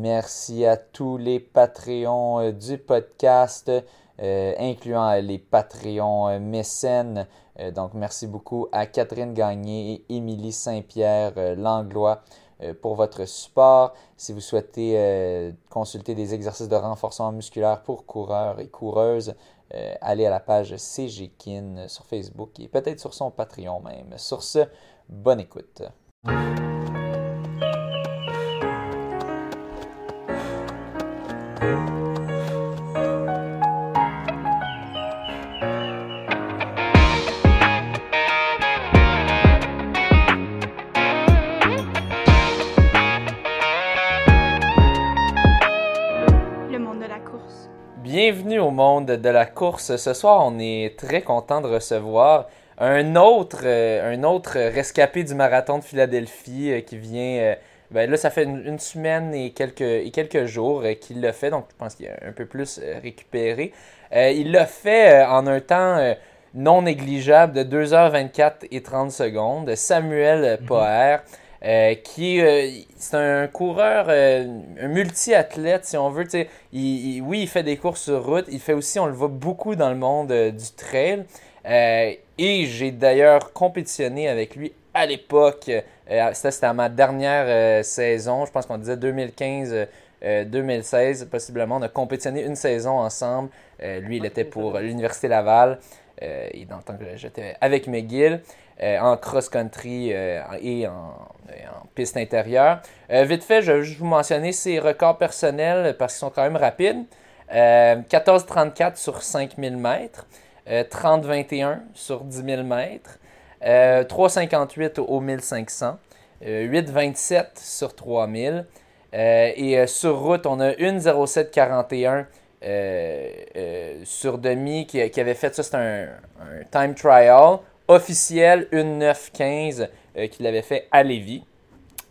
Merci à tous les Patreons euh, du podcast, euh, incluant les Patreons euh, mécènes. donc, merci beaucoup à Catherine Gagné et Émilie Saint-Pierre Langlois pour votre support. Si vous souhaitez consulter des exercices de renforcement musculaire pour coureurs et coureuses, allez à la page CGKIN sur Facebook et peut-être sur son Patreon même. Sur ce, bonne écoute. Bienvenue au monde de la course. Ce soir, on est très content de recevoir un autre, euh, un autre rescapé du marathon de Philadelphie euh, qui vient. Euh, ben là, ça fait une, semaine et quelques, et quelques jours qu'il l'a fait, donc je pense qu'il est un peu plus récupéré. il l'a fait en un temps non négligeable de 2h24 et 30 secondes. Samuel mhm. Poher. qui c'est un coureur, un multi-athlète si on veut. Il, oui, il fait des courses sur route, il fait aussi, on le voit beaucoup dans le monde du trail. Euh, et j'ai d'ailleurs compétitionné avec lui à l'époque. Euh, c'était à ma dernière euh, saison. Je pense qu'on disait 2015-2016, possiblement. On a compétitionné une saison ensemble. lui, il était pour l'Université Laval. et dans le temps que j'étais avec McGill. en cross-country et en, piste intérieure. vite fait, je vais juste vous mentionner ses records personnels parce qu'ils sont quand même rapides. 14,34 sur 5000 mètres. 30-21 euh, sur 10 000 mètres, 3,58 au 1500, 8,27 sur 3000. Euh, et euh, sur route, on a 1,0741 sur demi qui, avait fait ça, c'est un, time trial. Officiel, 1,915 qu'il avait fait à Lévis.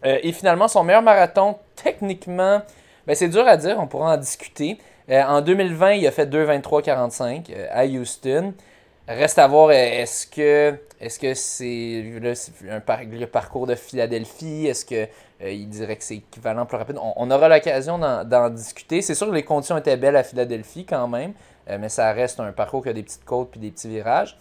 et finalement, son meilleur marathon, techniquement, ben, c'est dur à dire, on pourra en discuter. Euh, en 2020, il a fait 2,23,45 euh, à Houston. Reste à voir, euh, est-ce que est-ce que c'est le parcours de Philadelphie? Est-ce qu'il il dirait que c'est équivalent plus rapide? On, aura l'occasion d'en discuter. C'est sûr que les conditions étaient belles à Philadelphie quand même, mais ça reste un parcours qui a des petites côtes puis des petits virages.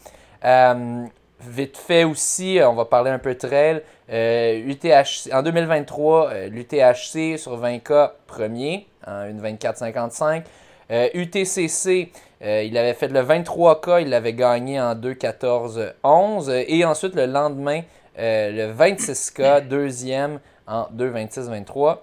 vite fait aussi, on va parler un peu de trail. UTHC, en 2023, l'UTHC sur 20K premier une 24-55. UTCC, il avait fait le 23K, il l'avait gagné en 2-14-11. Et ensuite, le lendemain, euh, le 26K, deuxième en 2-26-23.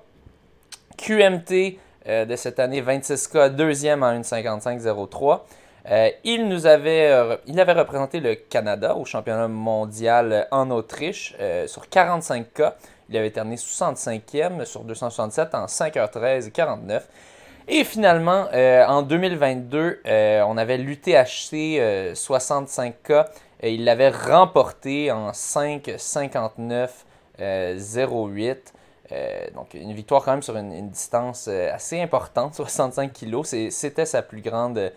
QMT euh, de cette année, 26K, deuxième en 1-55-03. Euh, il nous avait, il avait représenté le Canada au championnat mondial en Autriche sur 45K. Il avait terminé 65e sur 267 en 5h13 et 49. Et finalement, euh, en 2022, euh, on avait l'UTHC 65K. Et il l'avait remporté en 5,59 08. donc une victoire quand même sur une, distance euh, assez importante, 65 kg. C'était sa plus grande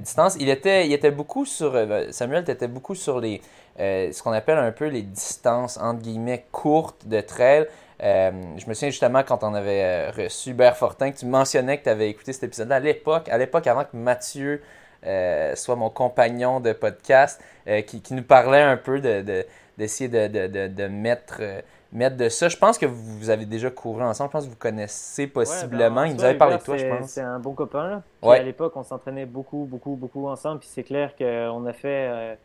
distance. Il était, il était beaucoup sur. Samuel était beaucoup sur les, euh, ce qu'on appelle un peu les distances entre guillemets courtes de trail. Euh, je me souviens justement quand on avait euh, reçu Hubert Fortin, que tu mentionnais que tu avais écouté cet épisode à l'époque, à l'époque avant que Mathieu soit mon compagnon de podcast, qui, nous parlait un peu d'essayer de, mettre, mettre de ça. Je pense que vous avez déjà couru ensemble, je pense que vous connaissez possiblement. Ben, Il nous avait parlé de toi, je pense. C'est un bon copain. À l'époque, on s'entraînait beaucoup, beaucoup, beaucoup ensemble. Puis c'est clair qu'on a fait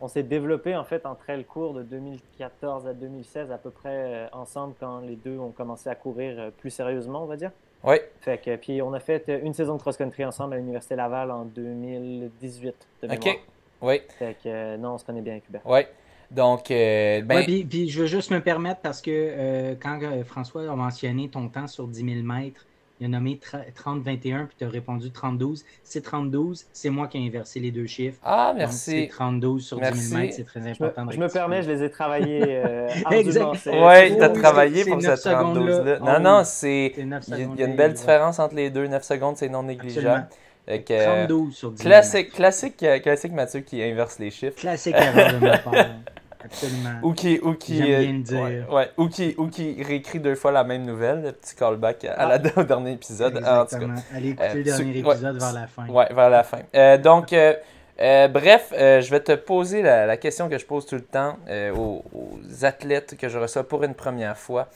on s'est développé en fait entre elles cours de 2014 à 2016 à peu près euh, ensemble quand les deux ont commencé à courir euh, plus sérieusement, on va dire. Oui. Fait que puis on a fait une saison de cross-country ensemble à l'université Laval en 2018 de mémoire. OK. Oui. Fait que euh, non, on se connaît bien avec Hubert. Oui. Donc, ben... puis, je veux juste me permettre parce que quand François a mentionné ton temps sur 10 000 mètres, il a nommé 30-21, puis tu as répondu 32. C'est 32, c'est moi qui ai inversé les deux chiffres. Ah, merci. C'est 32 sur 10 000 mètres, c'est très important. Je me, permets, je les ai travaillés euh, Oui, tu as travaillé pour cette 32-là. Non, non, c'est. Il y a une belle différence entre les deux. 9 secondes, c'est non négligeable. 32 sur 10 classique, classique, euh, classique Mathieu qui inverse les chiffres. Classique erreur de ma part. Absolument. Ou qui, ou qui, euh, bien le dire. ouais, ouais. ou qui, ou qui réécrit deux fois la même nouvelle, le petit callback à la, au dernier épisode. En tout cas, Exactement. Allez écouter Euh, le dernier ouais. épisode vers la fin. Ouais, vers la fin. Euh, donc, euh, bref, je vais te poser la, la question que je pose tout le temps aux, aux athlètes que je reçois pour une première fois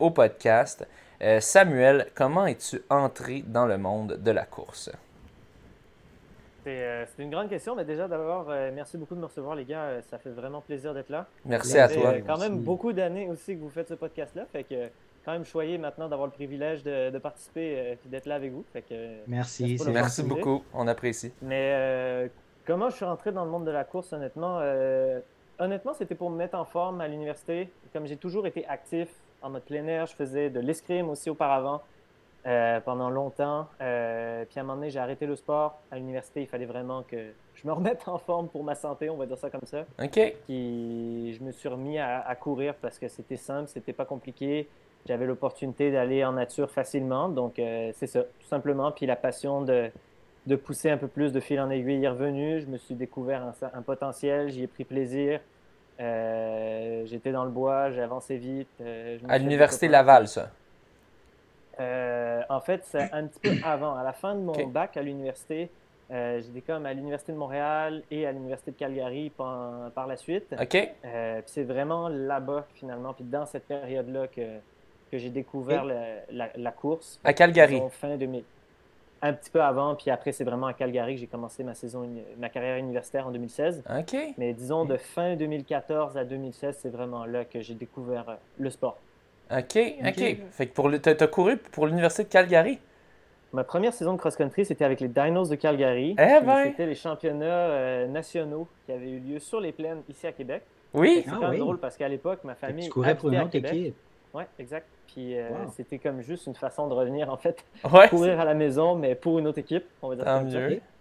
au podcast. Samuel, comment es-tu entré dans le monde de la course? C'est euh, c'est une grande question, mais déjà d'abord, euh, merci beaucoup de me recevoir, les gars. Euh, ça fait vraiment plaisir d'être là. Merci à toi. Euh, quand Merci. même beaucoup d'années aussi que vous faites ce podcast-là. Fait que quand même choyé maintenant d'avoir le privilège de, de participer euh, et d'être là avec vous. Fait que, Merci. Merci beaucoup, on apprécie. mais euh, comment je suis rentré dans le monde de la course, honnêtement? Euh, Honnêtement, c'était pour me mettre en forme à l'université. Comme j'ai toujours été actif en mode plein air, je faisais de l'escrime aussi auparavant euh, pendant longtemps. Euh, puis à un moment donné, j'ai arrêté le sport. À l'université, il fallait vraiment que je me remette en forme pour ma santé, on va dire ça comme ça. OK. Puis je me suis remis à, à courir parce que c'était simple, c'était pas compliqué. J'avais l'opportunité d'aller en nature facilement. Donc euh, c'est ça, tout simplement. Puis la passion de, de pousser un peu plus de fil en aiguille est revenue. Je me suis découvert un, un potentiel, j'y ai pris plaisir. J'étais dans le bois, j'ai avancé vite. À l'Université. Laval, ça. Euh, en fait, c'est un petit peu avant. À la fin de mon bac à l'université, euh, j'étais comme à l'Université de Montréal et à l'Université de Calgary par, par la suite. OK. Euh, puis c'est vraiment là-bas, finalement, puis dans cette période-là que, que j'ai découvert la, la course. À Calgary. Fin 2000. Un petit peu avant, puis après, c'est vraiment à Calgary que j'ai commencé ma saison, ma carrière universitaire en 2016. OK. Mais disons, de fin 2014 à 2016, c'est vraiment là que j'ai découvert le sport. OK. OK. Ok. Fait que pour le, t'as, t'as couru pour l'Université de Calgary? Ma première saison de cross-country, c'était avec les Dinos de Calgary. Eh ben! C'était les championnats euh, nationaux qui avaient eu lieu sur les plaines ici à Québec. Oui. C'est Ah quand même oui. drôle parce qu'à l'époque, ma famille. Tu courais pour une autre équipe. Oui, exact. Puis euh, Wow. c'était comme juste une façon de revenir, en fait, Ouais. courir à la maison, mais pour une autre équipe, on va dire ça.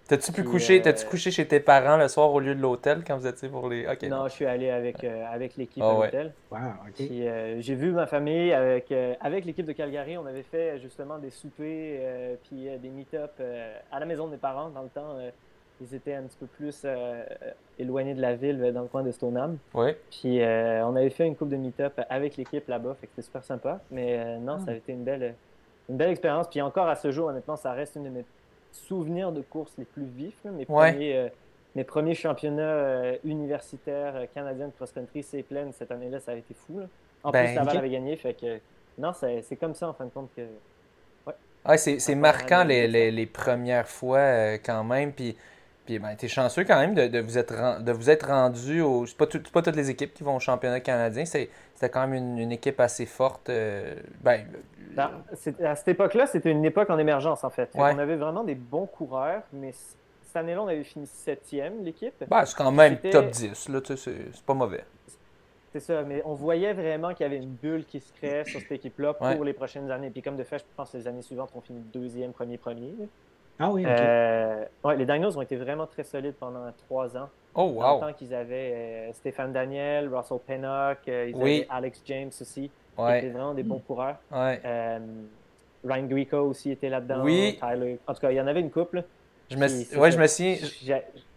T'as-tu pu Puis, coucher, euh, t'as-tu couché chez tes parents le soir au lieu de l'hôtel quand vous étiez pour les. Ok. Non, je suis allé avec, euh, avec l'équipe Ah à ouais. l'hôtel. Wow, OK. Puis euh, j'ai vu ma famille avec, euh, avec l'équipe de Calgary. On avait fait justement des soupers euh, puis euh, des meet-up euh, à la maison de mes parents. Dans le temps, euh, ils étaient un petit peu plus euh, éloignés de la ville, dans le coin de Stoneham. Oui. Puis euh, on avait fait une coupe de meet-up avec l'équipe là-bas, fait que c'était super sympa. Mais euh, non, Ah. ça a été une belle, une belle expérience. Puis encore à ce jour, honnêtement, ça reste une de mes souvenirs de course les plus vifs. là. Mes, Ouais. premiers, euh, mes premiers championnats euh, universitaires euh, canadiens de cross-country, c'est plein. Cette année-là, ça a été fou. là. En Ben, plus, Laval ok. avait gagné, fait que non, c'est c'est comme ça en fin de compte que. Ouais, c'est, c'est marquant les, les, les premières fois quand même. Puis, puis ben, t'es chanceux quand même de, de vous être de vous être rendu au. C'est pas, tout- pas toutes les équipes qui vont au championnat canadien. C'est, c'était quand même une, une équipe assez forte. euh, ben, Ben, c'est- à cette époque-là, c'était une époque en émergence en fait. Ouais. On avait vraiment des bons coureurs, mais cette année-là, on avait fini septième, l'équipe. ben, c'est quand même C'était- top 10. Là, tu sais, c'est, c'est pas mauvais. C'est ça, mais on voyait vraiment qu'il y avait une bulle qui se créait sur cette équipe-là pour Ouais. les prochaines années. Puis comme de fait, je pense que les années suivantes, on finit deuxième, premier, premier. Ah oui, OK. Euh, ouais, les Dinos ont été vraiment très solides pendant trois ans. Oh, Dans le wow. temps qu'ils avaient euh, Stéphane Daniel, Russell Pennock, euh, ils Oui. avaient Alex James aussi, Ouais, étaient vraiment des bons coureurs. ouais. Euh, Ryan Grico aussi était là-dedans. Oui. Tyler. En tout cas, il y en avait une couple. Je me, ouais, je me souviens.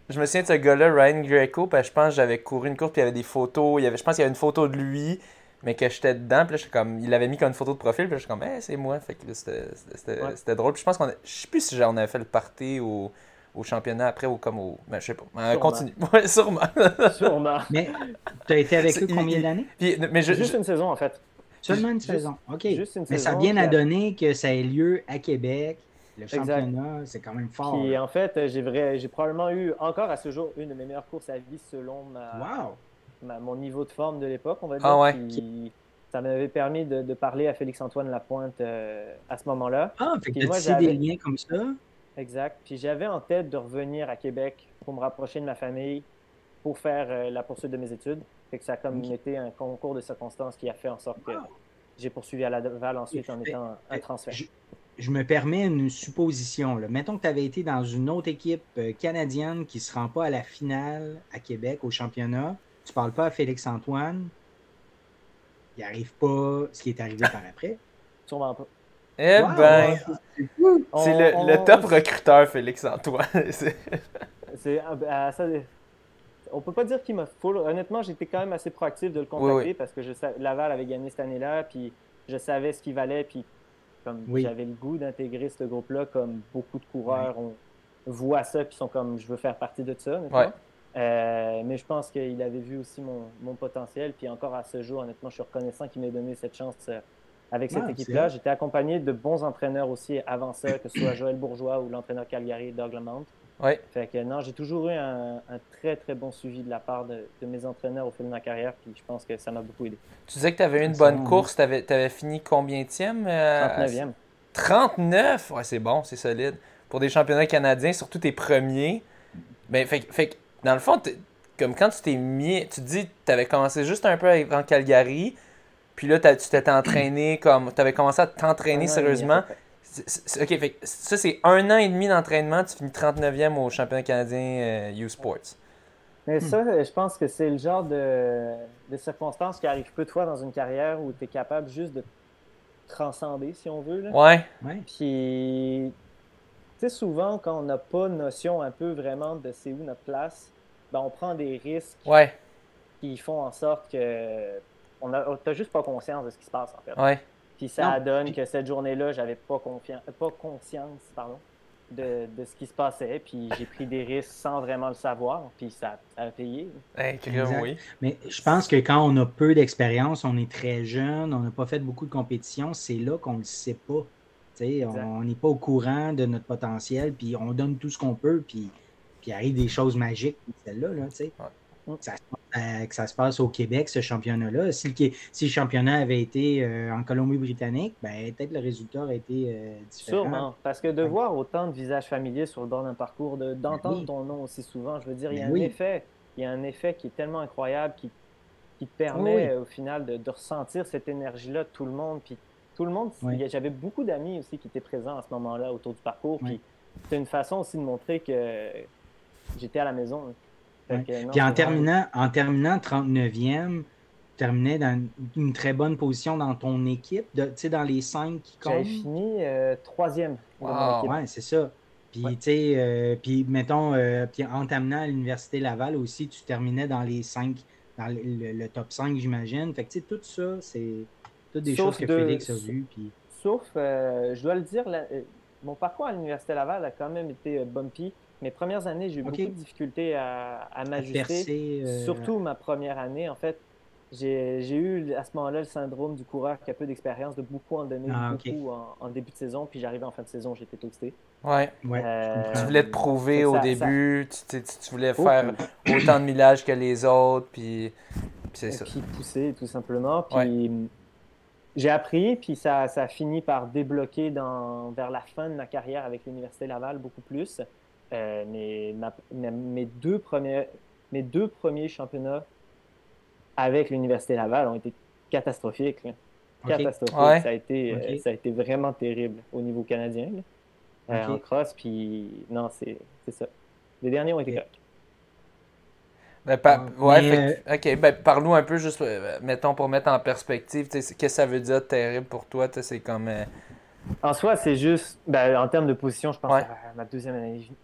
Je me souviens de ce gars-là, Ryan Greco, parce que je pense que j'avais couru une course, puis il y avait des photos. Il y avait, je pense qu'il y avait une photo de lui, mais que j'étais dedans. Puis là, j'étais comme, il l'avait mis comme une photo de profil, puis là, je suis comme, eh, c'est moi. Fait que c'était, c'était, Ouais. c'était drôle. Puis je pense qu'on a, je sais plus si on avait fait le party au, au championnat après ou comme au. Ben, je sais pas. Continue. Ouais, sûrement. Sûrement. Mais tu as été avec eux combien d'années? Puis, mais je, Juste je- une saison, en fait. Seulement une juste- saison. OK. juste une Mais ça a saison, bien puis à donner que ça ait lieu à Québec. Le championnat, c'est quand même fort. Puis là. en fait, j'ai vrai, j'ai probablement eu encore à ce jour une de mes meilleures courses à vie selon ma, Wow! Ma- mon niveau de forme de l'époque, on va dire. Ah ouais. Puis ça m'avait permis de, de parler à Félix-Antoine Lapointe euh, à ce moment-là. Ah, fait que moi, des liens comme ça. Exact. Puis j'avais en tête de revenir à Québec pour me rapprocher de ma famille pour faire euh, la poursuite de mes études. Fait que ça a comme Ok. été un concours de circonstances qui a fait en sorte que j'ai poursuivi à Laval ensuite en étant un mais- transfert. je- Je me permets une supposition. Là. Mettons que tu avais été dans une autre équipe euh, canadienne qui ne se rend pas à la finale à Québec, au championnat. Tu parles pas à Félix-Antoine. Il n'arrive pas ce qui est arrivé par après. Sûrement pas. eh Wow, ben, ouais, c'est le, on- le top recruteur, Félix Antoine. C'est- ça, on peut pas dire qu'il m'a full. Honnêtement, j'étais quand même assez proactif de le contacter parce que je Laval avait gagné cette année-là, puis je savais ce qu'il valait, puis comme j'avais le goût d'intégrer ce groupe-là, comme beaucoup de coureurs on voit ça, puis sont comme je veux faire partie de ça. Euh, mais je pense qu'il avait vu aussi mon, mon, potentiel, puis encore à ce jour, honnêtement, je suis reconnaissant qu'il m'ait donné cette chance euh, avec cette équipe-là. J'étais accompagné de bons entraîneurs aussi avant ça, que ce soit Joël Bourgeois ou l'entraîneur Calgary, Doug Lamont. Ouais. Fait que non, j'ai toujours eu un, très très bon suivi de la part de, mes entraîneurs au fil de ma carrière, puis je pense que ça m'a beaucoup aidé. Tu disais que tu avais eu une bonne course, tu avais, avais, fini combien tième 39e. 39 Ouais, c'est bon, c'est solide. Pour des championnats canadiens, surtout tes premiers. Ben, fait, fait dans le fond, comme quand tu t'es mis, tu te dis, tu avais commencé juste un peu en Calgary, puis là, tu t'étais entraîné comme. Tu avais commencé à t'entraîner sérieusement. ok, fait, ça, c'est un an et demi d'entraînement, tu finis 39e au championnat canadien euh, U-Sports. Mais ça, hmm. je pense que c'est le genre de, de circonstances qui arrivent peu de fois dans une carrière où tu es capable juste de transcender, si on veut. Là. Ouais. Puis, tu sais, souvent, quand on n'a pas notion un peu vraiment de c'est où notre place, ben, on prend des risques ouais. qui font en sorte que on a, juste pas conscience de ce qui se passe, en fait. Ouais. Puis ça donne que cette journée-là, j'avais pas, pas conscience pardon, de, de, ce qui se passait. Puis j'ai pris des risques sans vraiment le savoir. Puis ça, a payé. oui. Mais je pense que quand on a peu d'expérience, on est très jeune, on n'a pas fait beaucoup de compétitions, c'est là qu'on ne le sait pas. On n'est pas au courant de notre potentiel, puis on donne tout ce qu'on peut, puis, puis arrive des choses magiques, celle-là. Là, euh, que ça se passe au Québec, ce championnat-là. Si, le, championnat avait été euh, en Colombie-Britannique, ben, peut-être le résultat aurait été euh, différent. Sûrement. Parce que de voir autant de visages familiers sur le bord d'un parcours, d'entendre ton nom aussi souvent, je veux dire, il y a ben un effet. Il y a un effet qui est tellement incroyable qui, qui permet au final de, ressentir cette énergie-là de tout le monde. Puis tout le monde, j'avais beaucoup d'amis aussi qui étaient présents à ce moment-là autour du parcours. Puis c'est une façon aussi de montrer que j'étais à la maison. Puis en terminant, en terminant 39e, tu terminais dans une très bonne position dans ton équipe, de, dans les cinq qui comptent. J'ai fini euh, troisième. Ouais, c'est ça. Puis, tu sais, euh, puis mettons, euh, puis en terminant à l'Université Laval aussi, tu terminais dans les cinq, dans le, top 5, j'imagine. Fait que, tu sais, tout ça, c'est toutes des choses que Félix a vues. Puis... Sauf, je dois le dire, mon parcours à l'Université Laval a quand même été bumpy mes premières années, j'ai eu beaucoup de difficultés à, m'ajuster. Euh, Surtout ma première année, en fait. J'ai eu à ce moment-là le syndrome du coureur qui a peu d'expérience, de beaucoup en donner, ah, beaucoup en, début de saison, puis j'arrivais en fin de saison, j'étais toasté. Ouais. Euh, tu voulais te prouver au début, Tu, voulais oh, faire autant de millage que les autres, puis, c'est ça. Puis pousser, tout simplement. Puis j'ai appris, puis ça, ça a fini par débloquer dans, vers la fin de ma carrière avec l'Université Laval beaucoup plus. Euh, mes, deux premiers, mes deux premiers championnats avec l'Université Laval ont été catastrophiques. Catastrophiques. Ça, a été, euh, ça a été vraiment terrible au niveau canadien. Euh, en cross, puis non, c'est ça. Les derniers ont été corrects. Ben, ah, ouais, ok, ben, parle-nous un peu, juste, mettons, pour mettre en perspective, qu'est-ce que ça veut dire terrible pour toi? C'est comme. En soi, c'est juste, ben, en termes de position, je pense à ma deuxième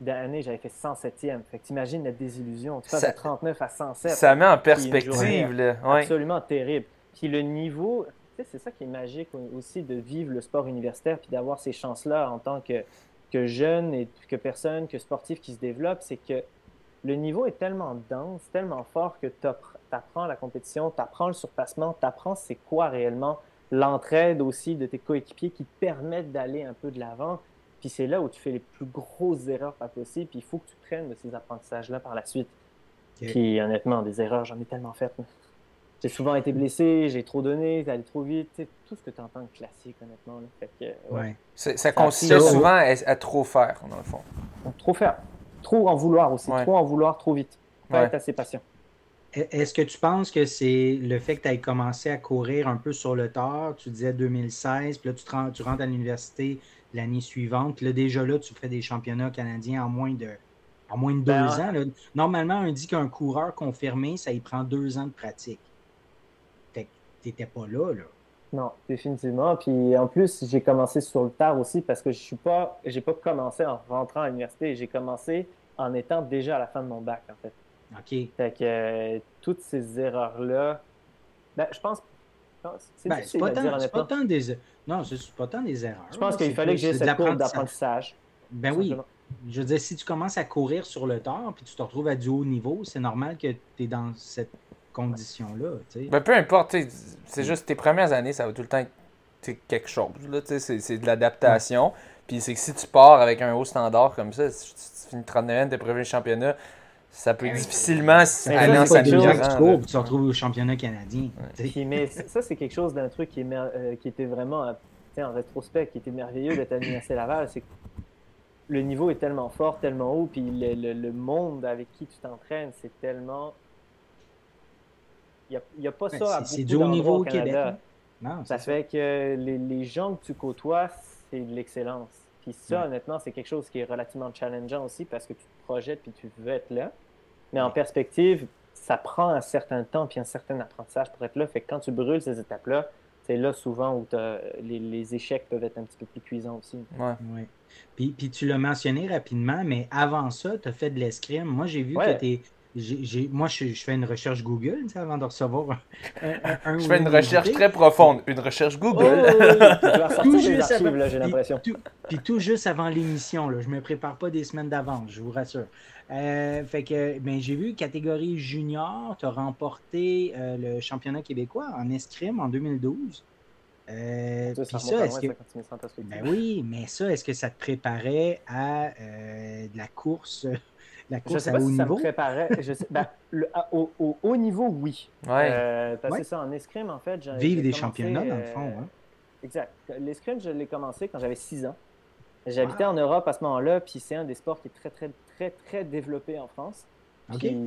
année, j'avais fait 107e. Fait que t'imagines la désillusion. Tu passes de 39 à 107. Ça met en perspective, là. Absolument terrible. Puis le niveau, c'est ça qui est magique aussi de vivre le sport universitaire puis d'avoir ces chances-là en tant que, que jeune et que personne, que sportif qui se développe, c'est que le niveau est tellement dense, tellement fort que tu apprends la compétition, tu apprends le surpassement, tu apprends c'est quoi réellement l'entraide aussi de tes coéquipiers qui te permettent d'aller un peu de l'avant. Puis c'est là où tu fais les plus grosses erreurs pas possible. Puis il faut que tu prennes de ces apprentissages-là par la suite. Puis honnêtement, des erreurs, j'en ai tellement faites. J'ai souvent été blessé, j'ai trop donné, allé trop vite. tout ce que tu entends de classique, honnêtement. ouais. Ça, consiste souvent à, trop faire, dans le fond. Trop faire. Trop en vouloir aussi. Trop en vouloir trop vite. Pas être assez patient. Est-ce que tu penses que c'est le fait que tu aies commencé à courir un peu sur le tard, tu disais 2016, puis là tu, tu rentres à l'université l'année suivante, puis là déjà là tu fais des championnats canadiens en moins de, en moins de deux ben, ans. Normalement, on dit qu'un coureur confirmé, ça y prend deux ans de pratique. Fait que t'étais pas là, là. Non, définitivement. Puis en plus, j'ai commencé sur le tard aussi parce que je suis pas, j'ai pas commencé en rentrant à l'université. J'ai commencé en étant déjà à la fin de mon bac, en fait. OK. Fait que toutes ces erreurs-là, ben, je pense. C'est ben, pas, pas, tant des. Non, c'est pas tant des erreurs. Je pense qu'il fallait que j'ai cette courbe d'apprentissage. Ben oui. Je veux dire, si tu commences à courir sur le tard puis tu te retrouves à du haut niveau, c'est normal que tu es dans cette condition-là. Ben, peu importe, c'est juste tes premières années, ça va tout le temps être quelque chose. C'est de l'adaptation. Puis c'est que si tu pars avec un haut standard comme ça, si tu finis 39 tes premiers championnats, ça peut difficilement aller en s'améliorant. Tu te retrouves au championnat canadien. mais ça, c'est quelque chose d'un truc qui, est euh, qui était vraiment, en rétrospect, qui était merveilleux d'être à l'Université Laval. C'est que le niveau est tellement fort, tellement haut, puis le, le, monde avec qui tu t'entraînes, c'est tellement. Il n'y a, a, pas ben, ça à beaucoup du haut niveau au Canada. Non, ça fait que les, les gens que tu côtoies, c'est de l'excellence. Puis ça, honnêtement, c'est quelque chose qui est relativement challengeant aussi parce que tu te projettes puis tu veux être là. Mais en perspective, ça prend un certain temps puis un certain apprentissage pour être là. Fait que quand tu brûles ces étapes-là, c'est là souvent où les, les, échecs peuvent être un petit peu plus cuisants aussi. Ouais. ouais. Puis, puis, tu l'as mentionné rapidement, mais avant ça, tu as fait de l'escrime. Moi, j'ai vu que tu moi, je, fais une recherche Google avant de recevoir un. je fais une recherche très profonde, une recherche Google. Oh, tout juste avant, j'ai l'impression. Puis, tout juste avant l'émission, je me prépare pas des semaines d'avance, je vous rassure. Euh, fait que, ben, j'ai vu catégorie junior, tu as remporté euh, le championnat québécois en escrime en 2012. Euh, ça, ça est-ce que... Ben oui, mais ça, est-ce que ça te préparait à de la course la course je sais pas si ça me préparait. Ben, au, haut niveau, oui. Ouais. Euh, parce que ça, en escrime, en fait. Vive des championnats, dans le fond. Hein. Exact. L'escrime, je l'ai commencé quand j'avais 6 ans. J'habitais en Europe à ce moment-là, puis c'est un des sports qui est très, très, très, très développé en France.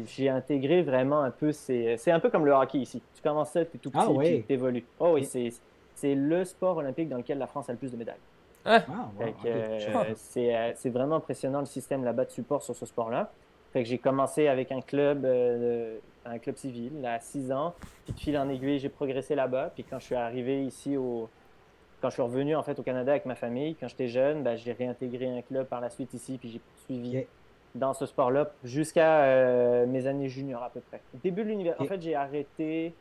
J'ai intégré vraiment un peu. C'est un peu comme le hockey ici. Tu commences seul, tu es tout ah petit, puis tu évolues. Oh oui, c'est le sport olympique dans lequel la France a le plus de médailles. Ah, euh, c'est vraiment impressionnant le système là-bas de support sur ce sport-là. Fait que j'ai commencé avec un club, euh, un club civil à 6 ans. Puis de fil en aiguille, j'ai progressé là-bas. Puis quand je suis arrivé ici au, quand je suis revenu en fait au Canada avec ma famille, quand j'étais jeune, ben, j'ai réintégré un club par la suite ici, puis j'ai poursuivi dans ce sport-là jusqu'à euh, mes années juniors à peu près. Au début de l'univers, en fait, j'ai arrêté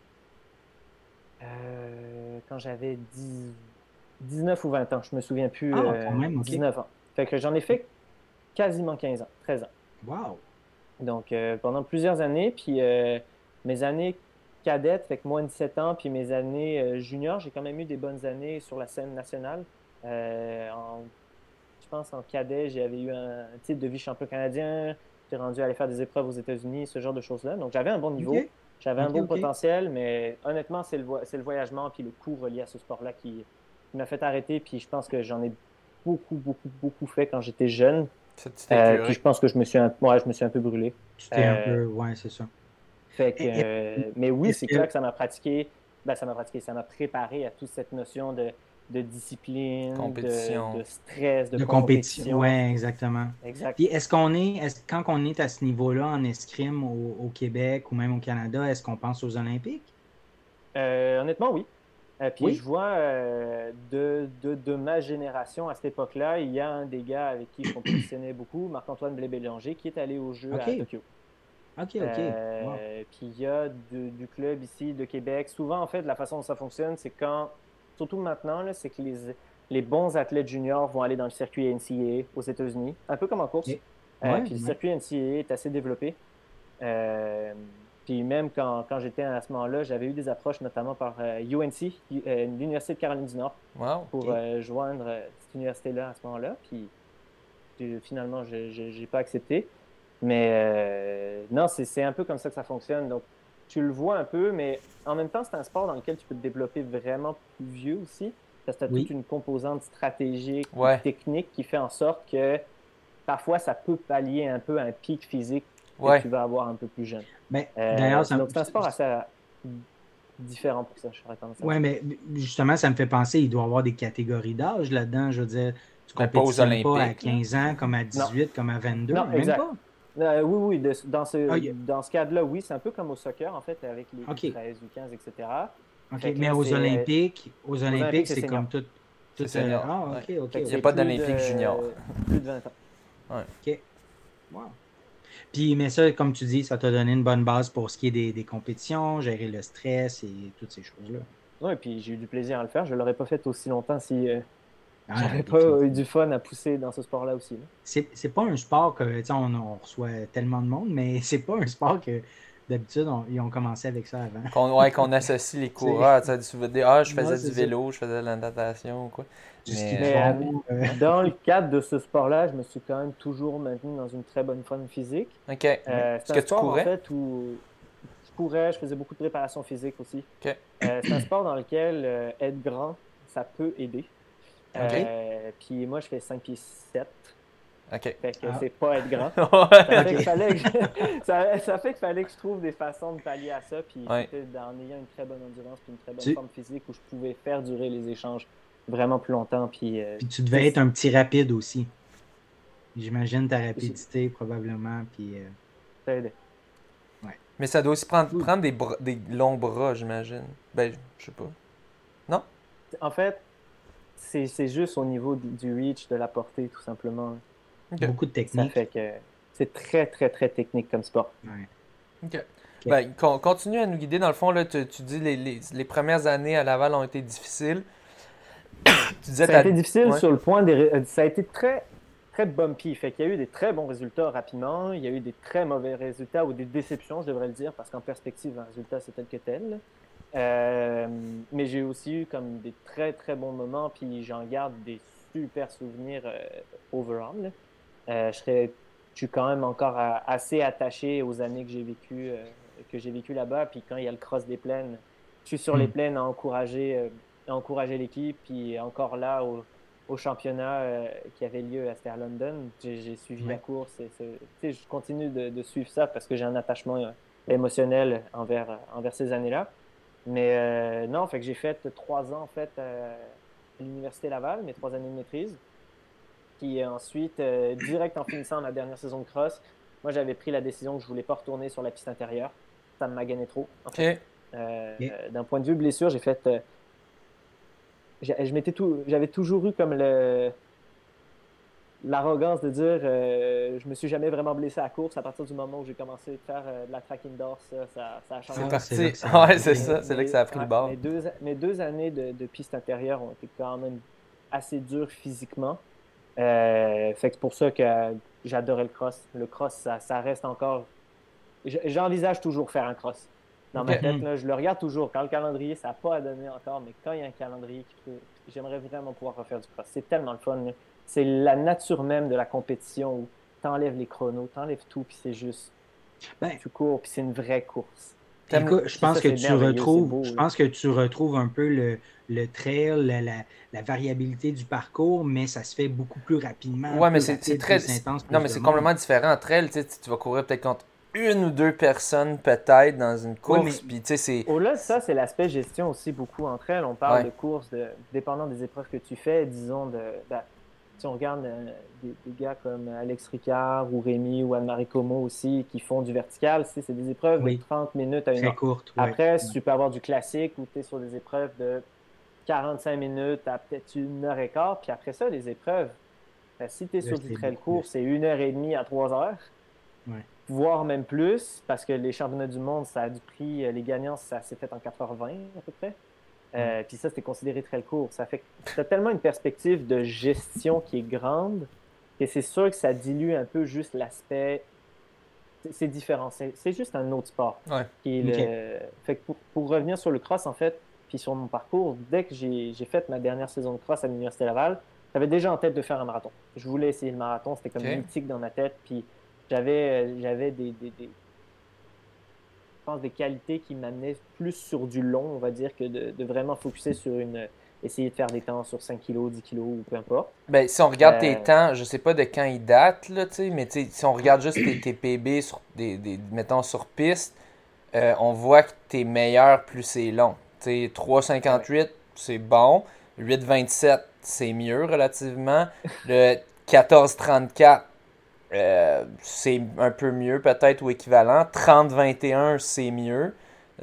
quand j'avais 10, 19 ou 20 ans, je me souviens plus. Ah, quand même, 19 ans. Fait que j'en ai fait quasiment 15 ans, 13 ans. Wow! Donc euh, pendant plusieurs années, puis euh, mes années cadettes, fait que moins de 17 ans, puis mes années euh, juniors, j'ai quand même eu des bonnes années sur la scène nationale. En, je pense en cadet, j'avais eu un titre de vice-champion canadien, j'ai rendu à aller faire des épreuves aux États-Unis, ce genre de choses-là. Donc j'avais un bon niveau. J'avais un bon potentiel, mais honnêtement, c'est le, le voyagement puis le coût relié à ce sport-là qui, m'a fait arrêter. Puis je pense que j'en ai beaucoup, beaucoup, beaucoup fait quand j'étais jeune. Euh, puis je pense que je me suis un, ouais, je me suis un peu brûlé. un euh, peu, ouais, c'est ça. Fait que, euh, mais oui, c'est clair que ça m'a pratiqué, ben, ça m'a pratiqué, ça m'a préparé à toute cette notion de, de discipline, De, stress, de, compétition. Oui, exactement. Exact. Puis est-ce qu'on est, est quand on est à ce niveau-là en escrime au, Québec ou même au Canada, est-ce qu'on pense aux Olympiques? honnêtement, oui. Euh, puis je vois euh, de, de, de, ma génération à cette époque-là, il y a un des gars avec qui je compétitionnais beaucoup, Marc-Antoine Blé-Bélanger, qui est allé au jeu à Tokyo. OK, OK. Euh, puis il y a du, club ici de Québec. Souvent, en fait, la façon dont ça fonctionne, c'est quand, surtout maintenant, c'est que les, les bons athlètes juniors vont aller dans le circuit NCAA aux États-Unis, un peu comme en course. puis le circuit NCAA est assez développé. Puis même quand, quand j'étais à ce moment-là, j'avais eu des approches notamment par UNC, euh, euh, l'Université de Caroline du Nord, pour euh, joindre cette université-là à ce moment-là. Puis finalement, je n'ai pas accepté. Mais non, c'est un peu comme ça que ça fonctionne. Donc, tu le vois un peu, mais en même temps, c'est un sport dans lequel tu peux te développer vraiment plus vieux aussi. Parce que tu as toute une composante stratégique, technique qui fait en sorte que parfois ça peut pallier un peu un pic physique que tu vas avoir un peu plus jeune. Mais euh, d'ailleurs, c'est un sport assez différent pour ça, je serais Oui, mais justement, ça me fait penser, il doit y avoir des catégories d'âge là-dedans. Je veux dire, tu ne compétitionnes pas, à 15 ans, comme à 18, comme à 22, non, même pas? Euh, oui, oui, dans ce, ah, dans ce cadre-là, oui, c'est un peu comme au soccer, en fait, avec les 13 ou 15, etc. OK, mais aux Olympiques, aux Olympiques, c'est comme tout. tout euh, ah, OK, OK. Il n'y a pas d'Olympique junior. Plus de 20 ans. Ouais. OK. Wow. Puis, mais ça, comme tu dis, ça t'a donné une bonne base pour ce qui est des, des compétitions, gérer le stress et toutes ces choses-là. Oui, et puis j'ai eu du plaisir à le faire. Je ne l'aurais pas fait aussi longtemps si euh, ah, j'avais pas eu du fun à pousser dans ce sport-là aussi. C'est pas un sport que, on, on reçoit tellement de monde, mais c'est pas un sport que D'habitude, ils ont commencé avec ça avant. Qu'on ouais, qu'on associe les coureurs. Tu dis, ah, je faisais du vélo, je faisais de la natation ou quoi. Mais, euh, dans le cadre de ce sport-là, je me suis quand même toujours maintenu dans une très bonne forme physique. OK. Euh, c'est un sport, en fait, où je courais, je faisais beaucoup de préparation physique aussi. Euh, c'est un sport dans lequel être grand, ça peut aider. puis moi, je fais 5 pieds 7. OK. Fait que ah. c'est pas être grand. ça, fait que ça, fait qu'il fallait que je trouve des façons de pallier à ça. Puis en ayant une très bonne endurance puis une très bonne forme physique où je pouvais faire durer les échanges vraiment plus longtemps. Puis, euh, puis tu devais être un petit rapide aussi. J'imagine ta rapidité probablement. Puis, euh... Ça aidait. Ouais. Mais ça doit aussi prendre, prendre des, des longs bras, j'imagine. Ben, je sais pas. Non? En fait, c'est juste au niveau du reach, de la portée, tout simplement. Beaucoup de technique. Ça fait que c'est très, très, très technique comme sport. OK. Ben, continue à nous guider. Dans le fond, là, tu, tu dis les, les, les, premières années à Laval ont été difficiles. tu disais, ça a été difficile sur le point des. Euh, ça a été très, très bumpy. Fait qu'il y a eu des très bons résultats rapidement. Il y a eu des très mauvais résultats ou des déceptions, je devrais le dire, parce qu'en perspective, un résultat, c'est tel que tel. Euh, mais j'ai aussi eu comme des très, très bons moments. Puis j'en garde des super souvenirs euh, overall. Euh, je serais, je suis quand même encore euh, assez attaché aux années que j'ai vécues euh, que j'ai vécu là-bas. Puis quand il y a le cross des plaines, je suis sur les hmm. plaines à encourager, à encourager l'équipe. Puis encore là, au, au championnat qui avait lieu à Ster London, j'ai suivi la course. Et je continue de, de, suivre ça parce que j'ai un attachement émotionnel envers, envers ces années-là. Mais non, fait que j'ai fait trois ans en fait à l'Université Laval, mes trois années de maîtrise. Puis ensuite, euh, direct en finissant ma dernière saison de cross, moi j'avais pris la décision que je voulais pas retourner sur la piste intérieure. Ça me magané trop. Euh, d'un point de vue blessure, j'ai fait. Euh, je m'étais tout, j'avais toujours eu comme le l'arrogance de dire je me suis jamais vraiment blessé à la course à partir du moment où j'ai commencé à faire de la track indoor ça, ça, a changé. C'est parti. Ouais c'est ça. C'est là que ça a pris le bord. Mes deux, mes deux années de, de, piste intérieure ont été quand même assez dures physiquement euh, fait que c'est pour ça que j'adorais le cross. Le cross, ça, ça reste encore. J'envisage toujours faire un cross. Dans ma tête, là, je le regarde toujours. Quand le calendrier, ça n'a pas à donner encore, mais quand il y a un calendrier, j'aimerais vraiment pouvoir refaire du cross. C'est tellement le fun. C'est la nature même de la compétition où tu enlèves les chronos, tu enlèves tout, puis c'est juste. Ben, tu cours, puis c'est une vraie course. Je pense que tu retrouves, je pense que tu retrouves un peu le, le trail, la, la, variabilité du parcours, mais ça se fait beaucoup plus rapidement. Ouais, mais c'est très intense. Non, mais c'est complètement différent. En trail, tu, tu vas courir peut-être contre une ou deux personnes peut-être dans une course. puis, c'est... Au-delà de ça, c'est l'aspect gestion aussi beaucoup entre elles. On parle de courses, de, dépendant des épreuves que tu fais, disons, de, si on regarde euh, des, gars comme Alex Ricard ou Rémi ou Anne-Marie Como aussi qui font du vertical, c'est des épreuves de 30 minutes à une Très heure. Après, si tu peux avoir du classique ou tu es sur des épreuves de 45 minutes à peut-être une heure et quart. Puis après ça, les épreuves, ben, si tu es sur du trail court, c'est une heure et demie à trois heures. Voire même plus, parce que les championnats du monde, ça a du prix, euh, les gagnants, ça s'est fait en 4h20 à peu près. Euh, puis ça, c'était considéré très court. Ça fait que tu as tellement une perspective de gestion qui est grande que c'est sûr que ça dilue un peu juste l'aspect. C'est différent. C'est juste un autre sport. Fait que pour, pour, revenir sur le cross, en fait, puis sur mon parcours, dès que j'ai fait ma dernière saison de cross à l'Université Laval, j'avais déjà en tête de faire un marathon. Je voulais essayer le marathon, c'était comme une mythique dans ma tête. Puis j'avais euh, des, des, des, pense des qualités qui m'amenaient plus sur du long, on va dire, que de, de, vraiment focuser sur une. essayer de faire des temps sur 5 kg, 10 kg ou peu importe. Ben, si on regarde tes euh, temps, je sais pas de quand ils datent, là, mais si on regarde juste tes, PB, sur des, des, mettons sur piste, euh, on voit que t'es meilleur plus c'est long. 3,58, c'est bon. 8,27, c'est mieux relativement. Le 14,34, euh, c'est un peu mieux peut-être ou équivalent. 30-21, c'est mieux.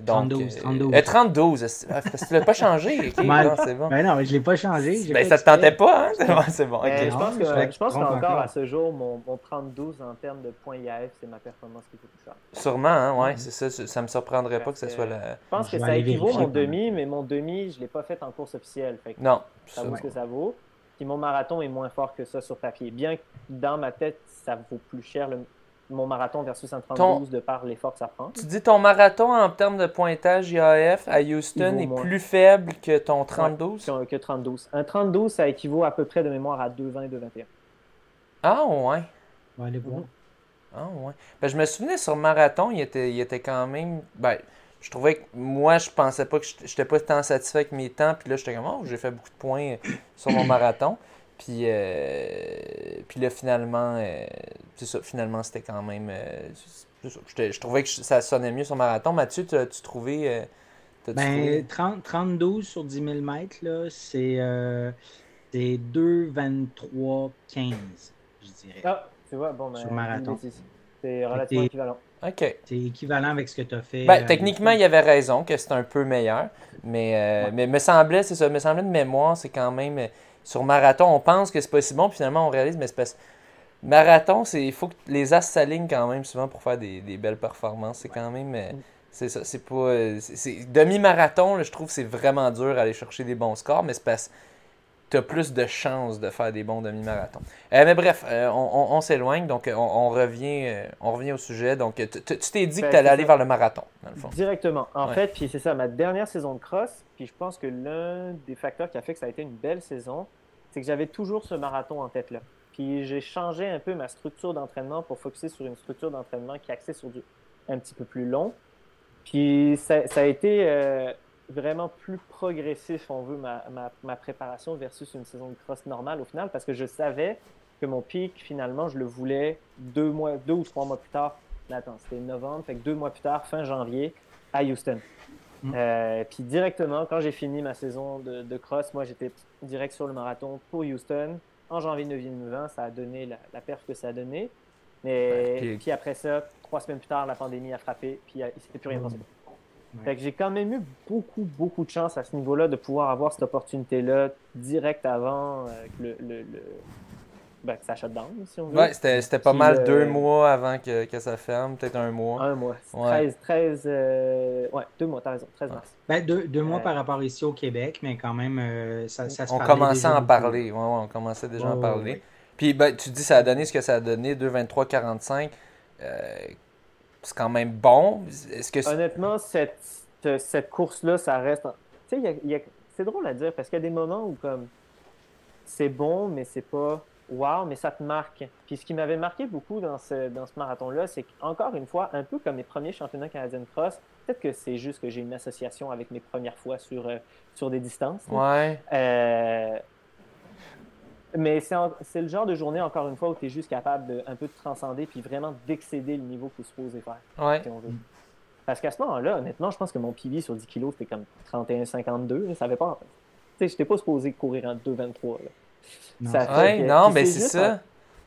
Donc, 32, 32. Euh, 32, est-ce que tu l'as pas changé? Ok, Ouais. non, c'est bon. Ben non, mais je l'ai pas changé. Ben, ça te tentait pas, hein? Ouais, c'est bon, ok. Mais je pense je que je pense qu'encore encore. à ce jour, mon, mon 32 en termes de points IAF, c'est ma performance qui fait plus cher. Sûrement, hein, ouais, c'est ça. Ça me surprendrait pas que ce Parce soit la. Je pense Je que ça équivaut vérifier mon demi, mais mon demi, je l'ai pas fait en course officielle. Fait que Non, ça ça, vaut ce que ça vaut. Puis mon marathon est moins fort que ça sur papier. Bien que dans ma tête, ça vaut plus cher le- mon marathon versus un 32 de par l'effort que ça prend. Tu dis ton marathon en termes de pointage IAF à Houston est moins. plus faible que ton 32? Que, que 32. Un 32, ça équivaut à peu près de mémoire à 2,20 2,21. Ah ouais. Aller voir. Mhm. Ah ouais. Ben, je me souvenais sur marathon, il était, il était quand même. Ben, je trouvais que moi, je pensais pas que j'étais- pas tant satisfait avec mes temps. Puis là, j'étais comme, oh, j'ai fait beaucoup de points sur mon marathon. Puis, euh, puis là, finalement, euh, c'est ça, finalement, c'était quand même. euh, c'est ça. Je trouvais que ça sonnait mieux sur marathon. Mathieu, tu as-tu trouvé. euh, Ben, trouvé- 30, 32 sur 10 000 mètres, là, c'est euh, c'est 2,23,15, je dirais. Ah, tu vois, bon, ben, Sur marathon. C'est relativement équivalent. Ok. C'est équivalent avec ce que tu as fait. Ben, euh, techniquement, il avait raison que c'est un peu meilleur. Mais, euh, Ouais. mais me semblait, c'est ça, me semblait de mémoire, c'est quand même. euh, Sur marathon, on pense que c'est pas si bon, puis finalement, on réalise, mais c'est parce Marathon, c'est il faut que les as s'alignent quand même souvent pour faire des, des belles performances. C'est quand même. euh, c'est ça, c'est pas. Demi-marathon, je trouve c'est vraiment dur d'aller chercher des bons scores, mais c'est parce tu as plus de chances de faire des bons demi-marathons. Euh, mais bref, euh, on, on- on s'éloigne, donc euh, on, on revient, euh, on revient au sujet. Donc, tu t'es dit que Ben, tu allais aller vers le marathon, dans le fond. Directement. En Ouais. fait, puis c'est ça, ma dernière saison de cross, puis je pense que l'un des facteurs qui a fait que ça a été une belle saison, c'est que j'avais toujours ce marathon en tête là. Puis j'ai changé un peu ma structure d'entraînement pour focuser sur une structure d'entraînement qui est axée sur du un petit peu plus long. Puis ça, ça a été vraiment plus progressif, on veut, ma, ma, ma préparation versus une saison de cross normale au final, parce que je savais que mon pic, finalement, je le voulais deux, mois, deux ou trois mois plus tard. Mais attends, c'était novembre, fait que deux mois plus tard, fin janvier, à Houston. Mm. Euh, puis directement, quand j'ai fini ma saison de, de cross, moi j'étais direct sur le marathon pour Houston. En janvier 2020, ça a donné la, la perf que ça a donné. Mais Ouais, puis- puis après ça, trois semaines plus tard, la pandémie a frappé, puis il ne s'était plus rien passé. Ouais. Fait que j'ai quand même eu beaucoup, beaucoup de chance à ce niveau-là de pouvoir avoir cette opportunité-là direct avant euh, que, le, le, le- ben, que ça shut down, si on veut. Ouais, c'était c'était pas Puis, mal euh, deux mois avant que, que ça ferme, peut-être un mois. Un mois. Ouais. 13, 13 euh, ouais, deux mois, t'as raison, 13 Ouais. mars. Ben, deux, deux mois Euh, par rapport ici au Québec, mais quand même, euh, ça, ça se on commençait à en parler. Ouais, ouais, on commençait déjà à en parler. ouais. Puis ben, tu dis ça a donné ce que ça a donné, 2,23,45. Euh, c'est quand même bon. Est-ce que Honnêtement, cette, cette, course-là, ça reste. Tu sais, c'est drôle à dire parce qu'il y a des moments où, comme, c'est bon, mais c'est pas wow, mais ça te marque. Puis ce qui m'avait marqué beaucoup dans ce, dans ce marathon-là, c'est qu'encore une fois, un peu comme mes premiers championnats canadiens de cross, peut-être que c'est juste que j'ai une association avec mes premières fois sur, euh, sur des distances. Ouais. Euh, mais c'est en- c'est le genre de journée, encore une fois, où tu es juste capable de un peu de transcender puis vraiment d'excéder le niveau qu'il faut supposé faire, Ouais. si on veut. Parce qu'à ce moment-là, honnêtement, je pense que mon PV sur 10 kilos, c'était comme 31-52. là, Ça avait pas. Tu sais, j'étais pas supposé courir en 2-23. là. Non. Ça fait Ouais, que- non, mais c'est c'est ça.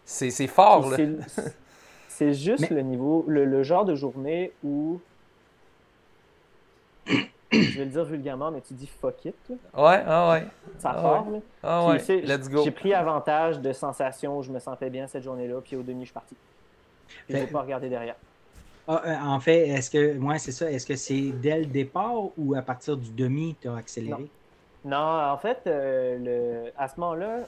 C'est c'est fort, là. puis c'est- C'est juste Mais- le niveau, le, le genre de journée où. Je vais le dire vulgairement, mais tu dis fuck it. là. Ouais, ah ouais. Ça Ah part. là. Ah Puis, ouais. tu sais, Let's go. J'ai pris avantage de sensations où je me sentais bien cette journée-là, puis au demi, je suis parti. Je n'ai pas regardé derrière. Ah, euh, en fait, est-ce que, moi, c'est ça, est-ce que c'est dès le départ ou à partir du demi, tu as accéléré? Non, en fait, euh, le... à ce moment-là,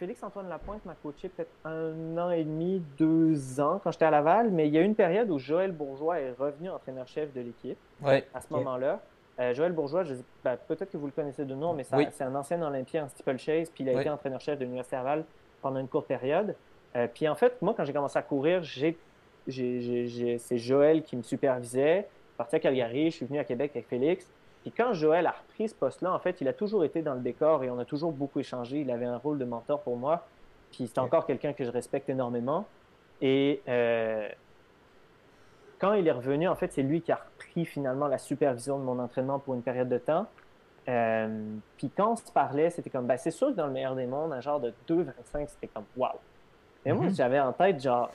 Félix-Antoine Lapointe m'a coaché peut-être un an et demi, deux ans quand j'étais à Laval, mais il y a eu une période où Joël Bourgeois est revenu entraîneur-chef de l'équipe Ouais. à ce moment-là. Euh, Joël Bourgeois, ben, peut-être que vous le connaissez de nom, mais Oui. c'est un ancien Olympien en steeplechase, puis il a Oui. été entraîneur-chef de l'Université Laval pendant une courte période. Euh, puis en fait, moi, quand j'ai commencé à courir, c'est Joël qui me supervisait. Je suis parti à Calgary, je suis venu à Québec avec Félix. Puis quand Joël a repris ce poste-là, en fait, il a toujours été dans le décor et on a toujours beaucoup échangé. Il avait un rôle de mentor pour moi. Puis c'est encore quelqu'un que je respecte énormément. Et euh, quand il est revenu, en fait, c'est lui qui a repris finalement la supervision de mon entraînement pour une période de temps. Euh, puis quand on se parlait, c'était comme, ben, c'est sûr que dans le meilleur des mondes, un genre de 2,25, c'était comme, wow. Et moi, Mhm. j'avais en tête, genre,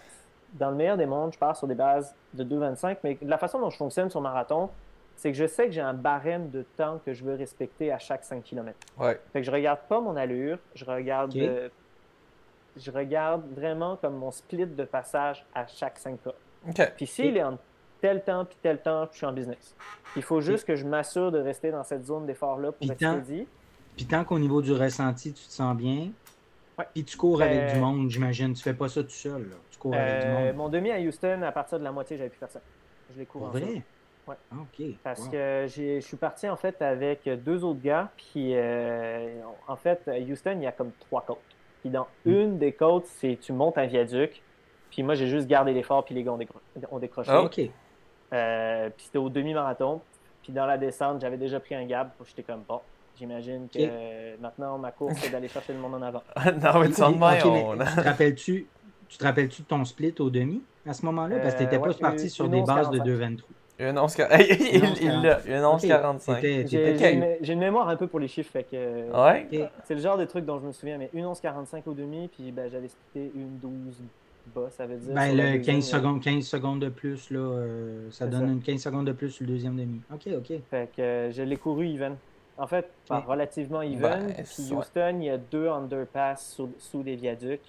dans le meilleur des mondes, je pars sur des bases de 2,25, mais la façon dont je fonctionne sur marathon, c'est que je sais que j'ai un barème de temps que je veux respecter à chaque 5 km. Ouais. Fait que je regarde pas mon allure, je regarde, euh, je regarde vraiment comme mon split de passage à chaque 5 pas. OK. Puis s'il est en tel temps puis tel temps, je suis en business. Il faut juste que je m'assure de rester dans cette zone d'effort-là pour être. Puis tant qu'au niveau du ressenti, tu te sens bien, Ouais. puis tu cours avec du monde, j'imagine. Tu fais pas ça tout seul. Là. Tu cours avec du Euh, monde. mon demi à Houston, à partir de la moitié, j'avais plus personne. Je les cours Pour en vrai? Ouais. Ah, OK. Parce Wow. que j'ai- je suis parti en fait avec deux autres gars. Puis euh, en fait, à Houston, il y a comme trois côtes. Puis dans Mm. une des côtes, c'est tu montes un viaduc. Puis moi, j'ai juste gardé l'effort, puis les gars ont, décro- ont décroché. Ah, OK. Euh, puis c'était au demi-marathon. Puis dans la descente, j'avais déjà pris un gab. J'étais comme bon. J'imagine que euh, maintenant, ma course, c'est d'aller chercher le monde en avant. non, mais tu de on- te rappelles-tu tu te rappelles-tu de ton split au demi à ce moment-là? Parce que tu Euh, n'étais ouais, pas parti une- sur une des bases de 11,45. 2,23. Une 11 Hey, il Une 11, il l'a. Une 11 Ok, 45. t'étais- J'ai une, mémoire un peu pour les chiffres, fait que Ouais. C'est le genre de truc dont je me souviens. Mais une 11,45 au demi, puis ben, j'avais splitté une 12 bas, ça veut dire. Ben, le deuxième, 15 il y a- secondes, 15 secondes de plus, là, euh, ça donne ça. une 15 secondes de plus sur le deuxième demi. OK, OK. Fait que euh, je l'ai couru even. En fait, relativement even. Ben, puis ouais. Houston, il y a deux underpass sous, sous des viaducs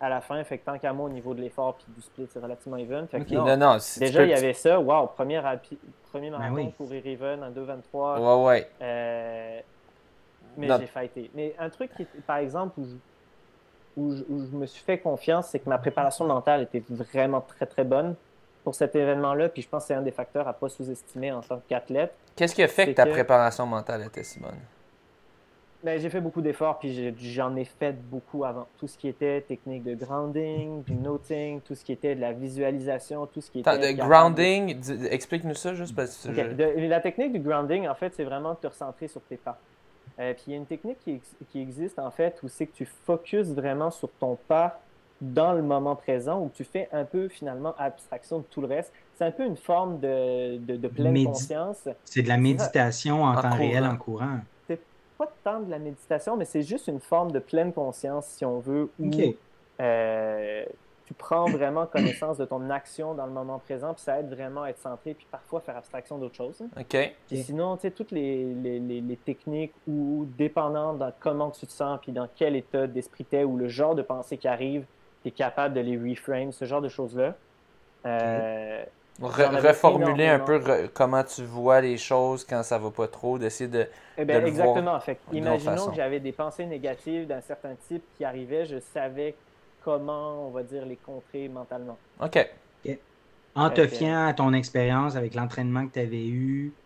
à la fin. Fait que tant qu'à moi, au niveau de l'effort puis du split, c'est relativement even. Fait que non, Non, non, si tu déjà, peux- il y avait ça. Wow, premier, rapi- premier marathon, oui. courir even en 2,23. Ouais, ouais. Euh, mais j'ai fighté. Mais un truc, qui, par exemple, où je, où, je, où je me suis fait confiance, c'est que ma préparation mentale était vraiment très, très bonne pour cet événement-là. Puis je pense que c'est un des facteurs à pas sous-estimer en tant qu'athlète. Qu'est-ce qui a fait que ta que- préparation mentale était si bonne? Ben, j'ai fait beaucoup d'efforts, puis j'en ai fait beaucoup avant. Tout ce qui était technique de grounding, du noting, tout ce qui était de la visualisation, tout ce qui était... De grounding, explique-nous ça juste parce que Ok, je- de- la technique du grounding, en fait, c'est vraiment de te recentrer sur tes pas. Euh, puis il y a une technique qui, ex- qui existe, en fait, où c'est que tu focuses vraiment sur ton pas dans le moment présent, où tu fais un peu, finalement, abstraction de tout le reste. C'est un peu une forme de, de, de pleine Médi- conscience. C'est de la méditation en, En temps réel en courant. Pas tant de la méditation, mais c'est juste une forme de pleine conscience, si on veut, où euh, tu prends vraiment connaissance de ton action dans le moment présent, puis ça aide vraiment à être centré, puis parfois faire abstraction d'autres choses. OK. Sinon, tu sais, toutes les, les, les, les techniques où, dépendant de comment tu te sens, puis dans quel état d'esprit t'es, ou le genre de pensée qui arrive, tu es capable de les reframe, ce genre de choses-là. Euh, Re- reformuler un peu re- comment tu vois les choses quand ça va pas trop, d'essayer de. eh de ben, le exactement. voir Fait façon. imaginons que j'avais des pensées négatives d'un certain type qui arrivaient, je savais comment, on va dire, les contrer mentalement. OK. En te fiant à ton expérience avec l'entraînement que tu avais eu,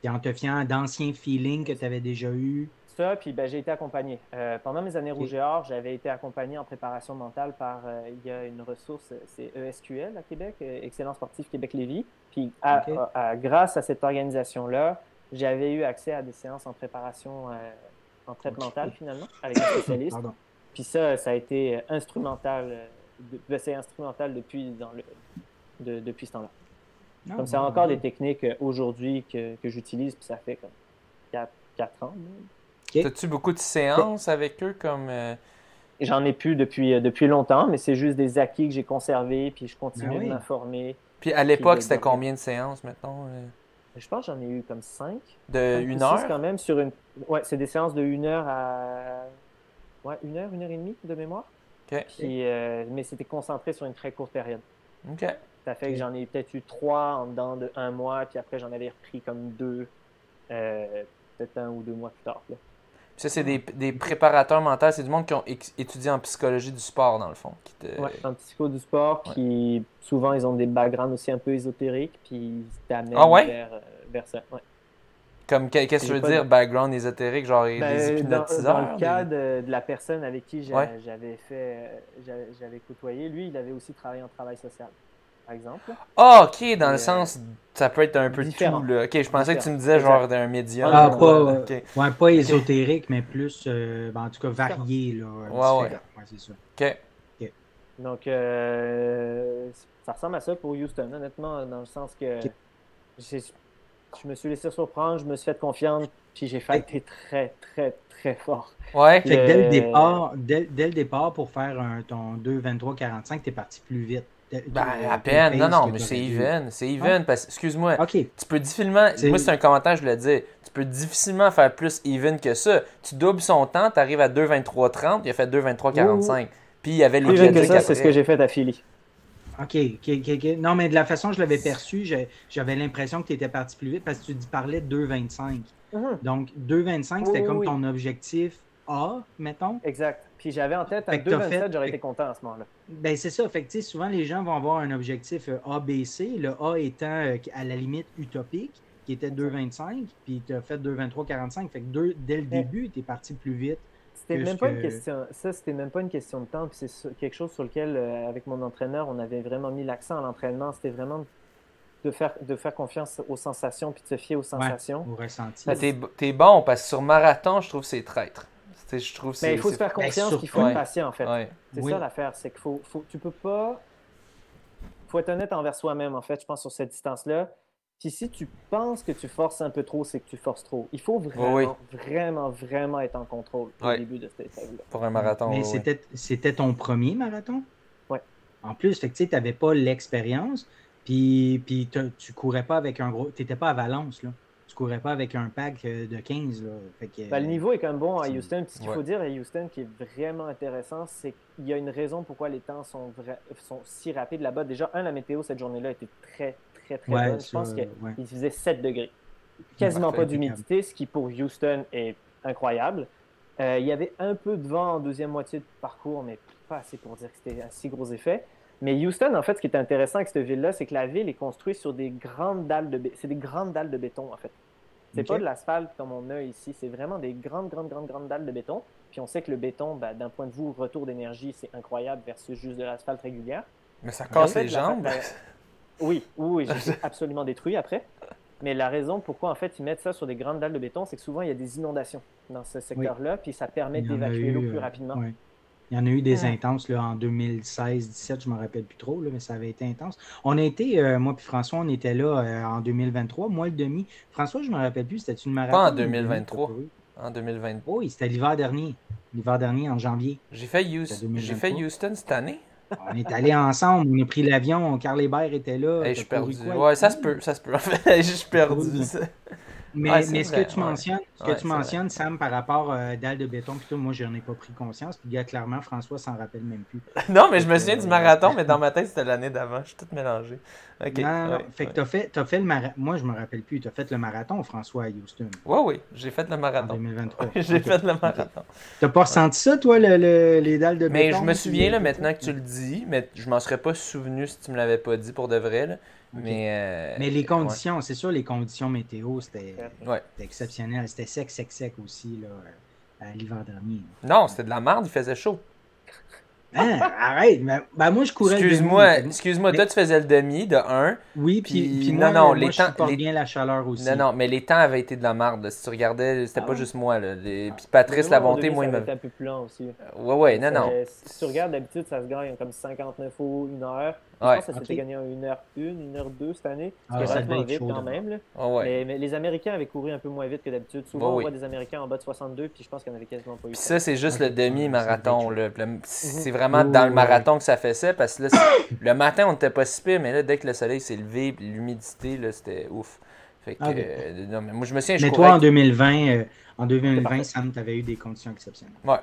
puis en te fiant d'anciens feelings que tu avais déjà eu. Ça, puis ben, j'ai été accompagné. Euh, pendant mes années Ok. rouge et or, j'avais été accompagné en préparation mentale par, euh, il y a une ressource, c'est ESQL à Québec, euh, Excellence Sportive Québec-Lévis. Puis à- Ok. à- à- grâce à cette organisation-là, j'avais eu accès à des séances en préparation, euh, en traite mentale finalement, avec un spécialiste. Puis ça, ça a été instrumental, de- ben, c'est instrumental depuis, dans le, de- depuis ce temps-là. Non, Comme c'est bon, encore des techniques euh, aujourd'hui que, que j'utilise, puis ça fait comme 4, ans. même. Ok. As-tu beaucoup de séances avec eux comme. euh, J'en ai plus depuis, euh, depuis longtemps, mais c'est juste des acquis que j'ai conservés, puis je continue Ben oui. de m'informer. Puis à l'époque, c'était combien de séances, mettons euh, Je pense que j'en ai eu comme 5. De une heure? quand même sur une. Ouais, c'est des séances de 1 heure à. Ouais, une heure, une heure et demie de mémoire. OK. Puis, euh, mais c'était concentré sur une très courte période. OK. Ça fait que j'en ai peut-être eu trois en dedans de un mois, puis après j'en avais repris comme deux, euh, peut-être un ou deux mois plus tard. là. Ça, c'est des, des préparateurs mentaux. C'est du monde qui ont étudié en psychologie du sport, dans le fond. Qui te... Ouais, en psycho du sport, Ouais. puis souvent ils ont des backgrounds aussi un peu ésotériques, puis ils t'amènent Ah ouais? vers, euh, vers ça. Ouais. Comme, qu'est- qu'est-ce que tu veux dire, de- background ésotérique, genre des Ben, dans, hypnotiseurs? dans le cas des- de, de la personne avec qui j'avais fait, euh, j'a- j'avais côtoyé, lui, il avait aussi travaillé en travail social, par exemple. Ah, ok, dans le Euh, sens, ça peut être un peu de différent. tout, là. Ok, je pensais que tu me disais genre d'un médium. Ah, ou, pas, euh, ouais, pas ésotérique, mais plus, euh, ben, en tout cas, varié. Là, Ouais, ouais. Ouais, c'est ça. Ok. Donc, euh, ça ressemble à ça pour Houston, honnêtement, dans le sens que je me suis laissé surprendre, je me suis fait confiance, puis j'ai fait été très, très, très fort. Ouais. Fait que dès le départ, dès, dès le départ, pour faire un, ton 2, 23, 45, t'es parti plus vite. Ben, à peine. Non, non, mais c'est even. C'est even. Parce excuse-moi, tu peux difficilement. Moi, c'est un commentaire, je voulais dire. Tu peux difficilement faire plus even que ça. Tu doubles son temps, tu arrives à 2,23,30, il a fait 2,23,45. Puis il y avait le que ça, c'est ce que j'ai fait à Philly. OK, Non, mais de la façon que je l'avais perçu, j'avais l'impression que tu étais parti plus vite parce que tu parlais de 2,25. Mhm. Donc, 2,25, c'était comme ton objectif A, mettons. Exact. Puis j'avais en tête à 2,27, j'aurais été content à ce moment-là. Ben, c'est ça. Fait que, souvent, les gens vont avoir un objectif euh, A, B, C. Le A étant euh, à la limite utopique, qui était 2,25, puis tu as fait 2,23,45. Fait que dès le début, tu es parti plus vite. C'était même pas une question. Ça, c'était même pas une question de temps. Puis c'est quelque chose sur lequel, euh, avec mon entraîneur, on avait vraiment mis l'accent à l'entraînement. C'était vraiment de faire, de faire confiance aux sensations puis de se fier aux sensations. Ouais, au ressenti. T'es bon parce que sur marathon, je trouve que c'est traître. Je trouve Mais il faut se faire confiance ben, qu'il faut être patient en fait. C'est ça l'affaire, c'est qu'il faut, faut, tu peux pas. faut être honnête envers soi-même en fait, je pense, sur cette distance-là. Puis si tu penses que tu forces un peu trop, c'est que tu forces trop. Il faut vraiment, vraiment, vraiment être en contrôle au début de cette épreuve-là. Pour un marathon. Mais c'était ton premier marathon? Oui. En plus, tu n'avais pas l'expérience, puis, puis tu courais pas avec un gros. Tu n'étais pas à Valence, là. Courais pas avec un pack euh, de 15. Là. Ben, le niveau est quand même bon à Houston. Ce qu'il faut dire à Houston qui est vraiment intéressant, c'est qu'il y a une raison pourquoi les temps sont, sont si rapides là-bas. Déjà, un, la météo cette journée-là était très, très, très bonne. Je pense qu'il faisait 7 degrés. Quasiment pas d'humidité, ce qui pour Houston est incroyable. Euh, il y avait un peu de vent en deuxième moitié de parcours, mais pas assez pour dire que c'était un si gros effet. Mais Houston, en fait, ce qui est intéressant avec cette ville-là, c'est que la ville est construite sur des grandes dalles de béton. C'est des grandes dalles de béton, en fait. C'est pas de l'asphalte comme on a ici, c'est vraiment des grandes, grandes, grandes, grandes dalles de béton. Puis on sait que le béton, ben, d'un point de vue retour d'énergie, c'est incroyable versus juste de l'asphalte régulière. Mais ça casse les jambes. Oui, oui, j'ai absolument détruit après. Mais la raison pourquoi en fait ils mettent ça sur des grandes dalles de béton, c'est que souvent il y a des inondations dans ce secteur-là, puis ça permet d'évacuer l'eau plus euh, rapidement. Il y en a eu des intenses là, en 2016-17, je ne me rappelle plus trop, là, mais ça avait été intense. On a été, euh, moi puis François, on était là euh, en 2023, moi le demi. François, je ne me rappelle plus, c'était une marathon. Pas en 2023. En 2023. Oui, c'était l'hiver dernier. L'hiver dernier, en janvier. J'ai fait, fait Houston cette année. On est allés ensemble, on a pris l'avion, Carl Hébert était là. je suis perdu. ouais, ça se peut, ça se peut. je suis perdu. Mais, ce que tu mentionnes, ce que tu mentionnes, Sam, par rapport à euh, dalle de béton, plutôt, moi, je n'en ai pas pris conscience. Puis, clairement, François s'en rappelle même plus. non, mais je me souviens du marathon, mais dans ma tête, c'était l'année d'avant. Je suis tout mélangé. Non, non, fait que tu as fait, as fait le marathon. Moi, je me rappelle plus. Tu as fait le marathon, François, à Houston. Oui, oui, j'ai fait le marathon. En 2023. j'ai fait le marathon. Tu n'as pas ressenti ça, toi, le, les dalles de béton? Mais je me souviens, là, maintenant que tu le dis, mais je m'en serais pas souvenu si tu me l'avais pas dit pour de vrai. Là. Mais, euh, mais les conditions, c'est sûr, les conditions météo, c'était exceptionnel. C'était sec, sec, sec aussi, là, à l'hiver dernier. Non, c'était de la merde, il faisait chaud. Hein, arrête, ben moi je courais Excuse-moi, excuse-moi, toi tu faisais le demi de 1. Oui, puis, puis, non, non, les temps, je bien la chaleur aussi. Non, non, mais les temps avaient été de la merde. Si tu regardais, c'était ah pas juste moi. Là. Puis Patrice, la bonté, moi, il m'a. un peu plus lent aussi. Ouais, ouais, non, non. Si tu regardes, d'habitude, ça se gagne comme 59 ou 1 heure. Je pense que ça s'était gagné en 1h1, 1h2 cette année. Ce qui est relativement vite quand même. Là. Ah mais, les Américains avaient couru un peu moins vite que d'habitude. Souvent, on voit des Américains en bas de 62, puis je pense qu'il n'y en avait quasiment pas eu. Puis ça, c'est juste le demi-marathon. C'est vraiment dans le marathon que ça fait ça, parce que là, le matin, on n'était pas si pire, mais là, dès que le soleil s'est levé, l'humidité, c'était ouf. Fait que, ah, euh, non, mais moi, je me souviens, Mais toi, en 2020, euh, en 2020, Sam, tu avais eu des conditions exceptionnelles. Ouais,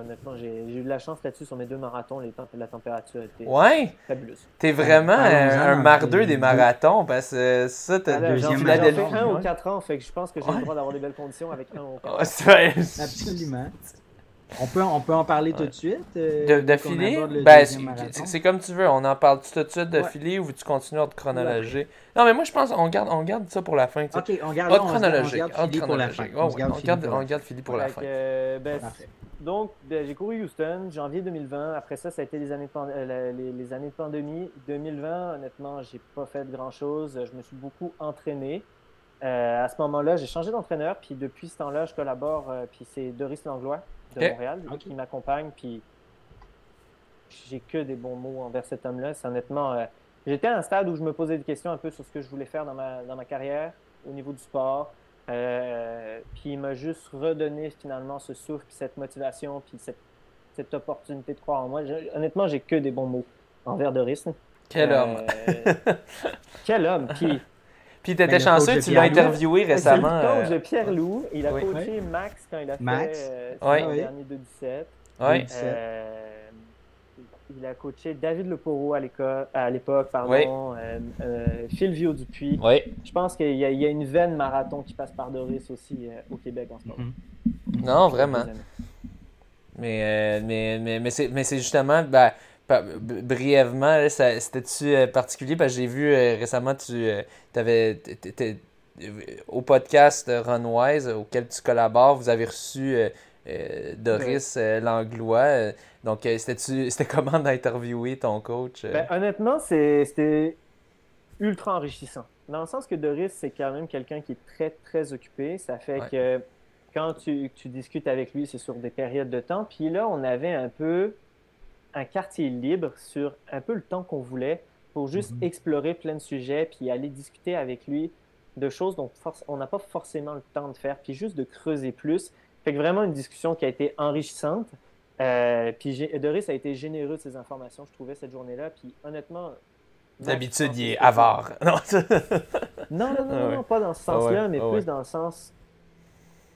Honnêtement, j'ai eu de la chance là-dessus sur mes deux marathons. Les temps, la température était ouais? fabuleuse. T'es vraiment un, mardeux des marathons parce que ça, t'as ah, deuxième J'en fait un ou quatre ans, fait que je pense que j'ai le droit d'avoir des belles conditions avec un ou quatre ans. Absolument. On peut, on peut en parler tout de suite. Euh, de, ben, c'est comme tu veux. On en parle tout de suite de ouais. ou tu continues à te chronologer Non, mais moi, je pense qu'on garde, on garde ça pour la fin. Ok, on garde, on, chronologique. On garde, pour la fin. on, garde, on garde Philly pour la fin. Euh, donc, ben, j'ai couru Houston, janvier 2020. Après ça, ça a été les années de, euh, les, années de pandémie. 2020, honnêtement, j'ai pas fait grand-chose. Je me suis beaucoup entraîné. à ce moment-là, j'ai changé d'entraîneur. Puis depuis ce temps-là, je collabore. puis c'est Doris Langlois de Montréal qui m'accompagne. Puis j'ai que des bons mots envers cet homme-là. C'est honnêtement. Euh, j'étais à un stade où je me posais des questions un peu sur ce que je voulais faire dans ma, dans ma carrière au niveau du sport. Euh, puis il m'a juste redonné finalement ce souffle, puis cette motivation, puis cette, cette opportunité de croire en moi. honnêtement, j'ai que des bons mots envers Doris. Quel homme! quel homme! Puis, puis tu étais chanceux, tu l'as interviewé récemment. C'est le coach de Pierre Loup. Il a coaché Max quand il a fait euh, dernier 2017. Oui. Il a coaché David Leporo à l'époque, pardon, euh, euh, Phil Vio Dupuis. Oui. Je pense qu'il y, y, a une veine marathon qui passe par Doris aussi euh, au Québec en ce moment. Mhm. Non, vraiment. Mais, mais, mais, mais c'est justement, ben, brièvement, c'était-tu particulier? Parce que j'ai vu récemment, tu avais, au podcast Runwise auquel tu collabores, vous avez reçu euh, Doris euh, Langlois. Euh, donc, c'était comment d'interviewer ton coach? Ben, honnêtement, c'était ultra enrichissant. Dans le sens que Doris, c'est quand même quelqu'un qui est très, très occupé. Ça fait que quand tu, tu, discutes avec lui, c'est sur des périodes de temps. Puis là, on avait un peu un quartier libre sur un peu le temps qu'on voulait pour juste mm-hmm. explorer plein de sujets, puis aller discuter avec lui de choses dont on n'a pas forcément le temps de faire, puis juste de creuser plus. Fait que vraiment une discussion qui a été enrichissante. Euh, puis Doris a été généreux de ses informations, je trouvais, cette journée-là. Puis honnêtement. D'habitude, il est avare. Non, non, non, non, pas dans ce sens-là, mais plus dans le sens.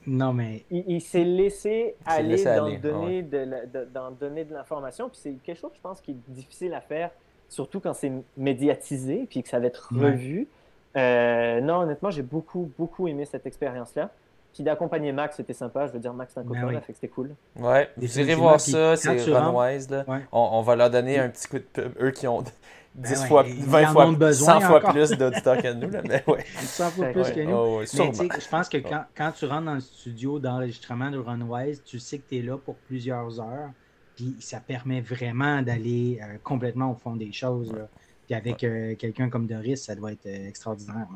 Non, mais. Il, s'est laissé aller dans, donner de donner de l'information. Puis c'est quelque chose, je pense, qui est difficile à faire, surtout quand c'est médiatisé, puis que ça va être revu. Euh, non, honnêtement, j'ai beaucoup, beaucoup aimé cette expérience-là. Puis d'accompagner Max, c'était sympa. Je veux dire, Max, c'est un ben copain, fait que c'était cool. Ouais, vous irez voir ça, c'est Runwise. Là. On, on, va leur donner un petit coup de pub. Eux qui ont 10 ben fois, 20 fois, 100 fois plus d'auditeurs que nous. Là, mais ouais. 100 fois plus que nous. Oh, mais je pense que quand, quand, tu rentres dans le studio d'enregistrement de Runwise, tu sais que tu es là pour plusieurs heures. Puis ça permet vraiment d'aller euh, complètement au fond des choses. Là. Puis avec euh, quelqu'un comme Doris, ça doit être euh, extraordinaire.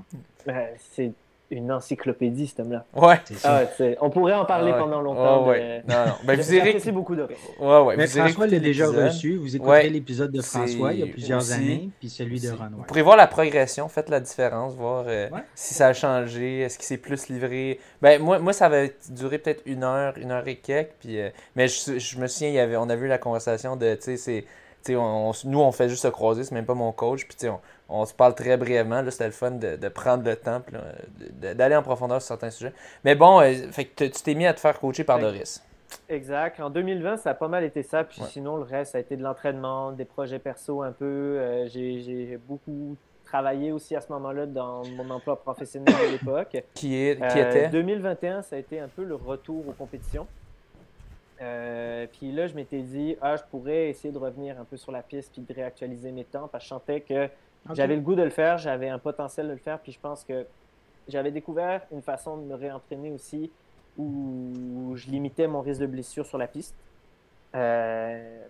Ben, c'est une encyclopédie, ce homme-là. Ouais. Ah, on pourrait en parler pendant longtemps. ouais. Non, non. Ben, vous irez... beaucoup de ouais, ouais. Mais François l'a déjà reçu. Vous écouterez l'épisode de François il y a plusieurs années, puis celui de Renoir. Vous pourrez voir la progression, faites la différence, voir euh, si ça a changé, est-ce qu'il s'est plus livré. Ben, moi, moi, ça avait duré peut-être une heure, une heure et quelques. Puis, euh, mais je, je, me souviens, il y avait, on a vu la conversation de, tu sais, c'est on, nous, on fait juste se croiser, c'est même pas mon coach. Puis on, on, se parle très brièvement. C'était le fun de, prendre le temps, d'aller en profondeur sur certains sujets. Mais bon, euh, fait que tu t'es mis à te faire coacher par Doris. Exact. En 2020, ça a pas mal été ça. Puis sinon, le reste, ça a été de l'entraînement, des projets perso un peu. Euh, j'ai beaucoup travaillé aussi à ce moment-là dans mon emploi professionnel de l'époque. Qui, est, qui euh, était? 2021, ça a été un peu le retour aux compétitions. Euh, puis là, je m'étais dit, ah, je pourrais essayer de revenir un peu sur la piste puis de réactualiser mes temps parce que je sentais que j'avais le goût de le faire, j'avais un potentiel de le faire. Puis je pense que j'avais découvert une façon de me réentraîner aussi où je limitais mon risque de blessure sur la piste. Euh...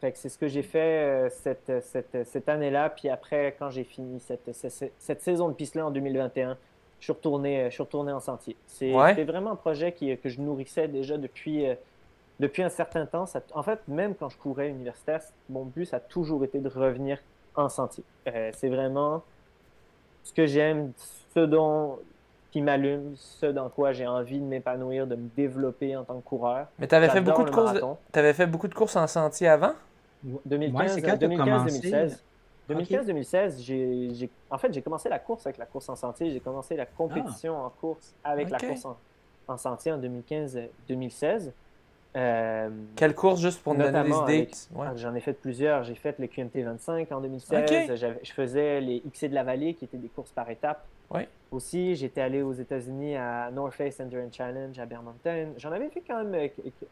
Fait que c'est ce que j'ai fait euh, cette, cette, cette année-là. Puis après, quand j'ai fini cette, cette, cette saison de piste-là en 2021, je suis retourné, je suis retourné en sentier. C'était vraiment un projet qui, que je nourrissais déjà depuis, euh, depuis un certain temps. Ça, en fait, même quand je courais universitaire, mon but, ça a toujours été de revenir en sentier. Euh, c'est vraiment ce que j'aime, ce dont qui m'allume, ce dans quoi j'ai envie de m'épanouir, de me développer en tant que coureur. Mais tu avais fait beaucoup de courses. Avais fait beaucoup de courses en sentier avant? 2015, 2015-2016. 2015-2016, j'ai, en fait, j'ai commencé la course avec la course en sentier. J'ai commencé la compétition ah. en course avec la course en, sentier en 2015-2016. Euh, Quelle course, juste pour nous donner des idées? Ah, j'en ai fait plusieurs. J'ai fait le QMT 25 en 2016. Je faisais les XC de la vallée, qui étaient des courses par étapes. Aussi, j'étais allé aux États-Unis à North Face Endurance Challenge à Bear. J'en avais fait quand même,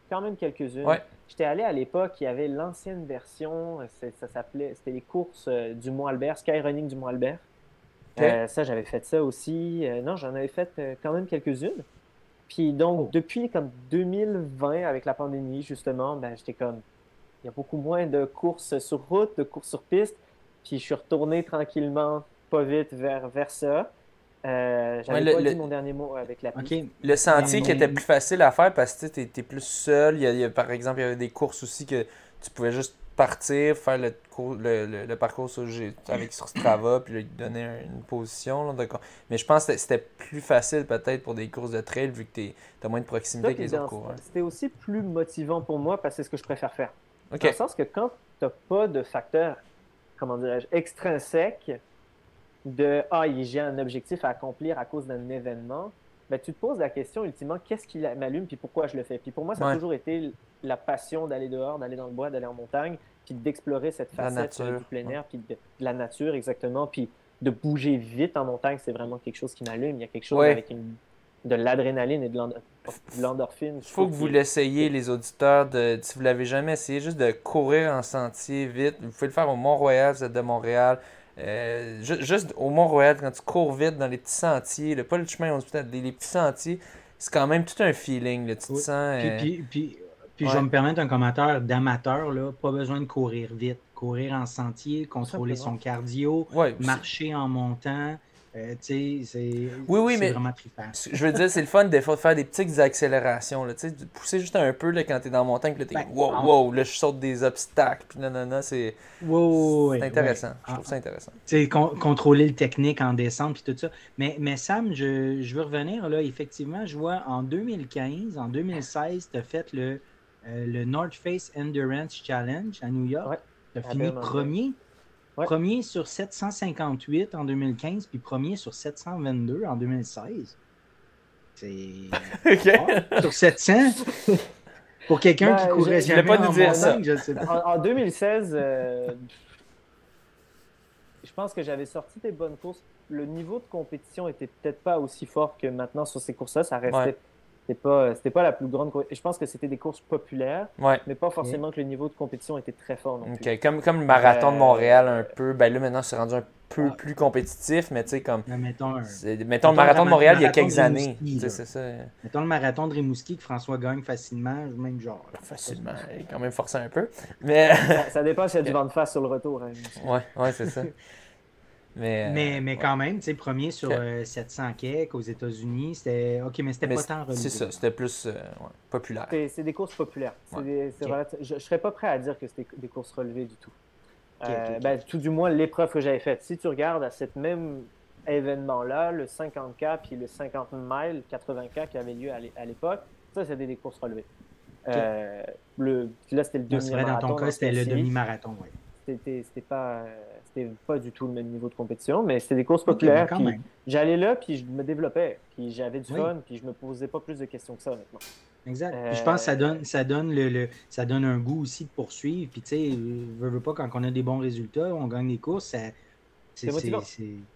quand même quelques-unes. J'étais allé à l'époque, il y avait l'ancienne version, ça s'appelait, c'était les courses euh, du Mont Albert, Skyrunning du Mont Albert. Euh, ça, j'avais fait ça aussi. Euh, non, j'en avais fait quand même quelques-unes. Puis donc, oh. depuis comme 2020, avec la pandémie, justement, ben, j'étais comme, il y a beaucoup moins de courses sur route, de courses sur piste. Puis je suis retourné tranquillement, pas vite, vers, vers ça. Euh, J'avais pas dit mon dernier mot avec la piste. Le sentier qui était plus facile à faire parce que tu étais plus seul. Il y, a, par exemple, il y avait des courses aussi que tu pouvais juste partir, faire le, le, le, parcours sur, avec sur Strava, puis lui donner une position. Là, mais je pense que c'était plus facile peut-être pour des courses de trail vu que tu as moins de proximité avec les autres coureurs. C'était aussi plus motivant pour moi parce que c'est ce que je préfère faire. Dans le sens que quand tu n'as pas de facteur, comment dirais-je, extrinsèque de Ah, j'ai un objectif à accomplir à cause d'un événement, ben, tu te poses la question ultimement qu'est-ce qui m'allume puis pourquoi je le fais? Puis pour moi, ça a toujours été la passion d'aller dehors, d'aller dans le bois, d'aller en montagne, puis d'explorer cette facette du plein air, puis de, la nature exactement, puis de bouger vite en montagne, c'est vraiment quelque chose qui m'allume. Il y a quelque chose avec de l'adrénaline et de l'endorphine. Il faut que vous l'essayiez, les auditeurs, de, si vous l'avez jamais essayé, juste de courir en sentier vite. Vous pouvez le faire au Mont-Royal, vous êtes de Montréal. Euh, juste au Mont-Royal, quand tu cours vite dans les petits sentiers, pas le chemin, on les, les petits sentiers, c'est quand même tout un feeling. tu te sens. Euh, puis, puis, puis, je vais me permettre un commentaire d'amateur, pas besoin de courir vite. Courir en sentier, contrôler son cardio, marcher en montant. Euh, c'est oui, oui, mais vraiment trippant. Je veux dire, c'est le fun des fois de faire des petites accélérations. Là, de pousser juste un peu là, quand tu es dans la montagne, puis là, ben, wow, wow, là, je saute des obstacles, puis non, non, non, c'est intéressant. Je trouve ça intéressant. contrôler le technique en descente, puis tout ça. Mais, mais Sam, je, je, veux revenir, là, effectivement, je vois en 2015, en 2016, tu as fait le, euh, le North Face Endurance Challenge à New York. Tu as fini premier? Premier sur 758 en 2015, puis premier sur 722 en 2016. C'est. sur 700. Pour quelqu'un qui ben, courait je, jamais pas en dire ça. je sais pas. En, 2016, euh, je pense que j'avais sorti des bonnes courses. Le niveau de compétition était peut-être pas aussi fort que maintenant sur ces courses-là. Ça restait c'était pas, c'était pas la plus grande. Je pense que c'était des courses populaires, mais pas forcément que le niveau de compétition était très fort non plus. Comme, comme le marathon de Montréal, un peu. Ben là, maintenant, c'est rendu un peu plus compétitif, mais tu sais, comme. mettons, mettons, le marathon de Montréal, il y a quelques années. C'est ça. Mettons le marathon de Rimouski que François gagne facilement, même genre. Facilement, il est quand même forcé un peu. Mais... ça, dépend s'il y a du vent de face sur le retour. Hein, ouais, ouais, c'est ça. Mais, mais, mais, quand même, tu sais, premier sur 700 euh, cakes aux États-Unis, c'était OK, mais c'était pas tant C'est ça, c'était plus euh, populaire. C'est des courses populaires. je ne serais pas prêt à dire que c'était des courses relevées du tout. Euh, ben, tout du moins, l'épreuve que j'avais faite. Si tu regardes à cet même événement-là, le 50K puis le 50 miles, 80K qui avait lieu à l'époque, ça, c'était des courses relevées. le, là, c'était le demi-marathon. Dans ton cas, c'était le demi-marathon, oui. C'était pas c'était pas du tout le même niveau de compétition, mais c'était des courses populaires. J'allais là, puis je me développais, puis j'avais du fun, puis je me posais pas plus de questions que ça, honnêtement. Exact. je pense que ça donne, ça donne, le, ça donne un goût aussi de poursuivre. Puis, tu sais, veux, veux pas, quand on a des bons résultats, on gagne des courses, c'est motivant.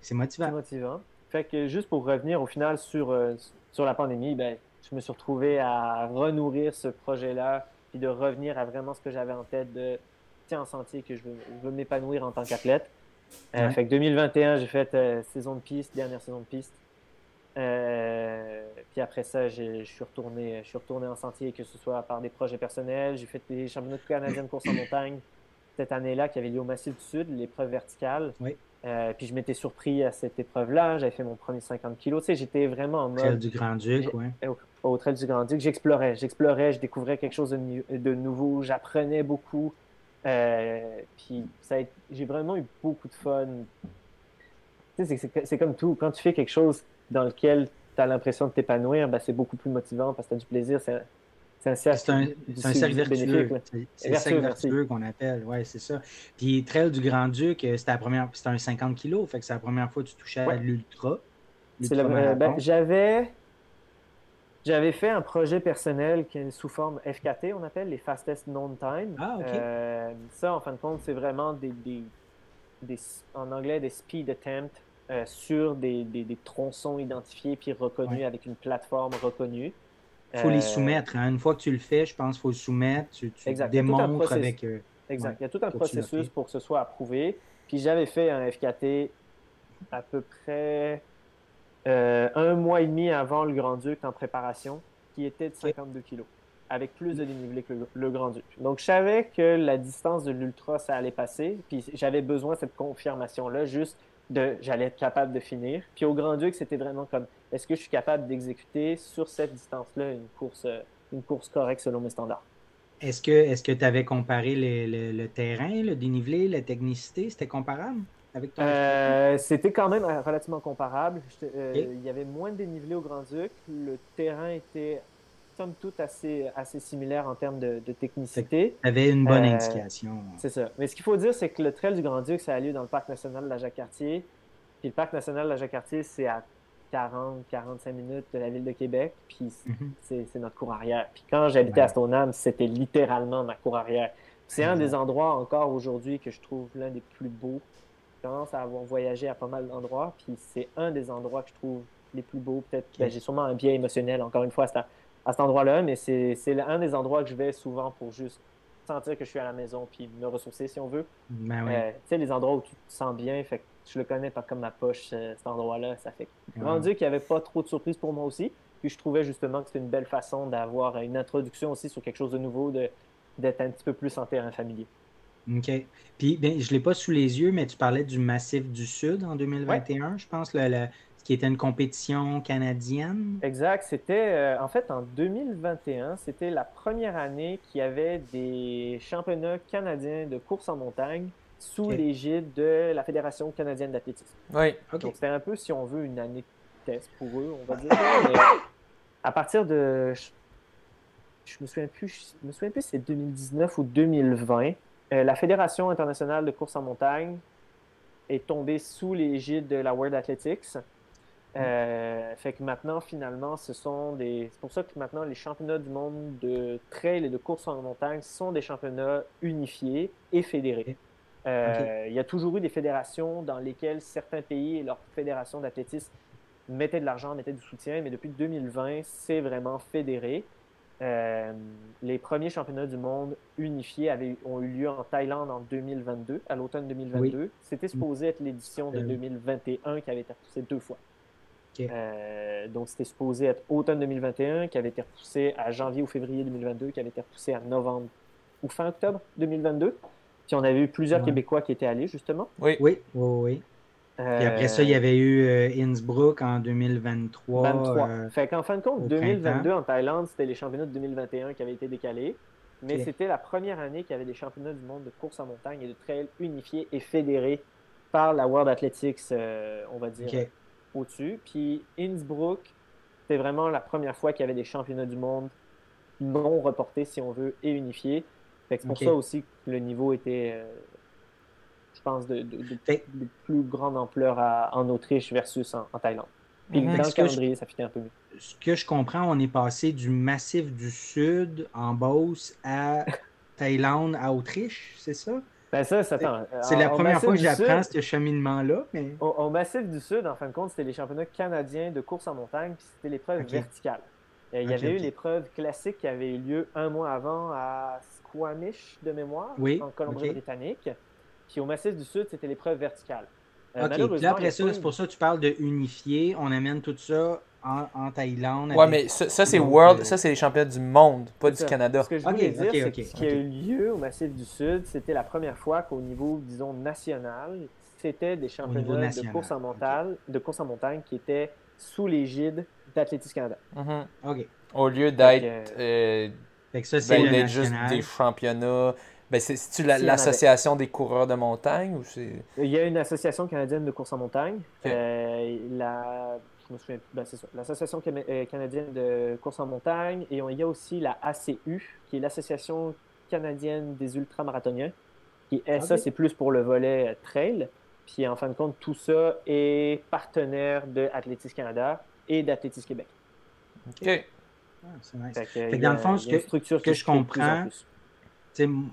C'est motivant. motivant. Fait que juste pour revenir au final sur, euh, sur la pandémie, ben, je me suis retrouvé à renourrir ce projet-là, puis de revenir à vraiment ce que j'avais en tête de en sentier que je veux, m'épanouir en tant qu'athlète. Euh, fait que 2021, j'ai fait euh, saison de piste, dernière saison de piste. Euh, puis après ça, je suis retourné, je suis retourné en sentier, que ce soit par des projets personnels. J'ai fait des championnats canadiens de course en montagne cette année-là qui avait lieu au Massif du Sud, l'épreuve verticale. Oui. puis je m'étais surpris à cette épreuve-là. J'avais fait mon premier 50 kilos. Tu sais, j'étais vraiment en mode. Trail du Grand-Duc, oui. Au, au Trail du Grand-Duc, j'explorais. J'explorais, je découvrais quelque chose de, de nouveau. J'apprenais beaucoup. Euh, puis j'ai vraiment eu beaucoup de fun. c'est comme tout. Quand tu fais quelque chose dans lequel tu as l'impression de t'épanouir, ben, c'est beaucoup plus motivant parce que tu as du plaisir. C'est un cercle, un, cercle vertueux. C'est le cercle vertueux qu'on appelle. Oui, c'est ça. Puis Trail du Grand-Duc, euh, c'était un 50 kg. Fait que c'est la première fois que tu touchais à l'ultra. Ben, j'avais j'avais fait un projet personnel qui est sous forme FKT, on appelle les Fastest Known Time. Ah, euh, ça, en fin de compte, c'est vraiment des, des, en anglais des speed attempts euh, sur des, des, tronçons identifiés puis reconnus avec une plateforme reconnue. Il faut les euh, soumettre. Hein. Une fois que tu le fais, je pense qu'il faut le soumettre. Tu, démontres avec. exact. Il y a tout un processus pour que ce soit approuvé. Puis j'avais fait un FKT à peu près euh, un mois et demi avant le Grand-Duc en préparation, qui était de 52 kg, avec plus de dénivelé que le, Grand-Duc. Donc, je savais que la distance de l'ultra, ça allait passer, puis j'avais besoin de cette confirmation-là, juste de j'allais être capable de finir. Puis au Grand-Duc, c'était vraiment comme est-ce que je suis capable d'exécuter sur cette distance-là une course, euh, une course correcte selon mes standards? Est-ce que tu avais comparé le terrain, le dénivelé, la technicité? C'était comparable? Euh, c'était quand même relativement comparable. Euh, il y avait moins de dénivelé au Grand-Duc. Le terrain était somme toute assez, assez similaires en termes de, technicité. Tu avais une bonne euh, indication. C'est ça. Mais ce qu'il faut dire, c'est que le Trail du Grand-Duc, ça a lieu dans le Parc national de la Jacques-Cartier. Puis le Parc national de la Jacques-Cartier, c'est à 40-45 minutes de la ville de Québec. Puis mhm. c'est notre cour arrière. Puis quand j'habitais à Stoneham, c'était littéralement ma cour arrière. C'est un des endroits encore aujourd'hui que je trouve l'un des plus beaux. Je commence à avoir voyagé à pas mal d'endroits. Puis c'est un des endroits que je trouve les plus beaux. Peut-être, ben, j'ai sûrement un biais émotionnel, encore une fois, à, cet endroit-là, mais c'est un des endroits que je vais souvent pour juste sentir que je suis à la maison puis me ressourcer si on veut. Ben euh, tu sais, les endroits où tu te sens bien, fait que je le connais pas comme ma poche, euh, cet endroit-là. Ça fait rendu qu'il n'y avait pas trop de surprises pour moi aussi. Puis je trouvais justement que c'était une belle façon d'avoir une introduction aussi sur quelque chose de nouveau, d'être un petit peu plus en terrain familier. OK. Puis, ben, je ne l'ai pas sous les yeux, mais tu parlais du Massif du Sud en 2021, je pense. Le, qui était une compétition canadienne. Exact. C'était, euh, en fait, en 2021, c'était la première année qu'il y avait des championnats canadiens de course en montagne sous l'égide de la Fédération canadienne d'athlétisme. Oui. Donc, c'était un peu, si on veut, une année de test pour eux, on va dire. à partir de. Je, me souviens plus, je me souviens plus si c'est 2019 ou 2020. Euh, la Fédération internationale de course en montagne est tombée sous l'égide de la World Athletics. Euh, fait que maintenant, finalement, ce sont des. C'est pour ça que maintenant, les championnats du monde de trail et de course en montagne sont des championnats unifiés et fédérés. Euh, il y a toujours eu des fédérations dans lesquelles certains pays et leurs fédérations d'athlétisme mettaient de l'argent, mettaient du soutien, mais depuis 2020, c'est vraiment fédéré. Euh, les premiers championnats du monde unifiés avaient, ont eu lieu en Thaïlande en 2022, à l'automne 2022. C'était supposé être l'édition de 2021 qui avait été repoussée deux fois. Euh, donc, c'était supposé être automne 2021, qui avait été repoussé à janvier ou février 2022, qui avait été repoussé à novembre ou fin octobre 2022. Puis on avait eu plusieurs Québécois qui étaient allés, justement. Oui, oui, oui. Et après ça, il y euh, avait eu euh, Innsbruck en 2023. 23. fait qu'en fin de compte, 2022 en Thaïlande, c'était les championnats de 2021 qui avaient été décalés. Mais c'était la première année qu'il y avait des championnats du monde de course en montagne et de trail unifiés et fédérés par la World Athletics, on va dire, au-dessus. Puis Innsbruck, c'était vraiment la première fois qu'il y avait des championnats du monde non reportés, si on veut, et unifiés. C'est pour ça aussi que le niveau était, euh, pense, de, plus grande ampleur en Autriche versus en, Thaïlande. Puis mhm. dans le calendrier, ça fitait un peu mieux. Ce que je comprends, on est passé du massif du Sud en Beauce à Thaïlande à Autriche, c'est ça? Ben ça, c'est la première fois que j'apprends ce cheminement-là. Mais... Au, Massif du Sud, en fin de compte, c'était les championnats canadiens de course en montagne, puis c'était l'épreuve verticale. Euh, il y avait eu l'épreuve classique qui avait eu lieu un mois avant à Squamish, de mémoire, en Colombie-Britannique. Puis au Massif du Sud, c'était l'épreuve verticale. Euh, OK, puis après ça, c'est pour ça que tu parles de unifier. On amène tout ça en, Thaïlande. Ouais, mais ça, c'est World, ça c'est les championnats du monde, pas du Canada. Ce que je voulais dire, c'est que ce qui a eu lieu au Massif du Sud, c'était la première fois qu'au niveau, disons, national, c'était des championnats de course, en montagne, de course en montagne qui étaient sous l'égide d'Athlétisme Canada. OK. Au lieu d'être euh, ben, juste des championnats. Ben, c'est-tu l'association des coureurs de montagne ou c'est? Il y a une association canadienne de course en montagne. Euh, la je me souviens ben, c'est ça, l'Association euh, canadienne de course en montagne, et il y a aussi la ACU, qui est l'Association canadienne des ultramarathoniens, est, ça, c'est plus pour le volet euh, trail. Puis en fin de compte, tout ça est partenaire de Athlétisme Canada et d'Athlétisme Québec. OK. Ah, c'est nice. dans le fond, ce que, que je comprends,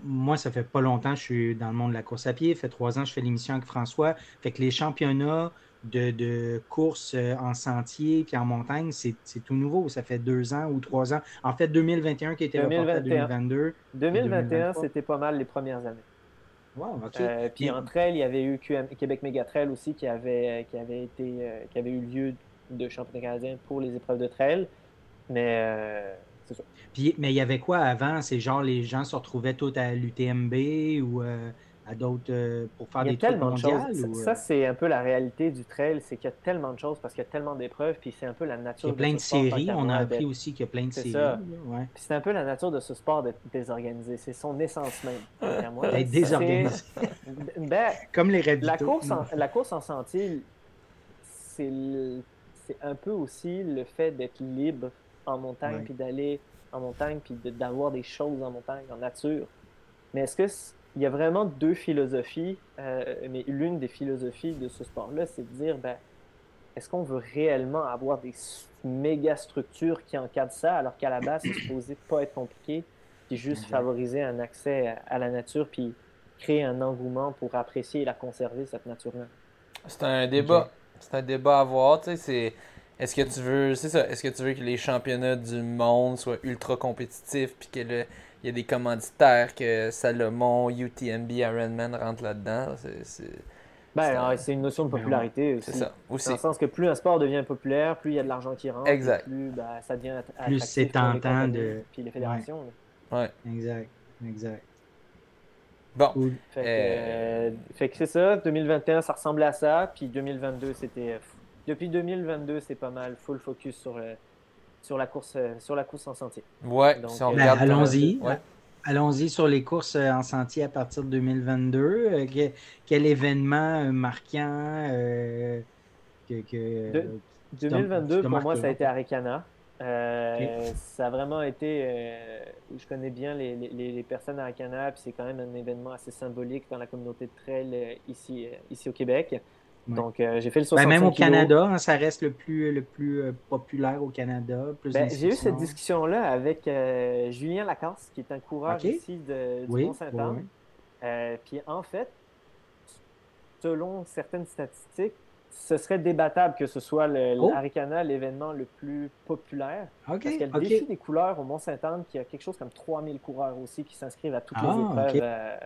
moi, ça fait pas longtemps que je suis dans le monde de la course à pied. Ça fait trois ans que je fais l'émission avec François. Fait que les championnats de, de course euh, en sentier puis en montagne, c'est tout nouveau. Ça fait deux ans ou trois ans. En fait, 2021 qui était 2021. 2022. 2021, c'était pas mal les premières années. Wow, OK. Euh, puis entre elles, il y avait eu Québec Mégatrail aussi qui avait, qui avait été euh, qui avait eu lieu de championnat canadien pour les épreuves de trail. Mais c'est ça. Puis, mais il y avait quoi avant? C'est genre les gens se retrouvaient tous à l'UTMB ou à d'autres euh, pour faire des trucs mondiales? Ça, c'est un peu la réalité du trail, c'est qu'il y a tellement de choses parce qu'il y a tellement d'épreuves, puis c'est un peu la nature. Il y a plein de, séries, on a appris aussi qu'il y a plein de séries. Ouais. c'est un peu la nature de ce sport d'être désorganisé, c'est son essence même. D'être désorganisé. ben, Comme les La course en, la course en sentier, c'est un peu aussi le fait d'être libre en montagne, puis d'aller en montagne, puis d'avoir des choses en montagne, en nature. Mais est-ce que il y a vraiment deux philosophies, euh, mais l'une des philosophies de ce sport-là, c'est de dire, ben, est-ce qu'on veut réellement avoir des méga structures qui encadrent ça, alors qu'à la base, c'est supposé pas être compliqué, puis juste favoriser un accès à la nature, puis créer un engouement pour apprécier et la conserver, cette nature-là? C'est un débat. C'est un débat à avoir, tu sais, c'est... Est-ce que tu veux, c'est ça, est-ce que tu veux que les championnats du monde soient ultra compétitifs puis qu'il y a des commanditaires que Salomon, UTMB, Ironman rentrent là-dedans? C'est, ben, c'est une notion de popularité aussi. C'est ça, aussi. Dans le sens que plus un sport devient populaire, plus il y a de l'argent qui rentre, exact. plus ben, ça devient Plus c'est tentant de... Puis les fédérations. Ouais. Exact, exact. Bon. Fait, que, euh, fait que c'est ça. 2021, ça ressemblait à ça. Puis 2022, c'était depuis 2022, c'est pas mal full focus sur, euh, sur, la, course, euh, sur la course en sentier. Ouais, euh, ben, allons-y. Allons-y sur les courses en sentier à partir de 2022. quel événement marquant que, 2022, pour moi, ça a été Arikana. Ça a vraiment été. je connais bien les, les, les personnes à Arikana, puis c'est quand même un événement assez symbolique dans la communauté de trail ici, ici au Québec. Donc, euh, j'ai fait le 65 ben, Même au Canada, hein, ça reste le plus, le plus euh, populaire au Canada. Ben, j'ai eu cette discussion-là avec euh, Julien Lacasse, qui est un coureur ici de, du Mont-Saint-Anne. puis en fait, selon certaines statistiques, ce serait débattable que ce soit l'Aricana oh. l'événement le plus populaire. parce qu'il y a le défi des couleurs au Mont-Saint-Anne, qui a quelque chose comme 3000 coureurs aussi qui s'inscrivent à toutes les ah, épreuves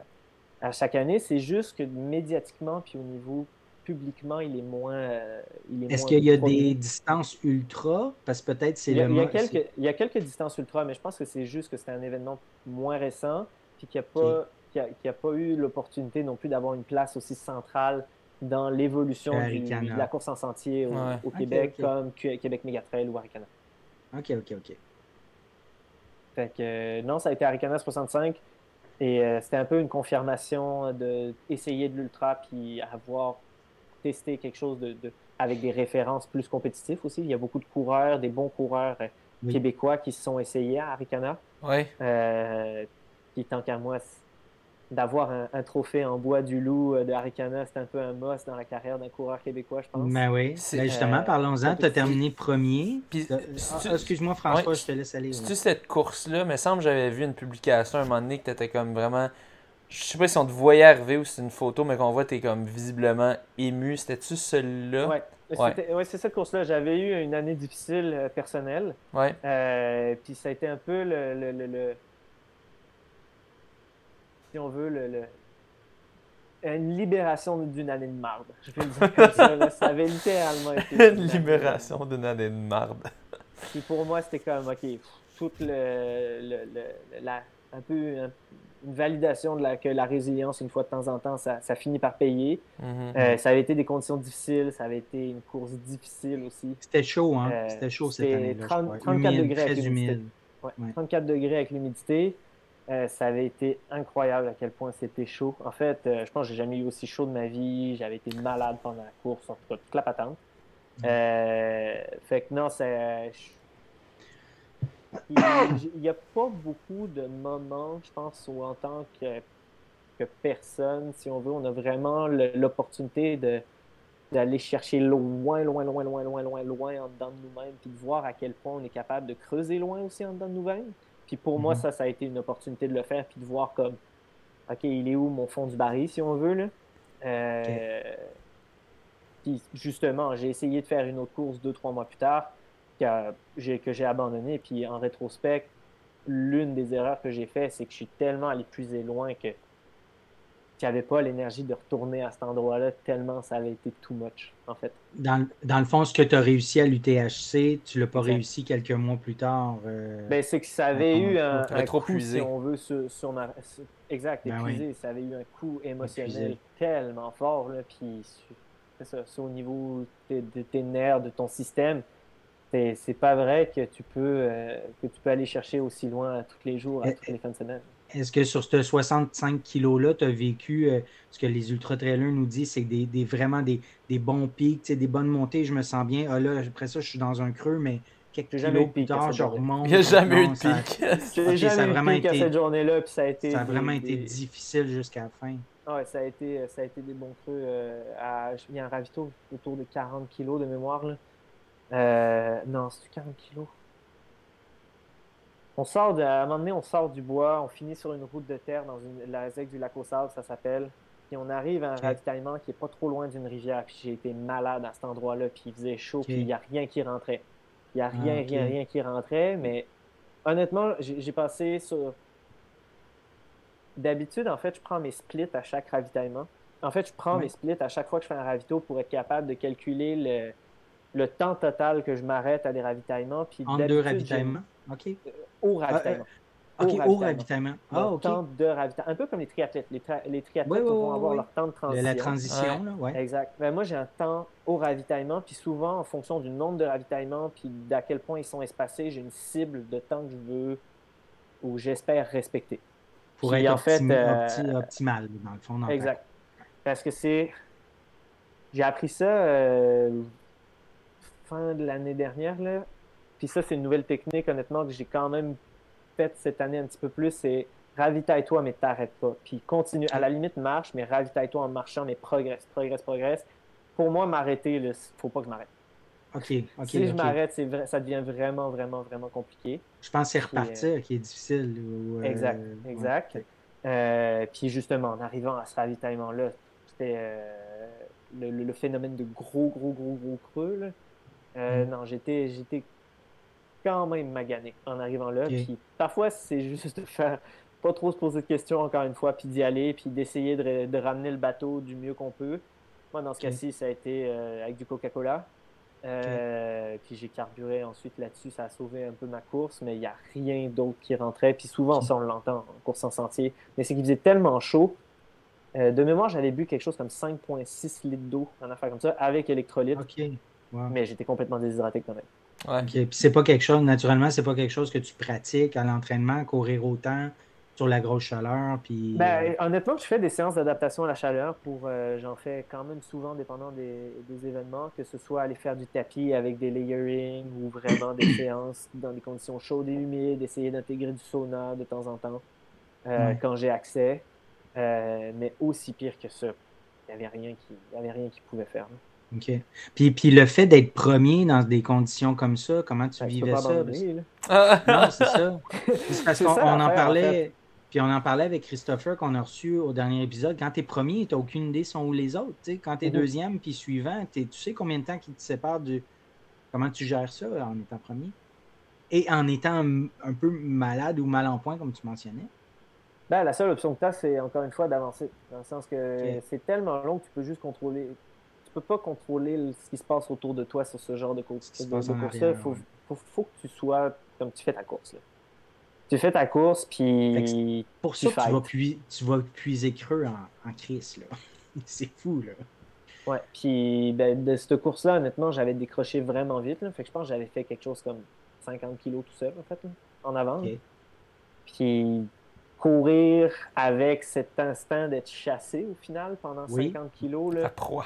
à chaque année. C'est juste que médiatiquement, puis au niveau publiquement, il est moins. Euh, Est-ce qu'il y a des distances ultra? Parce que peut-être c'est le. Il y, a quelques, il y a quelques distances ultra, mais je pense que c'est juste que c'est un événement moins récent, puis qu'il n'y a, a, pas eu l'opportunité non plus d'avoir une place aussi centrale dans l'évolution de la course en sentier au, Québec, comme Québec Megatrail ou Aricana. Ok, ok, ok. Fait que non, ça a été Aricana 65. Et euh, c'était un peu une confirmation d'essayer de l'ultra puis avoir tester quelque chose de, avec des références plus compétitives aussi. Il y a beaucoup de coureurs, des bons coureurs euh, québécois qui se sont essayés à Arikana. Oui. Euh, puis tant qu'à moi, d'avoir un, trophée en bois du loup euh, de Arikana, c'est un peu un must dans la carrière d'un coureur québécois, je pense. Ben oui. Ben justement, parlons-en. Tu as terminé premier. Puis, ah, excuse-moi, François, je te laisse aller. C'est-tu cette course-là? Il me semble que j'avais vu une publication à un moment donné que tu étais comme vraiment je sais pas si on te voyait arriver ou si c'est une photo, mais qu'on voit, t'es comme visiblement ému. C'était-tu celui-là? Ouais. Ouais. c'est cette course-là. J'avais eu une année difficile euh, personnelle. Ouais. Euh, puis ça a été un peu le, le, le, si on veut, le, une libération d'une année de marde. Je vais le dire comme ça. Ça avait littéralement été. Une libération d'une année de marde. Puis pour moi, c'était comme, OK, toute le, la, un peu, une validation de la, que la résilience, une fois de temps en temps, ça, finit par payer. Mhm. Euh, ça avait été des conditions difficiles, ça avait été une course difficile aussi. C'était chaud, hein? Euh, c'était chaud cette année 34 degrés avec l'humidité. 34 degrés avec l'humidité. ça avait été incroyable à quel point c'était chaud. En fait, euh, je pense que j'ai jamais eu aussi chaud de ma vie. J'avais été malade pendant la course, en tout cas toute la patente. fait que non, c'est il n'y a pas beaucoup de moments, je pense, où en tant que, que personne, si on veut, on a vraiment l'opportunité de d'aller chercher loin, loin, loin, loin, loin, loin, loin en dedans de nous-mêmes, puis de voir à quel point on est capable de creuser loin aussi en dedans de nous-mêmes. Puis pour moi, mm-hmm. ça, ça a été une opportunité de le faire, puis de voir comme, OK, il est où mon fond du baril, si on veut, là? Euh, puis justement, j'ai essayé de faire une autre course deux, trois mois plus tard que j'ai abandonné. Puis en rétrospect, l'une des erreurs que j'ai fait, c'est que je suis tellement allé plus loin que j'avais pas l'énergie de retourner à cet endroit-là tellement ça avait été too much, en fait. Dans, dans le fond, ce que tu as réussi à l'UTHC, tu l'as pas réussi quelques mois plus tard. Euh, ben, c'est que ça avait eu un, coup, si on veut, sur, ma... Exact, ben épuisé. Ça avait eu un coup émotionnel tellement fort, là, puis c'est ça, au niveau de, tes nerfs, de ton système c'est pas vrai que tu peux euh, que tu peux aller chercher aussi loin tous les jours, à toutes les fins de semaine. Est-ce que sur ce 65 kilos-là, tu as vécu euh, ce que les ultra-trailers nous disent, c'est des, des, vraiment des, des, bons pics, des bonnes montées, je me sens bien. Ah là, après ça, je suis dans un creux, mais quelques kilos plus tard, je remonte. Il n'y a jamais eu de pic. J'ai jamais eu de pic à cette journée-là, puis ça a été... Ça a vraiment été difficile jusqu'à la fin. Ouais, ça a été, ça a été des bons creux. Euh, à, il y a un ravito autour de 40 kilos de mémoire. Là. Euh, non, c'est 40 kilos? On sort de, à un moment donné, on sort du bois, on finit sur une route de terre dans une, la ZEC du lac au sable, ça s'appelle. Puis on arrive à un ravitaillement qui est pas trop loin d'une rivière. Puis j'ai été malade à cet endroit-là, puis il faisait chaud, puis il n'y a rien qui rentrait. Il n'y a rien, ah, rien, rien qui rentrait. Mais honnêtement, j'ai passé sur. D'habitude, en fait, je prends mes splits à chaque ravitaillement. En fait, je prends mes splits à chaque fois que je fais un ravito pour être capable de calculer le, le temps total que je m'arrête à des ravitaillements. Puis en deux ravitaillements? OK. Au ravitaillement. Euh, OK, au ravitaillement. Ah, OK. Temps de ravitaillement. Un peu comme les triathlètes. Les, les triathlètes vont avoir leur temps de transition. La transition, là, ouais. Exact. Ben, moi, j'ai un temps au ravitaillement, puis souvent, en fonction du nombre de ravitaillements, puis d'à quel point ils sont espacés, j'ai une cible de temps que je veux ou j'espère respecter. Pour être en fait, euh, optimal, dans le fond. exact. Parce que c'est... J'ai appris ça euh, fin de l'année dernière, là. Puis ça, c'est une nouvelle technique, honnêtement, que j'ai quand même faite cette année un petit peu plus. C'est ravitaille-toi, mais t'arrêtes pas. Puis continue. À la limite, marche, mais ravitaille-toi en marchant, mais progresse, progresse, progresse. Pour moi, m'arrêter, il faut pas que je m'arrête. Si je m'arrête, ça devient vraiment, vraiment, vraiment compliqué. Je pense que c'est repartir euh, qui est difficile. Euh, exact, exact. Euh, puis justement, en arrivant à ce ravitaillement-là, c'était le, phénomène de gros, gros, gros, gros creux. Mm. Non, j'étais quand même magané en arrivant là. Puis parfois, c'est juste de faire pas trop se poser de questions encore une fois, puis d'y aller, puis d'essayer de, ramener le bateau du mieux qu'on peut. Moi, dans ce cas-ci, ça a été euh, avec du Coca-Cola. Euh, puis j'ai carburé ensuite là-dessus, ça a sauvé un peu ma course, mais il n'y a rien d'autre qui rentrait. Puis souvent, ça, on l'entend en course en sentier, mais c'est qu'il faisait tellement chaud. Euh, de mémoire, j'avais bu quelque chose comme 5,6 litres d'eau, en affaire comme ça, avec électrolyte. Mais j'étais complètement déshydraté quand même. Ouais. Puis c'est pas quelque chose, naturellement, c'est pas quelque chose que tu pratiques à l'entraînement, courir autant sur la grosse chaleur. Puis, ben, euh, Honnêtement, je fais des séances d'adaptation à la chaleur pour. Euh, j'en fais quand même souvent, dépendant des, événements, que ce soit aller faire du tapis avec des layering ou vraiment des séances dans des conditions chaudes et humides, essayer d'intégrer du sauna de temps en temps euh, quand j'ai accès. mais aussi pire que ça, il n'y avait, rien qui, avait rien qui pouvait faire. OK. Puis, puis le fait d'être premier dans des conditions comme ça, comment tu ben, vivais ça? non, c'est ça. C'est parce qu'on en parlait. Puis on en parlait avec Christopher qu'on a reçu au dernier épisode. Quand tu es premier, tu n'as aucune idée sont où les autres. Quand tu es mhm. deuxième puis suivant, tu sais combien de temps qui te sépare du. Comment tu gères ça en étant premier? Et en étant un peu malade ou mal en point, comme tu mentionnais? Ben, la seule option que tu as, c'est encore une fois d'avancer. Dans le sens que c'est tellement long que tu peux juste contrôler peux pas contrôler ce qui se passe autour de toi sur ce genre de course. Il faut, faut, que tu sois comme tu fais ta course. Tu fais ta course, puis. Pour ça, tu, vas, tu vas puiser creux en, en crise. C'est fou. là. Ouais, puis ben, de cette course-là, honnêtement, j'avais décroché vraiment vite. Fait que je pense que j'avais fait quelque chose comme 50 kilos tout seul, en fait, en avant. Puis courir avec cet instinct d'être chassé au final pendant 50 kilos. Là, La proie.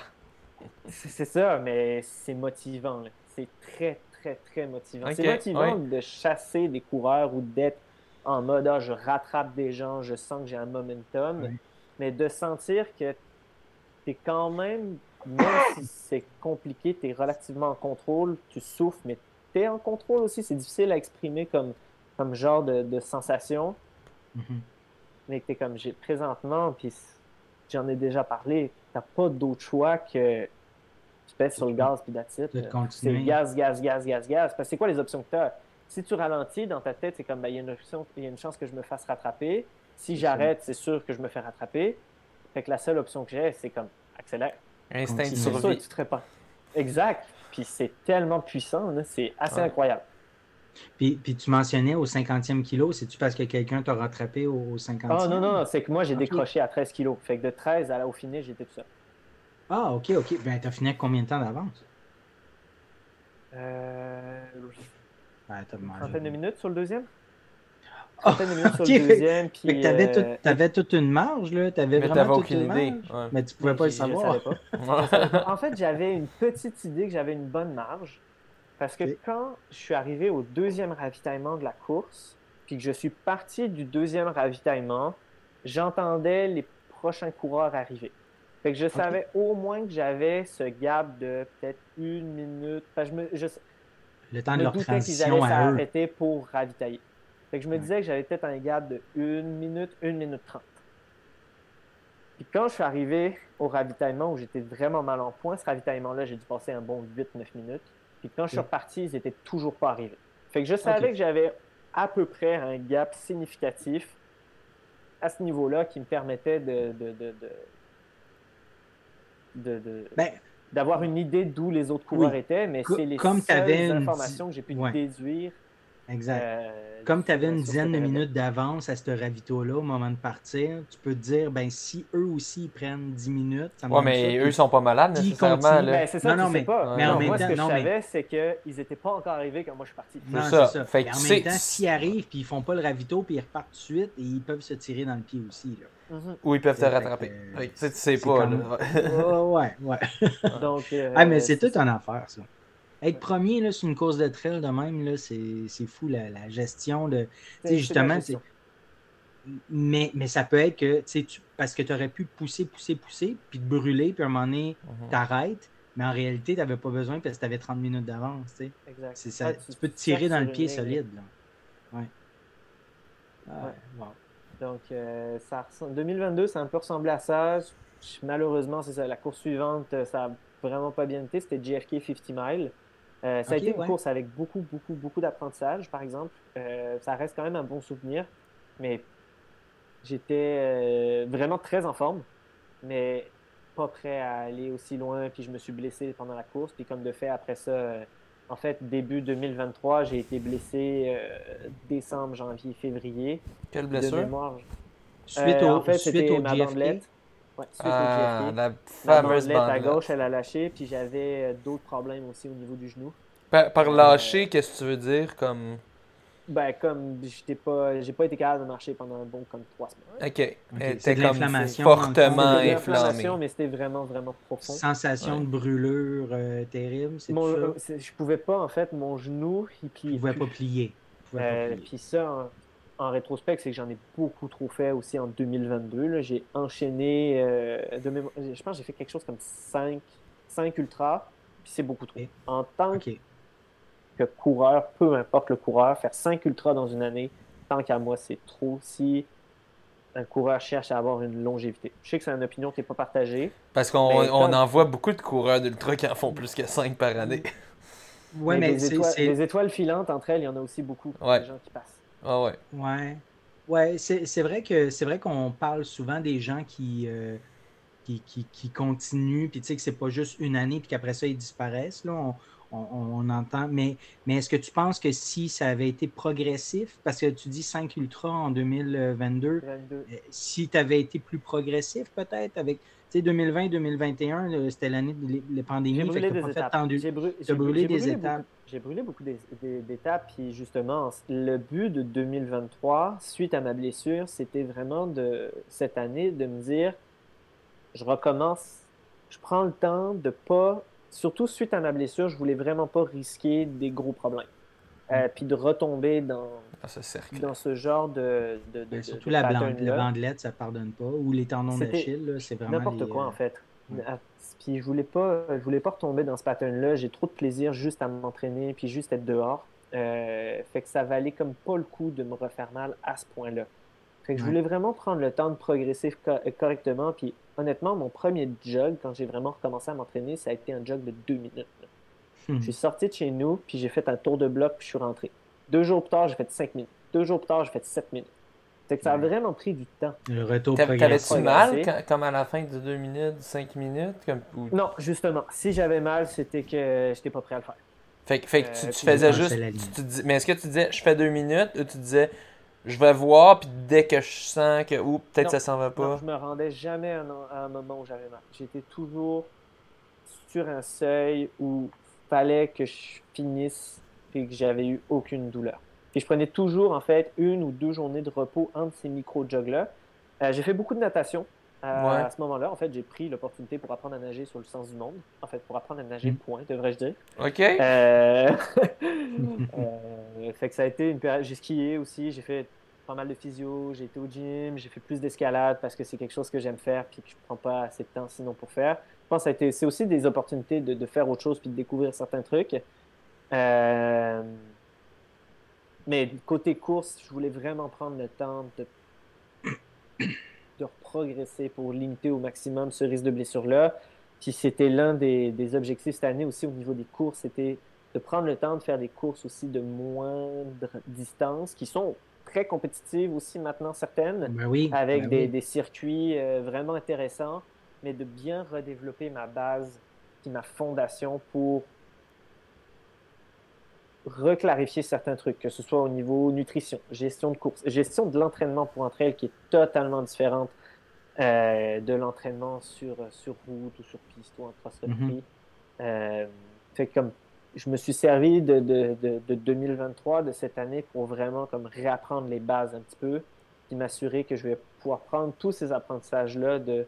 C'est ça, mais c'est motivant. C'est très, très, très motivant. c'est motivant de chasser des coureurs ou d'être en mode ah, je rattrape des gens, je sens que j'ai un momentum. Mais de sentir que tu es quand même, même si c'est compliqué, tu es relativement en contrôle, tu souffres, mais tu es en contrôle aussi. C'est difficile à exprimer comme, comme genre de, sensation. Mm-hmm. Mais que tu es comme j'ai présentement, puis j'en ai déjà parlé, t'as pas d'autre choix que tu pèses sur le gaz puis that's C'est gaz, gaz, gaz, gaz, gaz. Parce que c'est quoi les options que tu as? Si tu ralentis dans ta tête, c'est comme, ben, il y, a une y a une chance que je me fasse rattraper. Si j'arrête, c'est sûr que je me fais rattraper. Fait que la seule option que j'ai, c'est comme, accélère. Instinct de survie. tu te pas. Exact. Puis c'est tellement puissant, c'est assez incroyable. Puis, puis, tu mentionnais au 50e kilo, c'est-tu parce que quelqu'un t'a rattrapé au 50e? Ah non, non, c'est que moi j'ai décroché à 13 kilos. Fait que de 13 à la, au finish, j'étais tout seul. Ah, ok, ok. Ben, t'as fini avec combien de temps d'avance? Euh. Ben, t'as Trentaine de minutes sur le deuxième? Ah, Trentaine de minutes sur le deuxième. Puis. T'avais, euh... avais toute une marge, là. T'avais mais vraiment toute aucune une idée. Marge, Mais tu pouvais pas le savoir. en fait, j'avais une petite idée que j'avais une bonne marge. Parce que quand je suis arrivé au deuxième ravitaillement de la course, puis que je suis parti du deuxième ravitaillement, j'entendais les prochains coureurs arriver. Fait que je savais au moins que j'avais ce gap de peut-être une minute. je me, le temps de leur transition allaient s'arrêter pour ravitailler. Fait que je me disais que j'avais peut-être un gap de une minute, une minute trente. Puis quand je suis arrivé au ravitaillement où j'étais vraiment mal en point, ce ravitaillement-là, j'ai dû passer un bon 8-9 minutes. Puis quand je suis reparti, ils n'étaient toujours pas arrivés. Fait que je savais que j'avais à peu près un gap significatif à ce niveau-là qui me permettait de, de, ben, d'avoir une idée d'où les autres coureurs étaient, mais c'est les comme seules informations que j'ai pu déduire Exact. Euh, Comme tu avais une dizaine de minutes d'avance à ce ravito-là au moment de partir, tu peux te dire, ben si eux aussi prennent 10 minutes, ça Ouais, mais eux, ils sont pas malades nécessairement. Ben, c'est ça, non, non, mais, pas. Mais en moi, ce que je savais, c'est qu'ils n'étaient pas encore arrivés quand moi je suis parti. Non, c'est ça. Fait en même temps, s'ils arrivent, puis ils font pas le ravito, puis ils repartent tout de suite, et ils peuvent se tirer dans le pied aussi. Là. Mhm. Ou ils peuvent te rattraper. Tu sais, tu sais pas. ouais, ouais. Donc, euh, ah, mais c'est tout en affaire, ça. Être premier là, sur une course de trail de même, c'est fou la, gestion de. justement, mais, mais ça peut être que tu, parce que tu aurais pu pousser, pousser, pousser, puis te brûler, puis à un moment donné, mhm. t'arrêtes. Mais en réalité, tu n'avais pas besoin parce que tu avais 30 minutes d'avance. Exact. Ça, tu, peux te tirer dans le pied solide. Là. Ouais. Ah, Donc, euh, ça 2022, ça a un peu ressemblé à ça. Malheureusement, c'est ça. La course suivante, ça n'a vraiment pas bien été. C'était JFK 50 miles. Euh, ça a été une course avec beaucoup, beaucoup, beaucoup d'apprentissage, par exemple. Euh, ça reste quand même un bon souvenir, mais j'étais euh, vraiment très en forme, mais pas prêt à aller aussi loin. Puis je me suis blessé pendant la course. Puis comme de fait, après ça, en fait, début 2023, j'ai été blessé décembre, janvier, février. Quelle blessure? De mémoire. Suite au, en fait, c'était ma bandelette. Ouais, ah, la fameuse bandelette à gauche, elle a lâché, puis j'avais euh, d'autres problèmes aussi au niveau du genou. Par, par euh, lâcher, qu'est-ce que tu veux dire comme? Ben, comme j'étais pas, j'ai pas été capable de marcher pendant un bon comme trois semaines. Ok. C'était comme fortement inflammé. mais c'était vraiment, vraiment profond. Sensation de brûlure euh, terrible, c'est ça? Je pouvais pas, en fait, mon genou, il pliait. Il pouvait pas plier. Puis ça, en rétrospect, c'est que j'en ai beaucoup trop fait aussi en 2022. J'ai enchaîné, euh, je pense que j'ai fait quelque chose comme 5, 5 ultras, puis c'est beaucoup trop. En tant que coureur, peu importe le coureur, faire 5 ultras dans une année, tant qu'à moi, c'est trop si un coureur cherche à avoir une longévité. Je sais que c'est une opinion qui n'est pas partagée. Parce qu'on en voit beaucoup de coureurs d'ultra qui en font plus que 5 par année. Ouais, mais, les, étoiles, les, étoiles, filantes, entre elles, il y en a aussi beaucoup. Ouais. gens qui passent. Ah ouais. Ouais. Ouais, c'est vrai que c'est vrai qu'on parle souvent des gens qui, euh, qui, qui, continuent, puis tu sais que c'est pas juste une année, puis qu'après ça, ils disparaissent. Là, on, entend. Mais, mais est-ce que tu penses que si ça avait été progressif, parce que tu dis 5 Ultra en 2022, euh, si tu avais été plus progressif peut-être avec 2020-2021, c'était l'année de la pandémie. J'ai brûlé, des étapes. J'ai brûlé, des étapes. J'ai brûlé beaucoup d'étapes. Puis justement, le but de 2023, suite à ma blessure, c'était vraiment de cette année de me dire, je recommence, je prends le temps de pas, surtout suite à ma blessure, je voulais vraiment pas risquer des gros problèmes. Euh, puis de retomber dans, ce cercle. dans ce genre de. de, ben, surtout la, bandelette, ça pardonne pas. Ou les tendons d'Achille, c'est vraiment. N'importe quoi, en euh, fait. Ah, puis je voulais pas, je voulais pas retomber dans ce pattern-là. J'ai trop de plaisir juste à m'entraîner, puis juste être dehors. Euh, fait que ça valait comme pas le coup de me refaire mal à ce point-là. Fait que je voulais vraiment prendre le temps de progresser correctement. Puis honnêtement, mon premier jog, quand j'ai vraiment recommencé à m'entraîner, ça a été un jog de deux minutes. Hmm. Je suis sorti de chez nous, puis j'ai fait un tour de bloc, puis je suis rentré. Deux jours plus tard, j'ai fait 5 minutes. Deux jours plus tard, j'ai fait 7 minutes. C'est que ça a vraiment pris du temps. Le retour T'avais-tu mal, comme à la fin de 2 minutes, 5 minutes? Comme... Non, justement. Si j'avais mal, c'était que j'étais pas prêt à le faire. Fait, fait que tu, euh, faisais juste... mais est-ce que tu disais, je fais 2 minutes, ou tu disais, je vais voir, puis dès que je sens que, ou peut-être ça s'en va pas? Non, je me rendais jamais à un, moment où j'avais mal. J'étais toujours sur un seuil où fallait que je finisse et que j'avais eu aucune douleur. Et je prenais toujours, en fait, une ou deux journées de repos entre ces micro-jogs-là. Euh, j'ai fait beaucoup de natation. À, ce moment-là, en fait, j'ai pris l'opportunité pour apprendre à nager sur le sens du monde. En fait, pour apprendre à nager, mm. point, devrais-je dire. OK. Euh, fait que ça a été une période. J'ai skié aussi, j'ai fait pas mal de physio, j'ai été au gym, j'ai fait plus d'escalade parce que c'est quelque chose que j'aime faire puis que je prends pas assez de temps sinon pour faire. Je pense que c'est aussi des opportunités de, de, faire autre chose puis de découvrir certains trucs. Euh, mais côté course, je voulais vraiment prendre le temps de, de progresser pour limiter au maximum ce risque de blessure-là. Puis c'était l'un des, des, objectifs cette année aussi au niveau des courses, c'était de prendre le temps de faire des courses aussi de moindre distance, qui sont très compétitives aussi maintenant certaines, ben oui, avec ben des, oui. des, circuits euh, vraiment intéressants, mais de bien redévelopper ma base, puis ma fondation pour reclarifier certains trucs, que ce soit au niveau nutrition, gestion de course, gestion de l'entraînement pour entre elles qui est totalement différente euh, de l'entraînement sur, sur route ou sur piste ou en cross-country. Mhm. Mm -hmm. euh, fait comme je me suis servi de, de, de, de, 2023, de cette année, pour vraiment comme réapprendre les bases un petit peu, puis m'assurer que je vais pouvoir prendre tous ces apprentissages-là de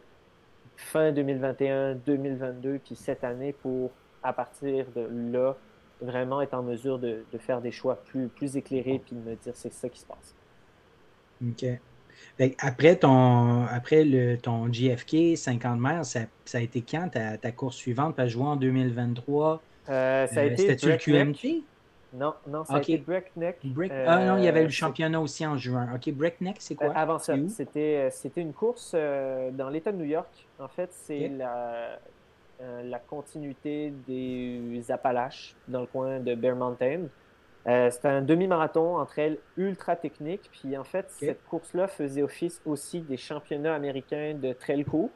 fin 2021, 2022, puis cette année pour, à partir de là, vraiment être en mesure de, de faire des choix plus, plus éclairés, puis de me dire c'est ça qui se passe. OK. Après, ton, après le, ton JFK 50 mètres, ça, ça, a été quand ta, ta course suivante? Parce que vois en 2023. Euh, ça a été. C'était-tu le QMT? Non, non, ça okay. a été Breakneck. Break... Euh, ah non, il y avait le championnat aussi en juin. OK, Breakneck, c'est quoi? Euh, avant ça, c'était une course euh, dans l'État de New York. En fait, c'est okay. la, la continuité des Appalaches dans le coin de Bear Mountain. Euh, c'était un demi-marathon entre elles ultra technique. Puis en fait, okay. cette course-là faisait office aussi des championnats américains de trail court.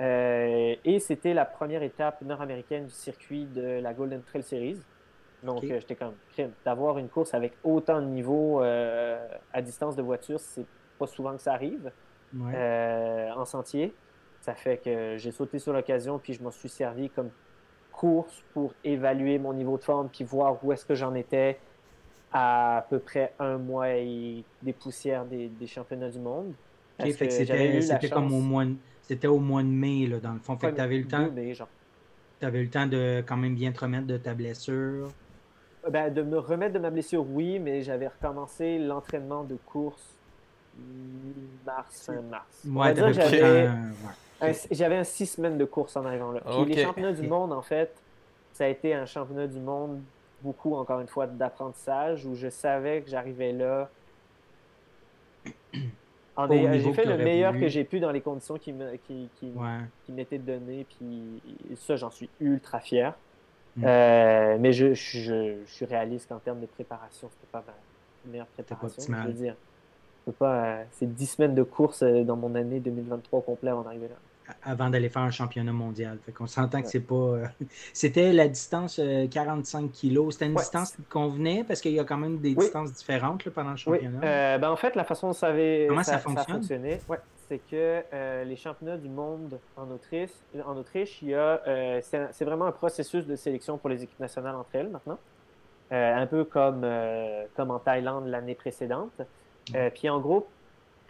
Euh, et c'était la première étape nord-américaine du circuit de la Golden Trail Series. Donc okay. euh, j'étais comme crime. D'avoir une course avec autant de niveaux euh, à distance de voiture, c'est pas souvent que ça arrive ouais. en sentier. Ça fait que j'ai sauté sur l'occasion puis je m'en suis servi comme course pour évaluer mon niveau de forme puis voir où est-ce que j'en étais à, peu près un mois et des poussières des, des championnats du monde. Okay, c'était comme au mois de, c'était au mois de mai là, dans le fond. Fait ouais, que tu avais le temps. Le temps de quand même bien te remettre de ta blessure. Ben, de me remettre de ma blessure, oui, mais j'avais recommencé l'entraînement de course mars, fin mars. Ouais, j'avais ouais. J'avais un six semaines de course en arrivant là. Puis okay. les championnats du monde, en fait, ça a été un championnat du monde, beaucoup, encore une fois, d'apprentissage, où je savais que j'arrivais là. J'ai fait le meilleur voulu. que j'ai pu dans les conditions qui m'étaient qui, qui, ouais. qui données, puis ça, j'en suis ultra fier. Mm. Euh, mais je, je, je, suis réaliste qu'en termes de préparation, c'était pas ma meilleure préparation. Pas je veux dire, pas, euh, c'est 10 semaines de course euh, dans mon année 2023 complet avant d'arriver là. Avant d'aller faire un championnat mondial. Fait qu'on s'entend ouais. que c'est pas. Euh... C'était la distance euh, 45 kilos. C'était une ouais. distance qui convenait parce qu'il y a quand même des oui. distances différentes là, pendant le championnat. Oui. ben, en fait, la façon dont ça avait. Comment ça, ça, fonctionne? ça fonctionnait, c'est que euh, les championnats du monde en Autriche, en Autriche il y a. euh, c'est vraiment un processus de sélection pour les équipes nationales entre elles maintenant. Euh, un peu comme, comme en Thaïlande l'année précédente. Euh, puis en gros,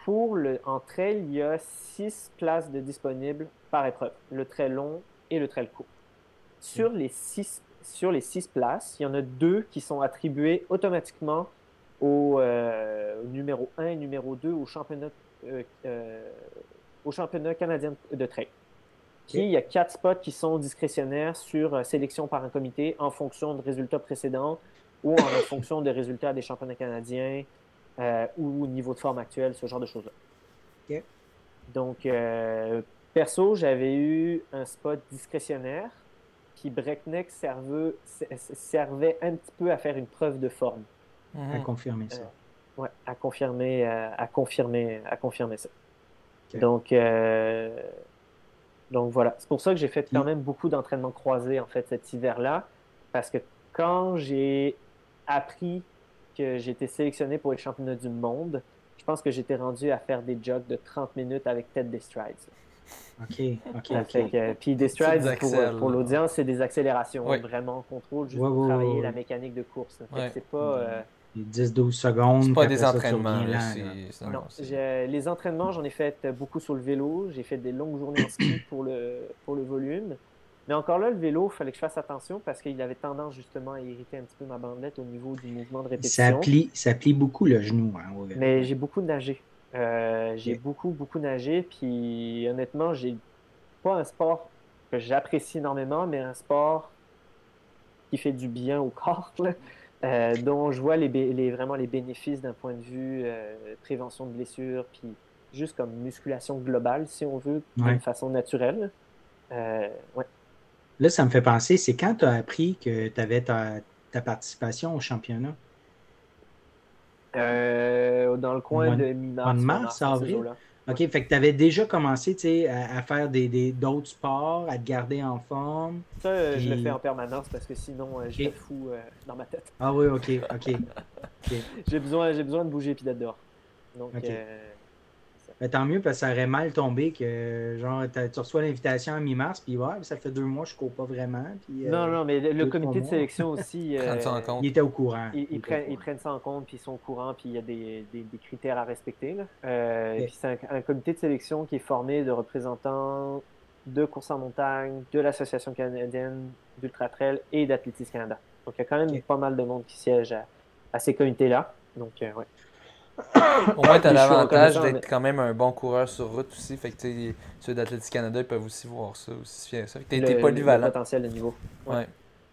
pour le, entre elles, il y a six places de disponibles par épreuve, le très long et le très court. Sur les six, sur les six places, il y en a deux qui sont attribuées automatiquement au, euh, numéro 1 et numéro 2 au championnat, euh, au championnat canadien de trail. Puis okay. il y a quatre spots qui sont discrétionnaires sur euh, sélection par un comité en fonction de résultats précédents ou en fonction des résultats des championnats canadiens, euh, ou au niveau de forme actuel, ce genre de choses-là. Okay. Donc, euh, perso, j'avais eu un spot discrétionnaire, puis Breakneck servait, servait un petit peu à faire une preuve de forme. À confirmer ça. Euh, ouais, à confirmer, à confirmer, à confirmer ça. Okay. Donc, donc voilà. C'est pour ça que j'ai fait quand même beaucoup d'entraînements croisés en fait cet hiver-là, parce que quand j'ai appris que j'étais sélectionné pour les championnats du monde, je pense que j'étais rendu à faire des jogs de 30 minutes avec tête des strides. OK, OK, okay. Que, puis des strides, pour, pour l'audience, c'est des accélérations, oui. vraiment, contrôle, juste ouais, pour ouais, travailler ouais. la mécanique de course. C'est pas... Euh, 10-12 secondes. C'est pas des entraînements. non, les entraînements, j'en ai fait beaucoup sur le vélo. J'ai fait des longues journées en ski pour le, pour le volume. Mais encore là, le vélo, il fallait que je fasse attention parce qu'il avait tendance justement à irriter un petit peu ma bandelette au niveau du mouvement de répétition. Ça plie, ça plie beaucoup le genou. Hein, Mais j'ai beaucoup nagé. Euh, j'ai beaucoup, beaucoup nagé. Puis honnêtement, j'ai pas un sport que j'apprécie énormément, mais un sport qui fait du bien au corps, euh, dont je vois les, vraiment les bénéfices d'un point de vue euh, prévention de blessures, puis juste comme musculation globale, si on veut, d'une façon naturelle. ouais. Là, ça me fait penser, c'est quand tu as appris que tu avais ta, participation au championnat? Euh, dans le coin de mi-mars. En mars, avril? OK, fait que tu avais déjà commencé à, à faire d'autres des, d'autres sports, à te garder en forme. Ça, euh, je le fais en permanence parce que sinon, euh, je me fous euh, dans ma tête. Ah oui, OK, OK. j'ai besoin, besoin de bouger et d'être dehors. Donc, ben, tant mieux parce que ça aurait mal tombé que genre tu reçois l'invitation à mi-mars, puis ouais, ça fait deux mois que je ne cours pas vraiment. Puis, non, non, mais le, comité de sélection aussi. Il était au courant. Ils, prennent, ça en compte, puis ils sont au courant, puis il y a des, des, critères à respecter. Euh, puis c'est un, comité de sélection qui est formé de représentants de course en montagne, de l'Association canadienne d'Ultra Trail et d'Athlétisme Canada. Donc il y a quand même pas mal de monde qui siège à, ces comités-là. Donc, euh, ouais. Au moins, tu as l'avantage d'être quand même un bon coureur sur route aussi. Fait que ceux d'Athlétique Canada ils peuvent aussi voir ça, aussi fier ça. Fait que t'es polyvalent. Le potentiel de niveau. Ouais.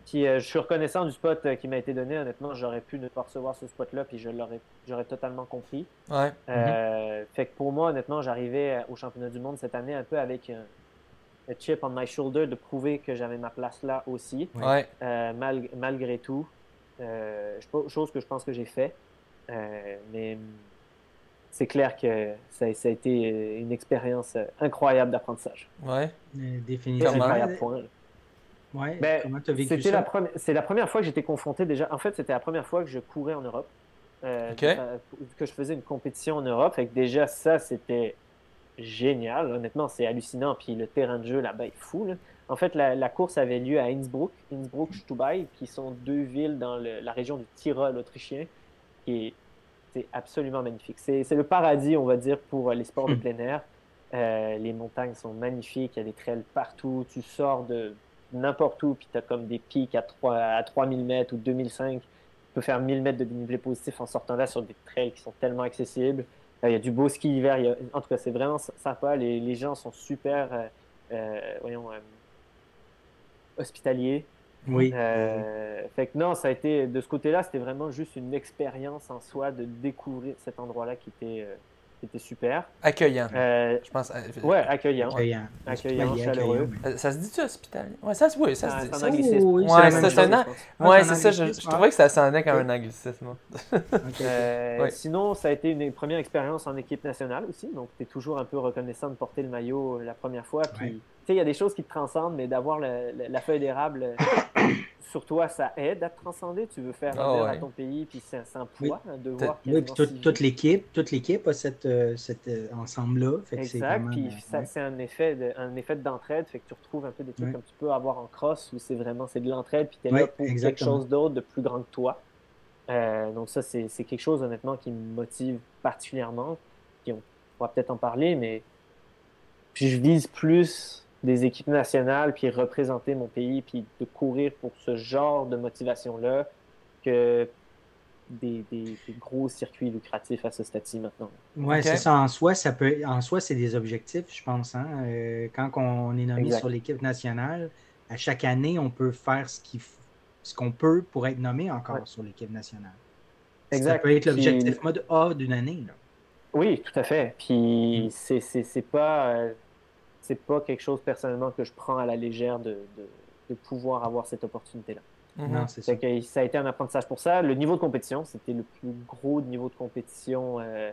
Puis, euh, je suis reconnaissant du spot euh, qui m'a été donné. Honnêtement, j'aurais pu ne pas recevoir ce spot-là, puis je l'aurais, j'aurais totalement compris. Ouais. Euh, fait que pour moi, honnêtement, j'arrivais au championnat du monde cette année un peu avec un, chip on my shoulder de prouver que j'avais ma place là aussi. Ouais. malgré tout, chose que je pense que j'ai fait. Euh, mais c'est clair que ça, a été une expérience incroyable d'apprentissage. Ouais. Euh, définitivement. Ouais, ben, C'était la, première, c'est la première fois que j'étais confronté déjà. En fait, c'était la première fois que je courais en Europe. Euh, que je faisais une compétition en Europe. Fait que déjà, ça, c'était génial. Honnêtement, c'est hallucinant. Puis le terrain de jeu là-bas est fou. En fait, la, course avait lieu à Innsbruck, Innsbruck, Stubai, qui sont deux villes dans la région du Tyrol autrichien c'est absolument magnifique. C'est le paradis, on va dire, pour les sports de hmm. plein air. Euh, les montagnes sont magnifiques, il y a des trails partout, tu sors de n'importe où, puis tu as comme des pics à, 3, à 3000 mètres ou 2005. Tu peux faire 1000 mètres de dénivelé positif en sortant là sur des trails qui sont tellement accessibles. Euh, il y a du beau ski hiver, en tout cas, c'est vraiment sympa. Les, les, gens sont super, euh, voyons, hospitaliers. Oui. Euh, fait que non, ça a été de ce côté-là, c'était vraiment juste une expérience en soi de découvrir cet endroit-là qui était, euh, qui était super. Accueillant. Euh, je pense. Ouais, accueillant. Accueillant. Accueillant, chaleureux. Ça se dit-tu hospitalier Ouais, ça, oui, ça se dit. C'est un anglicisme. Oui, ouais, c'est un. Ouais, c'est ça. Je, trouvais que ça sonnait comme un anglicisme. Sinon, ça a été une première expérience en équipe nationale aussi, donc tu es toujours un peu reconnaissant de porter le maillot la première fois. Puis il y a des choses qui te transcendent, mais d'avoir la feuille d'érable euh, sur toi, ça aide à te transcender. Tu veux faire oh, à ton pays, puis c'est un poids hein, de voir. Oui, puis toute, l'équipe, toute l'équipe a cette, euh, cet euh, ensemble-là. Exact. Puis ça, c'est un effet, de, un effet d'entraide, fait que tu retrouves un peu des trucs comme tu peux avoir en cross où c'est vraiment c'est de l'entraide, puis tu es là pour quelque chose d'autre, de plus grand que toi. donc ça, c'est quelque chose honnêtement qui me motive particulièrement. Puis on pourra peut-être en parler, mais puis je vise plus des équipes nationales, puis représenter mon pays, puis de courir pour ce genre de motivation-là que des, des, gros circuits lucratifs à ce stade-ci maintenant. Oui, c'est ça. En soi, ça peut, en soi, c'est des objectifs, je pense. Hein. Euh, quand on est nommé sur l'équipe nationale, à chaque année, on peut faire ce qu'on ce qu'on peut pour être nommé encore sur l'équipe nationale. Exact. Ça peut être l'objectif mode A d'une année. Là. Oui, tout à fait. Puis mm. c'est pas. Euh, c'est pas quelque chose personnellement que je prends à la légère de, de, pouvoir avoir cette opportunité-là. Mhm. c'est ça. ça a été un apprentissage pour ça. Le niveau de compétition, c'était le plus gros niveau de compétition euh,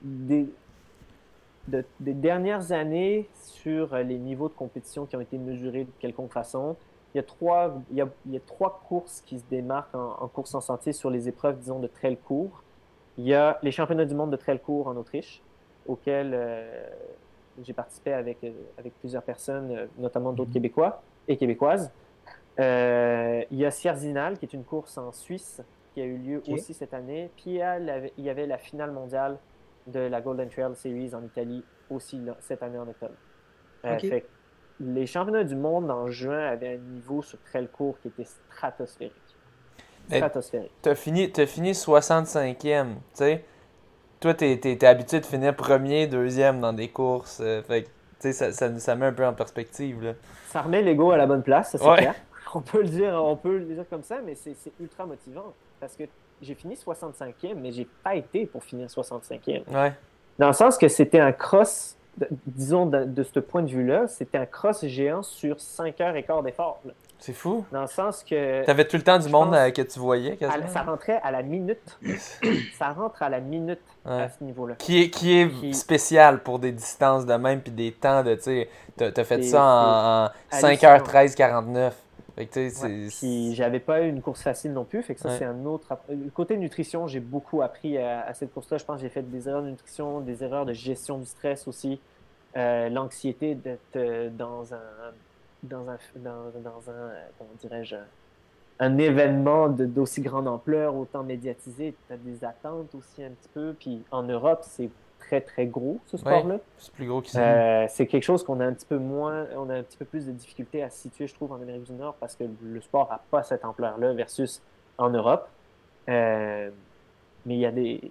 des, des dernières années sur les niveaux de compétition qui ont été mesurés de quelconque façon. Il y a trois, il y a, il y a trois courses qui se démarquent en, course en sentier sur les épreuves, disons, de trail court. Il y a les championnats du monde de trail court en Autriche, auxquels euh, j'ai participé avec, euh, avec plusieurs personnes, euh, notamment d'autres. Québécois et Québécoises. Euh, il y a Sierzinal, qui est une course en Suisse, qui a eu lieu aussi cette année. Puis il y avait la finale mondiale de la Golden Trail Series en Italie aussi cette année en octobre. Euh, les championnats du monde en juin avaient un niveau sur trail court qui était stratosphérique. Stratosphérique. Tu as fini, as fini 65e, tu sais. Toi, tu es, habitué de finir premier, deuxième dans des courses. Euh, fait ça, ça, ça, met un peu en perspective. Là. Ça remet l'ego à la bonne place, ça c'est clair. On peut, le dire, on peut le dire comme ça, mais c'est ultra motivant. Parce que j'ai fini 65e, mais j'ai pas été pour finir 65e. Ouais. Dans le sens que c'était un cross, disons de, ce point de vue-là, c'était un cross géant sur 5 heures et quart d'effort. C'est fou. Dans le sens que. Tu avais tout le temps du monde euh, que tu voyais, Ça rentrait à la minute. ça rentre à la minute à ce niveau-là. Qui est, qui est spécial pour des distances de même, puis des temps de. Tu as fait ça en, 5h13, 49. Puis j'avais pas eu une course facile non plus, fait que ça c'est un autre. Le côté nutrition, j'ai beaucoup appris à, cette course-là. Je pense que j'ai fait des erreurs de nutrition, des erreurs de gestion du stress aussi, euh, l'anxiété d'être euh, dans un dans un dans, dans un comment dirais-je un événement d'aussi grande ampleur, autant médiatisé, tu as des attentes aussi un petit peu. Puis en Europe, c'est très, très gros, ce sport-là. c'est plus gros euh, C'est quelque chose qu'on a un petit peu moins, on a un petit peu plus de difficultés à situer, je trouve, en Amérique du Nord, parce que le sport n'a pas cette ampleur-là versus en Europe. Euh, mais il y a des.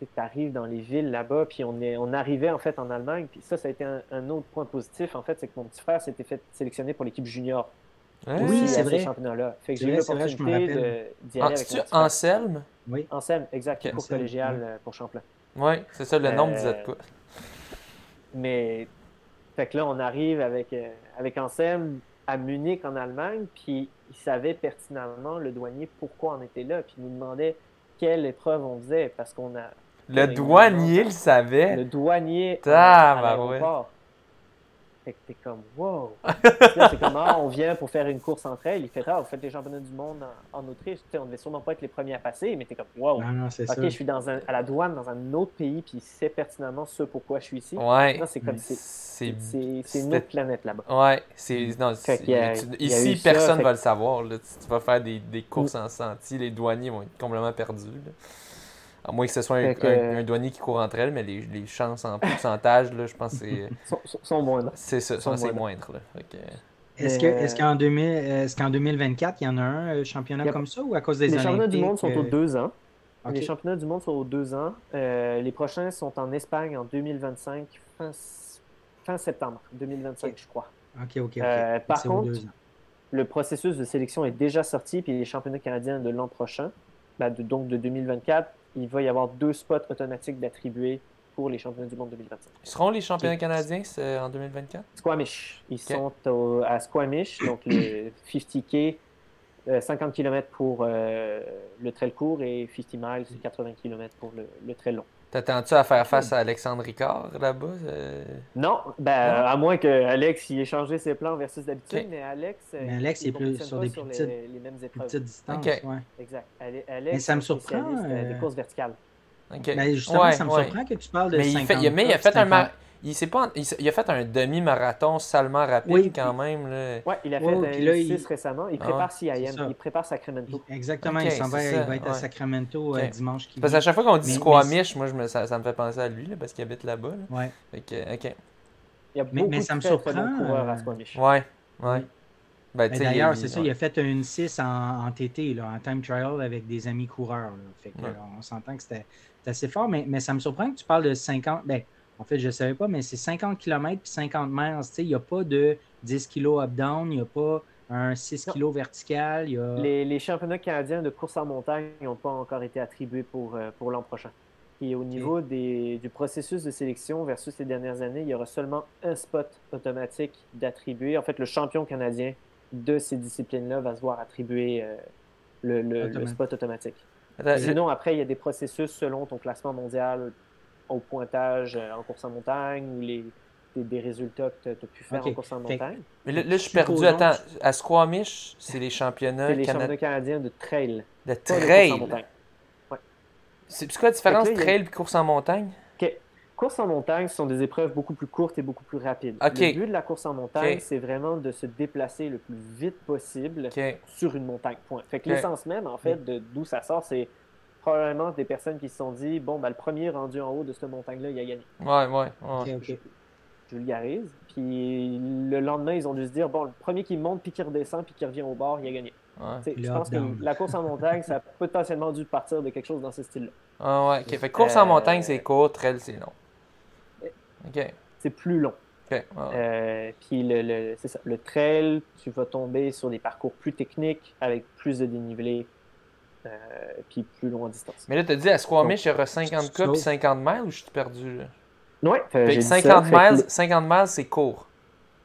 Tu arrives dans les villes là-bas, puis on, est, on arrivait en fait en Allemagne, puis ça, ça a été un, autre point positif, en fait, c'est que mon petit frère s'était fait sélectionner pour l'équipe junior. oui, c'est vrai. championnat-là. Fait que j'ai eu l'opportunité d'y aller avec mon Anselme? Oui. Anselme, exact, pour collégial euh, pour Champlain. Oui, c'est ça, le nom disait de quoi. Mais, fait que là, on arrive avec, euh, avec Ansem à Munich, en Allemagne, puis il savait pertinemment, le douanier, pourquoi on était là, puis il nous demandait quelle épreuve on faisait, parce qu'on a... Le douanier le savait? Le douanier à, l'aéroport. Fait que t'es comme, wow! c'est comme, ah, on vient pour faire une course entre elles. Il fait, ah, vous faites les championnats du monde en, Autriche. sais, on devait sûrement pas être les premiers à passer, mais t'es comme, wow! ok, je suis dans un, à la douane dans un autre pays, puis il sait pertinemment ce pourquoi je suis ici. Ouais. c'est comme, c'est une autre planète là-bas. Ouais, c'est. Non, ici, personne ne va le savoir. Là. Tu, vas faire des, des courses en sentier, les douaniers vont être complètement perdus. Là. À moins que ce soit un, douanier qui court entre elles, mais les, les chances en pourcentage, là, je pense que c'est. sont, moindres. C'est ça, c'est moindre. Est-ce que, est qu'en est qu'en 2024, il y en a un euh, championnat comme ça ou à cause des Les championnats du monde sont aux euh, deux ans. Les championnats du monde sont aux deux ans. Euh, les prochains sont en Espagne en 2025, fin, fin septembre 2025, je crois. OK, OK. par contre, le processus de sélection est déjà sorti, puis les championnats canadiens de l'an prochain, ben, donc de 2024, il va y avoir deux spots automatiques d'attribuer pour les championnats du monde 2025. Ils seront les championnats canadiens en 2024? Squamish. Ils sont à Squamish, donc le 50K, 50 km pour euh, le trail court et 50 miles, 80 km pour le, le trail long. T'attends-tu à faire face à Alexandre Ricard là-bas? Euh? Non, ben, à moins que Alex ait changé ses plans versus d'habitude, mais Alex, mais Alex il est plus sur des petites, les, mêmes épreuves. petites distances. Ouais. Exact. Alex, mais ça me surprend. Euh... Des courses verticales. Okay. Mais justement, ça me surprend que tu parles de mais 50 il, fait, mais il a fait un il, pas, il, a fait un demi-marathon salement rapide quand même. Oui, il a fait un là, il... récemment. Il prépare CIM, il prépare Sacramento. Exactement, il, va, il va être à Sacramento euh, dimanche. Qui parce qu'à chaque fois qu'on dit Squamish, moi, je me, ça, ça, me fait penser à lui là, parce qu'il habite là-bas. Là. Ouais. OK. Il y a beaucoup mais, ça de me surprend. coureurs à euh, Squamish. Ouais, ouais. Ben, D'ailleurs, c'est ça, il a fait une 6 en, en, TT, là, en time trial avec des amis coureurs. Fait que, on s'entend que c'était assez fort, mais, mais ça me surprend que tu parles de 50. Ben, en fait, je ne savais pas, mais c'est 50 km et 50 miles. Il n'y a pas de 10 kg up-down, il n'y a pas un 6 kg vertical. Y a... les, les, championnats canadiens de course en montagne n'ont pas encore été attribués pour, euh, pour l'an prochain. Et au niveau des, du processus de sélection versus les dernières années, il y aura seulement un spot automatique d'attribuer. En fait, le champion canadien de ces disciplines-là va se voir attribuer euh, le, le, spot automatique. Sinon, après, il y a des processus selon ton classement mondial, au pointage euh, en course en montagne ou les, des, résultats que tu as, pu faire en course en montagne. Mais là, je suis perdu. Attends, à Squamish, c'est les championnats, les championnats canadiens de trail. De trail? Ouais. C'est quoi la différence trail et course en montagne? OK. Course en montagne, ce sont des épreuves beaucoup plus courtes et beaucoup plus rapides. Le but de la course en montagne, c'est vraiment de se déplacer le plus vite possible sur une montagne. Point. Fait que l'essence même, en fait, d'où ça sort, c'est probablement des personnes qui se sont dit bon, ben, le premier rendu en haut de cette montagne-là, il a gagné. Ouais, ouais. ouais. Je, vulgarise. Puis le lendemain, ils ont dû se dire bon, le premier qui monte, puis qui redescend, puis qui revient au bord, il a gagné. Je pense que la course en montagne, ça a potentiellement dû partir de quelque chose dans ce style-là. Ah ouais, ok. Fait course en montagne, c'est court, trail, c'est long. C'est plus long. Euh, puis le, ça, le trail, tu vas tomber sur des parcours plus techniques avec plus de dénivelé, euh, puis plus long en distance. Mais là, tu as dit à Squamish, il y aura 50K puis 50 miles ou je suis perdu? Oui, 50, miles, 50 miles, c'est court.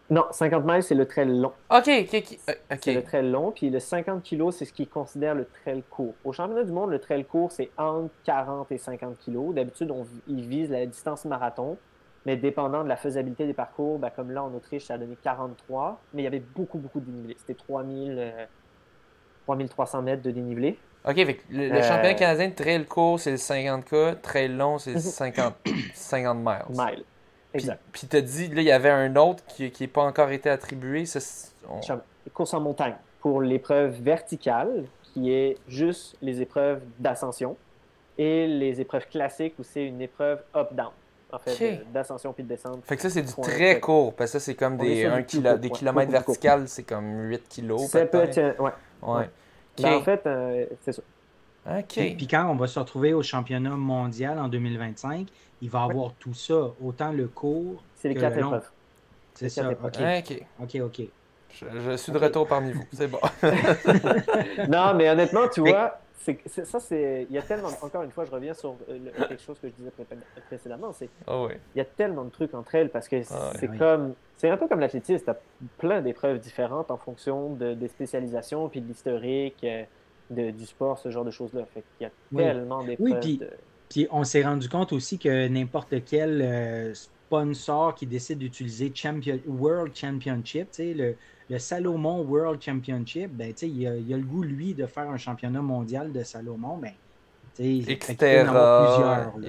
Non, 50 miles, c'est le trail long. OK, OK, OK. C'est le trail long, puis le 50 kg, c'est ce qu'ils considèrent le trail court. Au championnat du monde, le trail court, c'est entre 40 et 50 kg. D'habitude, ils visent la distance marathon. Mais dépendant de la faisabilité des parcours, ben, comme là en Autriche, ça a donné 43, mais il y avait beaucoup, beaucoup de dénivelé. C'était 3000, 3300 euh, mètres de dénivelé. OK, le, euh, championnat canadien de trail court, c'est le 50K, trail long, c'est 50, 50 miles. Miles. Exact. Puis, tu as dit, là, il y avait un autre qui n'a pas encore été attribué. Ça, Course en montagne. Pour l'épreuve verticale, qui est juste les épreuves d'ascension, et les épreuves classiques où c'est une épreuve up-down en fait, d'ascension puis de descente. Fait que ça, c'est du très court, parce que ça, c'est comme des, des kilomètres verticales, c'est comme 8 kilos. Ça peut être, ouais. ouais. Ben, en fait, euh, c'est ça. OK. Puis quand on va se retrouver au championnat mondial en 2025, il va avoir tout ça, autant le court. C'est les quatre épreuves. C'est ça. OK. OK, OK. Je, suis de retour parmi vous. C'est bon. non, mais honnêtement, tu vois, c'est, ça, c'est. Il y a tellement. Encore une fois, je reviens sur euh, quelque chose que je disais précédemment. C'est, ah Il y a tellement de trucs entre elles parce que ah c'est comme. C'est un peu comme l'athlétisme. Tu as plein d'épreuves différentes en fonction de, des spécialisations puis de l'historique euh, de, du sport, ce genre de choses-là. Fait qu'il y a tellement d'épreuves. Oui, puis, on s'est rendu compte aussi que n'importe quel euh, sponsor qui décide d'utiliser champion, World Championship, le, le Salomon World Championship, ben, il, a, il a le goût, lui, de faire un championnat mondial de Salomon. Ben,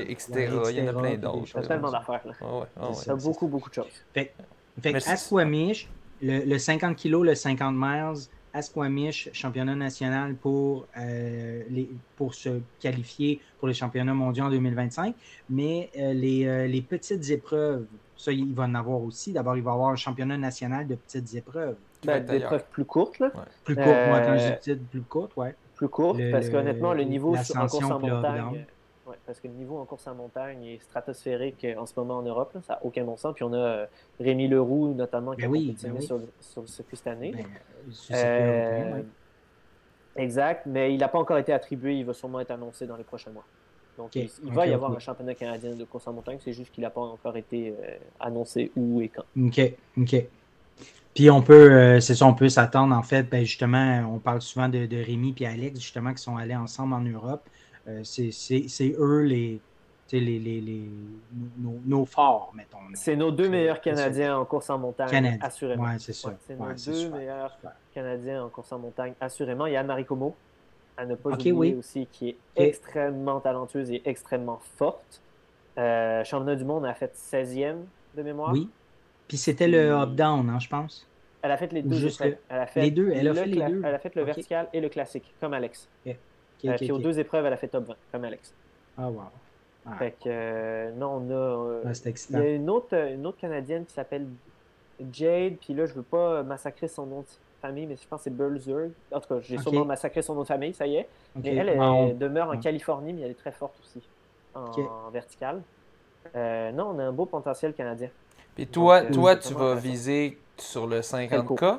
Extera, il y en a plein d'autres. Il y a tellement d'affaires. Il y a beaucoup, beaucoup de choses. Fait, fait Squamish, le, le, 50 kg, le 50 miles, Squamish, championnat national pour, euh, les, pour se qualifier pour les championnats mondiaux en 2025. Mais euh, les, euh, les, petites épreuves, ça, il va en avoir aussi. D'abord, il va y avoir un championnat national de petites épreuves. Ben, des épreuves plus courtes, là. Plus courtes, moi, quand je dis plus courtes, ouais. Plus courtes, parce qu'honnêtement, le niveau en course en montagne. Ouais, parce que le niveau en course en montagne est stratosphérique en ce moment en Europe. ça n'a aucun bon sens. Puis on a euh, Rémi Leroux, notamment, qui ben a oui, ben sur, sur, le circuit cette année. Ben, euh, exact, mais il n'a pas encore été attribué. Il va sûrement être annoncé dans les prochains mois. Donc, il, va y avoir un championnat canadien de course en montagne. C'est juste qu'il n'a pas encore été euh, annoncé où et quand. OK, OK. Puis on peut, euh, c'est ça, on peut s'attendre, en fait, ben justement, on parle souvent de, de Rémi et Alex, justement, qui sont allés ensemble en Europe. Euh, c'est eux les, les, les, les nos, nos, forts, mettons. C'est nos deux meilleurs Canadiens en course en montagne, assurément. Oui, c'est ça. c'est nos deux meilleurs Canadiens en course en montagne, assurément. Il y a Marie Como, à ne pas oublier oui. aussi, qui est extrêmement talentueuse et extrêmement forte. Euh, championnat du monde, a fait 16e de mémoire. Oui. Puis c'était le up-down, hein, je pense. Elle a fait les deux. Elle a fait les deux. Elle a fait les deux. Elle a fait le vertical et le classique, comme Alex. Okay. Euh, puis aux deux épreuves, elle a fait top 20, comme Alex. Ah, wow. Ah. Fait que, euh, non, on a. Euh, ah, il y a une autre, une autre Canadienne qui s'appelle Jade, puis là, je veux pas massacrer son nom de famille, mais je pense que c'est Belzer. En tout cas, j'ai sûrement massacré son nom de famille, ça y est. Mais elle, elle, demeure en Californie, mais elle est très forte aussi, en, vertical. non, on a un beau potentiel canadien. Puis toi, toi tu vas viser sur le 50K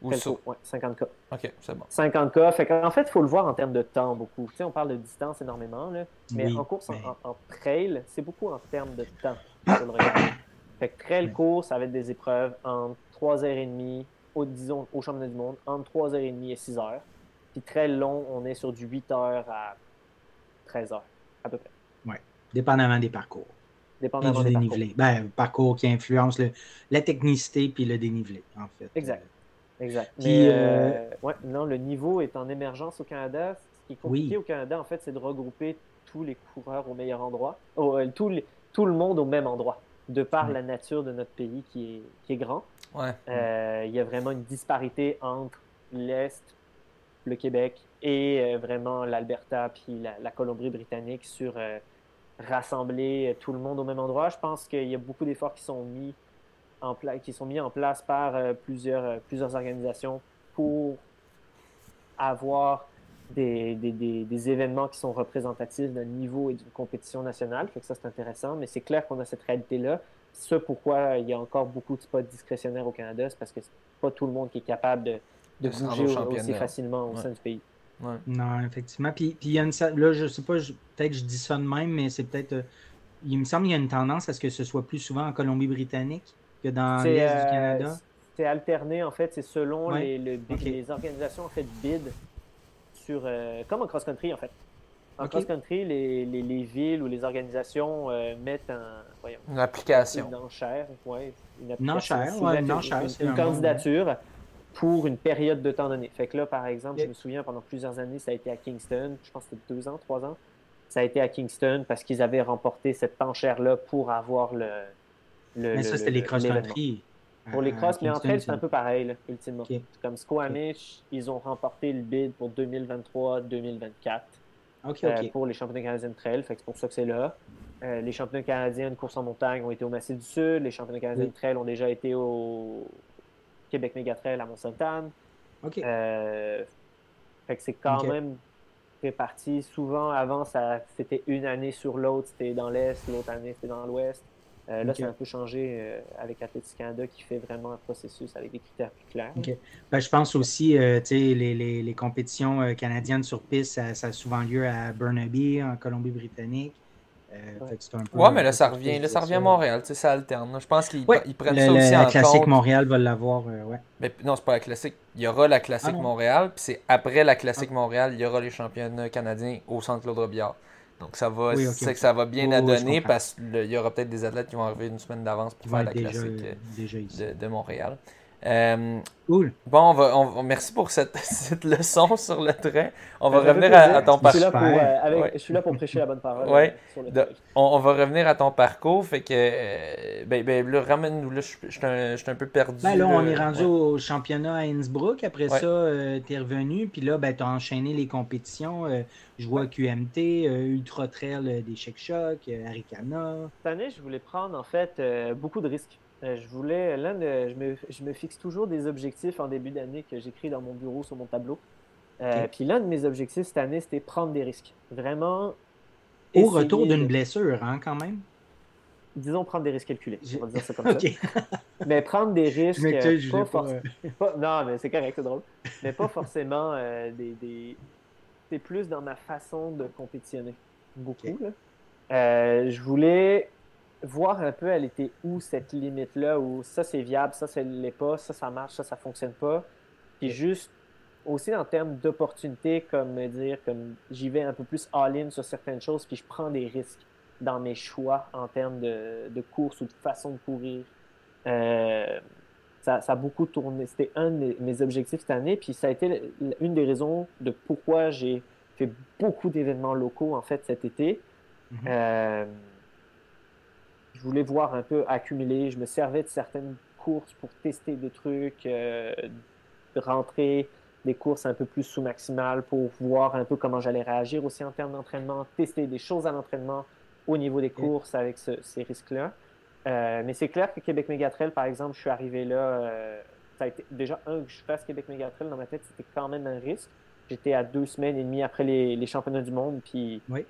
ou sur... Ouais, 50K. OK, c'est bon. 50K. Fait en fait, il faut le voir en termes de temps beaucoup. Tu sais, on parle de distance énormément, là, mais en course, en, trail, c'est beaucoup en termes de temps. fait que trail court, ça va être des épreuves entre 3h30, au, disons, au championnat du monde, entre 3h30 et 6h. Puis très long, on est sur du 8h à 13h, à peu près. Oui, dépendamment des parcours. Dépendamment du dénivelé. Ben, parcours qui influence la technicité puis le dénivelé, en fait. Exact. Exact. Mais, euh, ouais, non, le niveau est en émergence au Canada. Ce qui est compliqué au Canada, en fait, c'est de regrouper tous les coureurs au meilleur endroit. Euh, tous, les, tout le monde au même endroit, de par la nature de notre pays qui est, qui est grand. Euh, il y a vraiment une disparité entre l'Est, le Québec et vraiment l'Alberta puis la, Colombie-Britannique sur rassembler tout le monde au même endroit. Je pense qu'il y a beaucoup d'efforts qui sont mis en place, qui sont mis en place par plusieurs, plusieurs organisations pour avoir des, des, des, événements qui sont représentatifs d'un niveau et d'une compétition nationale. Fait que ça, c'est intéressant. Mais c'est clair qu'on a cette réalité-là. Ce pourquoi il y a encore beaucoup de spots discrétionnaires au Canada, c'est parce que c'est pas tout le monde qui est capable de, de, bouger aussi facilement au sein du pays. Non, effectivement. Puis, puis il y a une, là, je sais pas, peut-être que je dis ça de même, mais c'est peut-être. Euh, il me semble qu'il y a une tendance à ce que ce soit plus souvent en Colombie-Britannique que dans l'Est du euh, Canada. c'est alterné, en fait. C'est selon les, les organisations en fait bid euh, comme en cross-country, en fait. En cross-country, les, les, villes ou les organisations euh, mettent un, une application. Une enchère, ouais, une, application, une, candidature pour une période de temps donné. Fait que là, par exemple, je me souviens, pendant plusieurs années, ça a été à Kingston, je pense que c'était deux ans, trois ans, ça a été à Kingston parce qu'ils avaient remporté cette enchère-là pour avoir le, le Mais ça, c'était les cross-country. Pour les crosses, mais entre elles, c'est un peu pareil, ultimement. Comme Squamish, ils ont remporté le bid pour 2023-2024 euh, pour les championnats canadiens de trail. c'est pour ça que c'est là. Euh, les championnats canadiens de course en montagne ont été au Massif du Sud. Les championnats canadiens de trail ont déjà été au Québec Méga Trail à Mont-Sainte-Anne. Euh, fait que c'est quand même réparti. Souvent, avant, c'était une année sur l'autre, c'était dans l'Est, l'autre année, c'était dans l'Ouest. Euh, là, c'est un peu changé euh, avec Athletics Canada qui fait vraiment un processus avec des critères plus clairs. Ben, je pense aussi, euh, les, les, les, compétitions canadiennes sur piste, ça, ça, a souvent lieu à Burnaby, en Colombie-Britannique. Ouais. mais là, ça revient, là, ça revient à Montréal, ça alterne. Je pense qu'ils prennent ça aussi en compte. La Classique Montréal va l'avoir, ouais. Mais non, c'est pas la Classique. Il y aura la Classique ah Montréal, puis c'est après la Classique ah. Montréal, il y aura les championnats canadiens au Centre Claude Robillard. Donc ça va, c'est que ça va bien adonner parce qu'il y aura peut-être des athlètes qui vont arriver une semaine d'avance pour faire la classique euh, de, Montréal. Euh, cool. Bon, on va, on, merci pour cette, cette, leçon sur le train. On va revenir à, ton parcours. Euh, je suis, là pour prêcher la bonne parole. Ouais. on, va revenir à ton parcours. Fait que, ben, ben, là, ramène-nous là. Je, suis un, un, peu perdu. Ben, là, on est rendu au championnat à Innsbruck. Après ça, tu es revenu. Puis là, ben, tu as enchaîné les compétitions. je vois QMT, Ultra Trail des Check Shock, Arikana. Cette année, je voulais prendre en fait beaucoup de risques. Euh, je voulais, l'un je, me, je me fixe toujours des objectifs en début d'année que j'écris dans mon bureau sur mon tableau. Euh, puis l'un de mes objectifs cette année, c'était prendre des risques. Vraiment. Au retour d'une blessure, hein, quand même? Disons prendre des risques calculés. On va dire ça comme ça. Mais prendre des risques. pas pas... Non, mais c'est correct, c'est drôle. Mais pas forcément euh, des, des... C'est plus dans ma façon de compétitionner. Beaucoup. Là. je voulais voir un peu elle était où cette limite-là, où ça c'est viable, ça ça l'est pas, ça ça marche, ça ça fonctionne pas. Puis juste aussi en termes d'opportunités, comme me dire, comme j'y vais un peu plus all-in sur certaines choses, puis je prends des risques dans mes choix en termes de, de course ou de façon de courir. Euh, ça, ça, a beaucoup tourné. C'était un de mes objectifs cette année, puis ça a été une des raisons de pourquoi j'ai fait beaucoup d'événements locaux en fait cet été. Mm-hmm. euh, je voulais voir un peu accumuler. Je me servais de certaines courses pour tester des trucs, euh, de rentrer des courses un peu plus sous maximal pour voir un peu comment j'allais réagir aussi en termes d'entraînement, tester des choses à l'entraînement au niveau des courses avec ces risques-là. Euh, mais c'est clair que Québec Mégatrail, par exemple, je suis arrivé là. Euh, ça a été déjà un que je fasse Québec Mégatrail dans ma tête, c'était quand même un risque. J'étais à deux semaines et demie après les, les championnats du monde, puis oui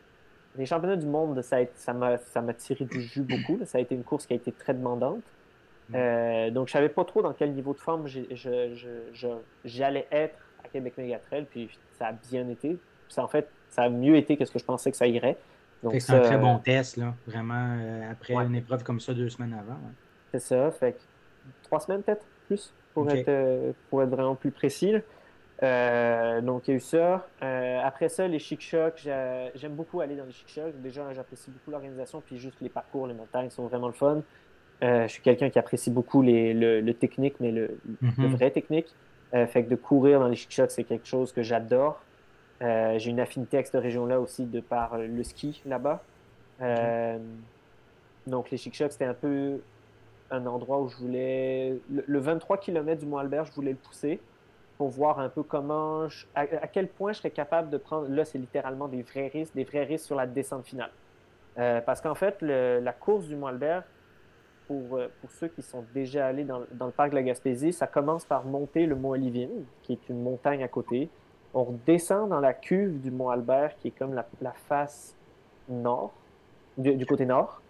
les championnats du monde, ça m'a ça tiré du jus beaucoup. Ça a été une course qui a été très demandante. Mm. Euh, donc, je savais pas trop dans quel niveau de forme j'allais être à Québec Mégatrail, puis ça a bien été. Ça, en fait, ça a mieux été que ce que je pensais que ça irait. C'est un très bon test, là, vraiment, euh, après une épreuve comme ça deux semaines avant. C'est ça, fait trois semaines peut-être, plus, pour, être, euh, pour être vraiment plus précis. Euh, donc, il y a eu ça. Euh, après ça, les chic chocs, j'aime beaucoup aller dans les chic chocs. Déjà, j'apprécie beaucoup l'organisation, puis juste les parcours, les montagnes sont vraiment le fun. Euh, je suis quelqu'un qui apprécie beaucoup les, le, technique, mais le, mhm. vrai technique. fait que de courir dans les chic chocs, c'est quelque chose que j'adore. J'ai une affinité avec cette région-là aussi de par le ski là-bas. donc, les Chic Chocs, c'était un peu un endroit où je voulais. Le, 23 km du Mont Albert, je voulais le pousser pour voir un peu comment. à, quel point je serais capable de prendre. Là, c'est littéralement des vrais risques, des vrais risques sur la descente finale. Euh, parce qu'en fait, la course du Mont Albert, pour, euh, pour ceux qui sont déjà allés dans, dans, le parc de la Gaspésie, ça commence par monter le Mont Olivine, qui est une montagne à côté. On descend dans la cuve du Mont Albert, qui est comme la face nord, du côté nord.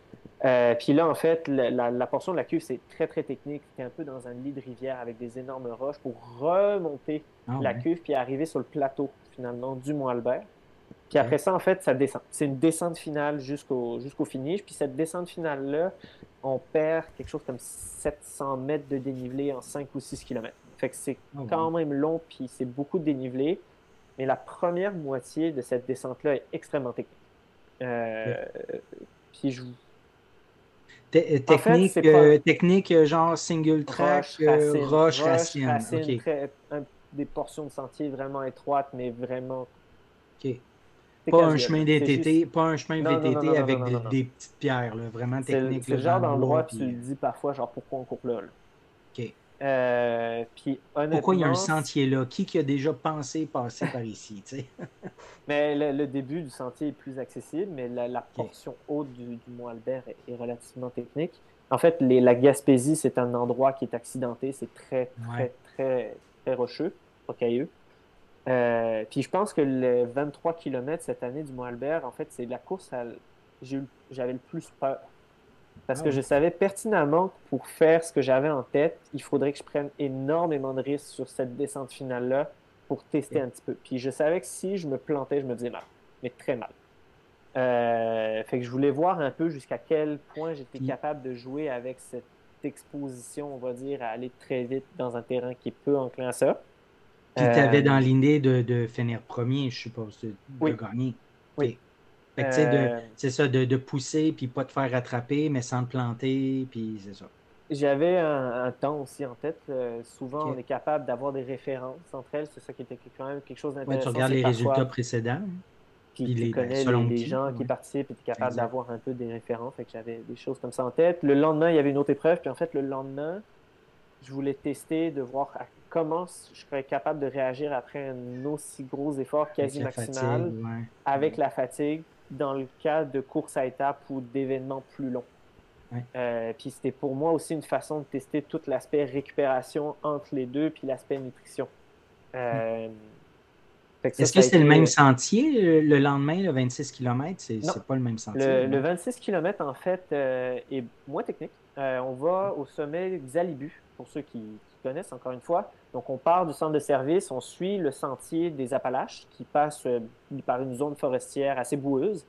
Euh, puis là, en fait, la, portion de la cuve, c'est très, très technique. C'est un peu dans un lit de rivière avec des énormes roches pour remonter ah la cuve puis arriver sur le plateau, finalement, du Mont-Albert. Puis après ça, en fait, ça descend. C'est une descente finale jusqu'au jusqu'au finish. Puis cette descente finale-là, on perd quelque chose comme 700 mètres de dénivelé en 5 ou 6 km. Fait que c'est ah quand même long, puis c'est beaucoup de dénivelé. Mais la première moitié de cette descente-là est extrêmement technique. Euh, puis je euh, technique, euh, technique euh, genre single track, roche, racine. des portions de sentier vraiment étroites, mais vraiment. OK. Pas un, chemin VTT, pas un chemin VTT avec des, petites pierres, là, vraiment technique. C'est le genre d'endroit tu te dis parfois, genre, pourquoi on coupe là? OK. Euh, puis, Pourquoi il y a un sentier là? Qui, qui a déjà pensé passer par ici? mais le, début du sentier est plus accessible, mais la, portion haute du, du Mont Albert est, relativement technique. En fait, les, la Gaspésie, c'est un endroit qui est accidenté. C'est très, très, très, très rocheux, rocailleux. Euh, puis je pense que le 23 km cette année du Mont Albert, en fait, c'est la course à... j'avais le plus peur. Parce que ah je savais pertinemment que pour faire ce que j'avais en tête, il faudrait que je prenne énormément de risques sur cette descente finale-là pour tester un petit peu. Puis je savais que si je me plantais, je me disais mal, mais très mal. Euh, fait que je voulais voir un peu jusqu'à quel point j'étais capable de jouer avec cette exposition, on va dire, à aller très vite dans un terrain qui est peu enclin à ça. Puis tu avais dans l'idée de, de, finir premier, je suppose, de, oui. gagner. Oui. Euh, c'est ça, de, pousser, puis pas te faire rattraper, mais sans te planter, puis c'est ça. J'avais un, temps aussi en tête. Euh, souvent, on est capable d'avoir des références entre elles. C'est ça qui était quand même quelque chose d'intéressant. tu regardes les résultats précédents. Puis, tu connais les, gens qui participent et tu es capable d'avoir un peu des références. Fait que j'avais des choses comme ça en tête. Le lendemain, il y avait une autre épreuve. Puis en fait, le lendemain, je voulais tester de voir comment je serais capable de réagir après un aussi gros effort quasi maximal avec la fatigue dans le cas de courses à étapes ou d'événements plus longs. Euh, puis c'était pour moi aussi une façon de tester tout l'aspect récupération entre les deux, puis l'aspect nutrition. Euh, Est-ce que c'est le même sentier le lendemain, le 26 km? C'est pas le même sentier. Le, 26 km, en fait, euh, est moins technique. on va au sommet Xalibu, pour ceux qui, connaissent, encore une fois. Donc, on part du centre de service, on suit le sentier des Appalaches qui passe euh, par une zone forestière assez boueuse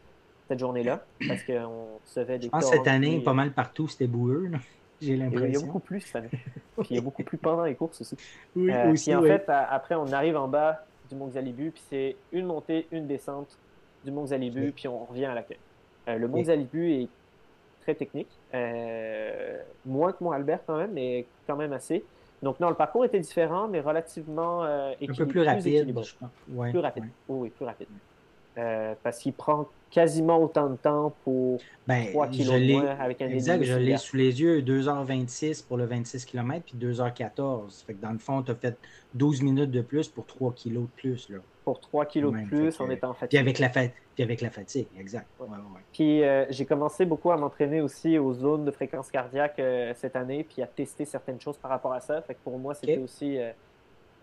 cette journée-là, parce qu'on recevait des. Ah, cette année, pas mal partout, c'était boueux. J'ai l'impression. Il y a beaucoup plus cette année. puis il y a beaucoup plus pendant les courses aussi. Oui, euh, aussi, puis en fait, après, on arrive en bas du Mont Xalibu, puis c'est une montée, une descente du Mont Xalibu, puis on revient à l'accueil. Euh, le Mont Xalibu est très technique, moins que Mont Albert quand même, mais quand même assez. Donc, non, le parcours était différent, mais relativement euh, Un peu plus rapide, je pense. plus rapide. Oui, plus rapide. Euh, parce qu'il prend quasiment autant de temps pour ben, 3 km avec un Exact, je l'ai sous les yeux, 2h26 pour le 26 km, puis 2h14. Fait que dans le fond, tu as fait 12 minutes de plus pour 3 kg de plus. Là. Pour 3 kg de plus en étant fatigué. Puis avec la, puis avec la fatigue, exact. puis euh, j'ai commencé beaucoup à m'entraîner aussi aux zones de fréquence cardiaque euh, cette année, puis à tester certaines choses par rapport à ça. Fait que pour moi, c'était aussi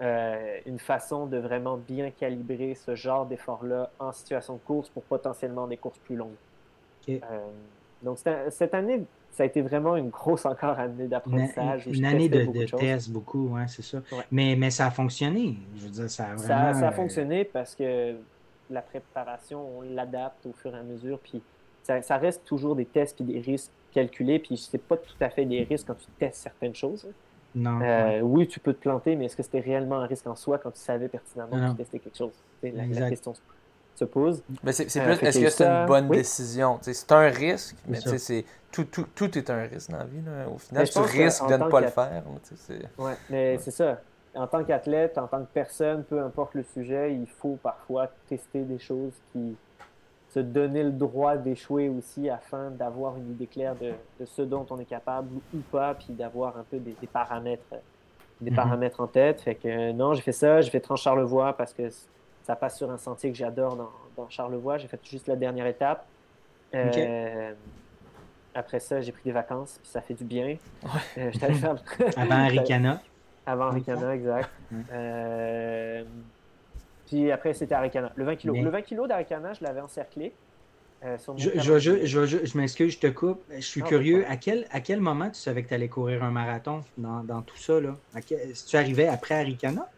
euh, une façon de vraiment bien calibrer ce genre d'effort-là en situation de course pour potentiellement des courses plus longues. donc cette année, ça a été vraiment une grosse encore année d'apprentissage. Une, année de, de test, beaucoup, ouais, c'est ça. Mais, mais ça a fonctionné. Je veux dire, ça a vraiment... Ça, a fonctionné parce que la préparation, on l'adapte au fur et à mesure. Puis ça, reste toujours des tests et des risques calculés. Puis c'est pas tout à fait des risques quand tu testes certaines choses. Non. Euh, oui, tu peux te planter, mais est-ce que c'était réellement un risque en soi quand tu savais pertinemment que tu testais quelque chose? La, question se pose. Mais c'est euh, plus, est-ce que c'est une bonne décision? C'est un risque, mais c'est tout, tout, tout, est un risque dans la vie. Au final, tu risques de ne pas le faire. Oui, mais c'est ça. En tant qu'athlète, en tant que personne, peu importe le sujet, il faut parfois tester des choses qui se donner le droit d'échouer aussi afin d'avoir une idée claire de, ce dont on est capable ou pas, puis d'avoir un peu des, paramètres des mhm. paramètres en tête. Fait que non, j'ai fait ça, j'ai fait Trans-Charlevoix parce que ça passe sur un sentier que j'adore dans, dans, Charlevoix. J'ai fait juste la dernière étape. Euh, après ça, j'ai pris des vacances, puis ça fait du bien. Euh, Avant Aricana. Avant Aricana, exact. Euh, puis après, c'était Aricana. Le 20 kg. Le 20 kg d'Aricana, je l'avais encerclé. Euh, je, je, je, je m'excuse, je te coupe. Je suis curieux. À quel, à quel moment tu savais que tu allais courir un marathon dans, dans tout ça? Là? Si tu arrivais après Aricana?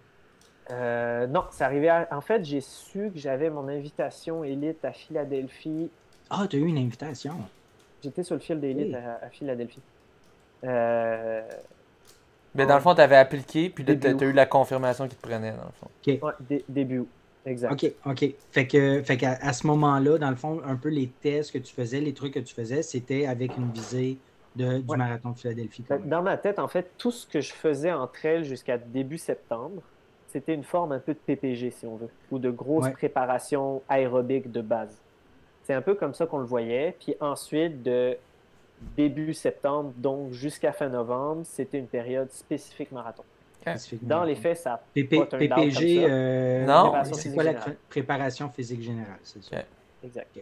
Euh, non, c'est arrivé. En fait, j'ai su que j'avais mon invitation élite à Philadelphie. Ah, tu as eu une invitation? J'étais sur le fil d'élite à, Philadelphie. Euh, Mais dans le fond, tu avais appliqué, puis là, tu as eu la confirmation qu'il te prenait, dans le fond. OK. début août. Exact. OK, OK. Fait que, fait qu'à à ce moment-là, dans le fond, un peu les tests que tu faisais, les trucs que tu faisais, c'était avec une visée de, du marathon de Philadelphie. Dans ma tête, en fait, tout ce que je faisais entre elles jusqu'à début septembre, c'était une forme un peu de PPG, si on veut, ou de grosse préparation aérobique de base. C'est un peu comme ça qu'on le voyait. Puis ensuite, de début septembre, donc jusqu'à fin novembre, c'était une période spécifique marathon. Dans les faits, ça PPG, euh, non, c'est quoi la préparation physique générale, c'est ça? Exact.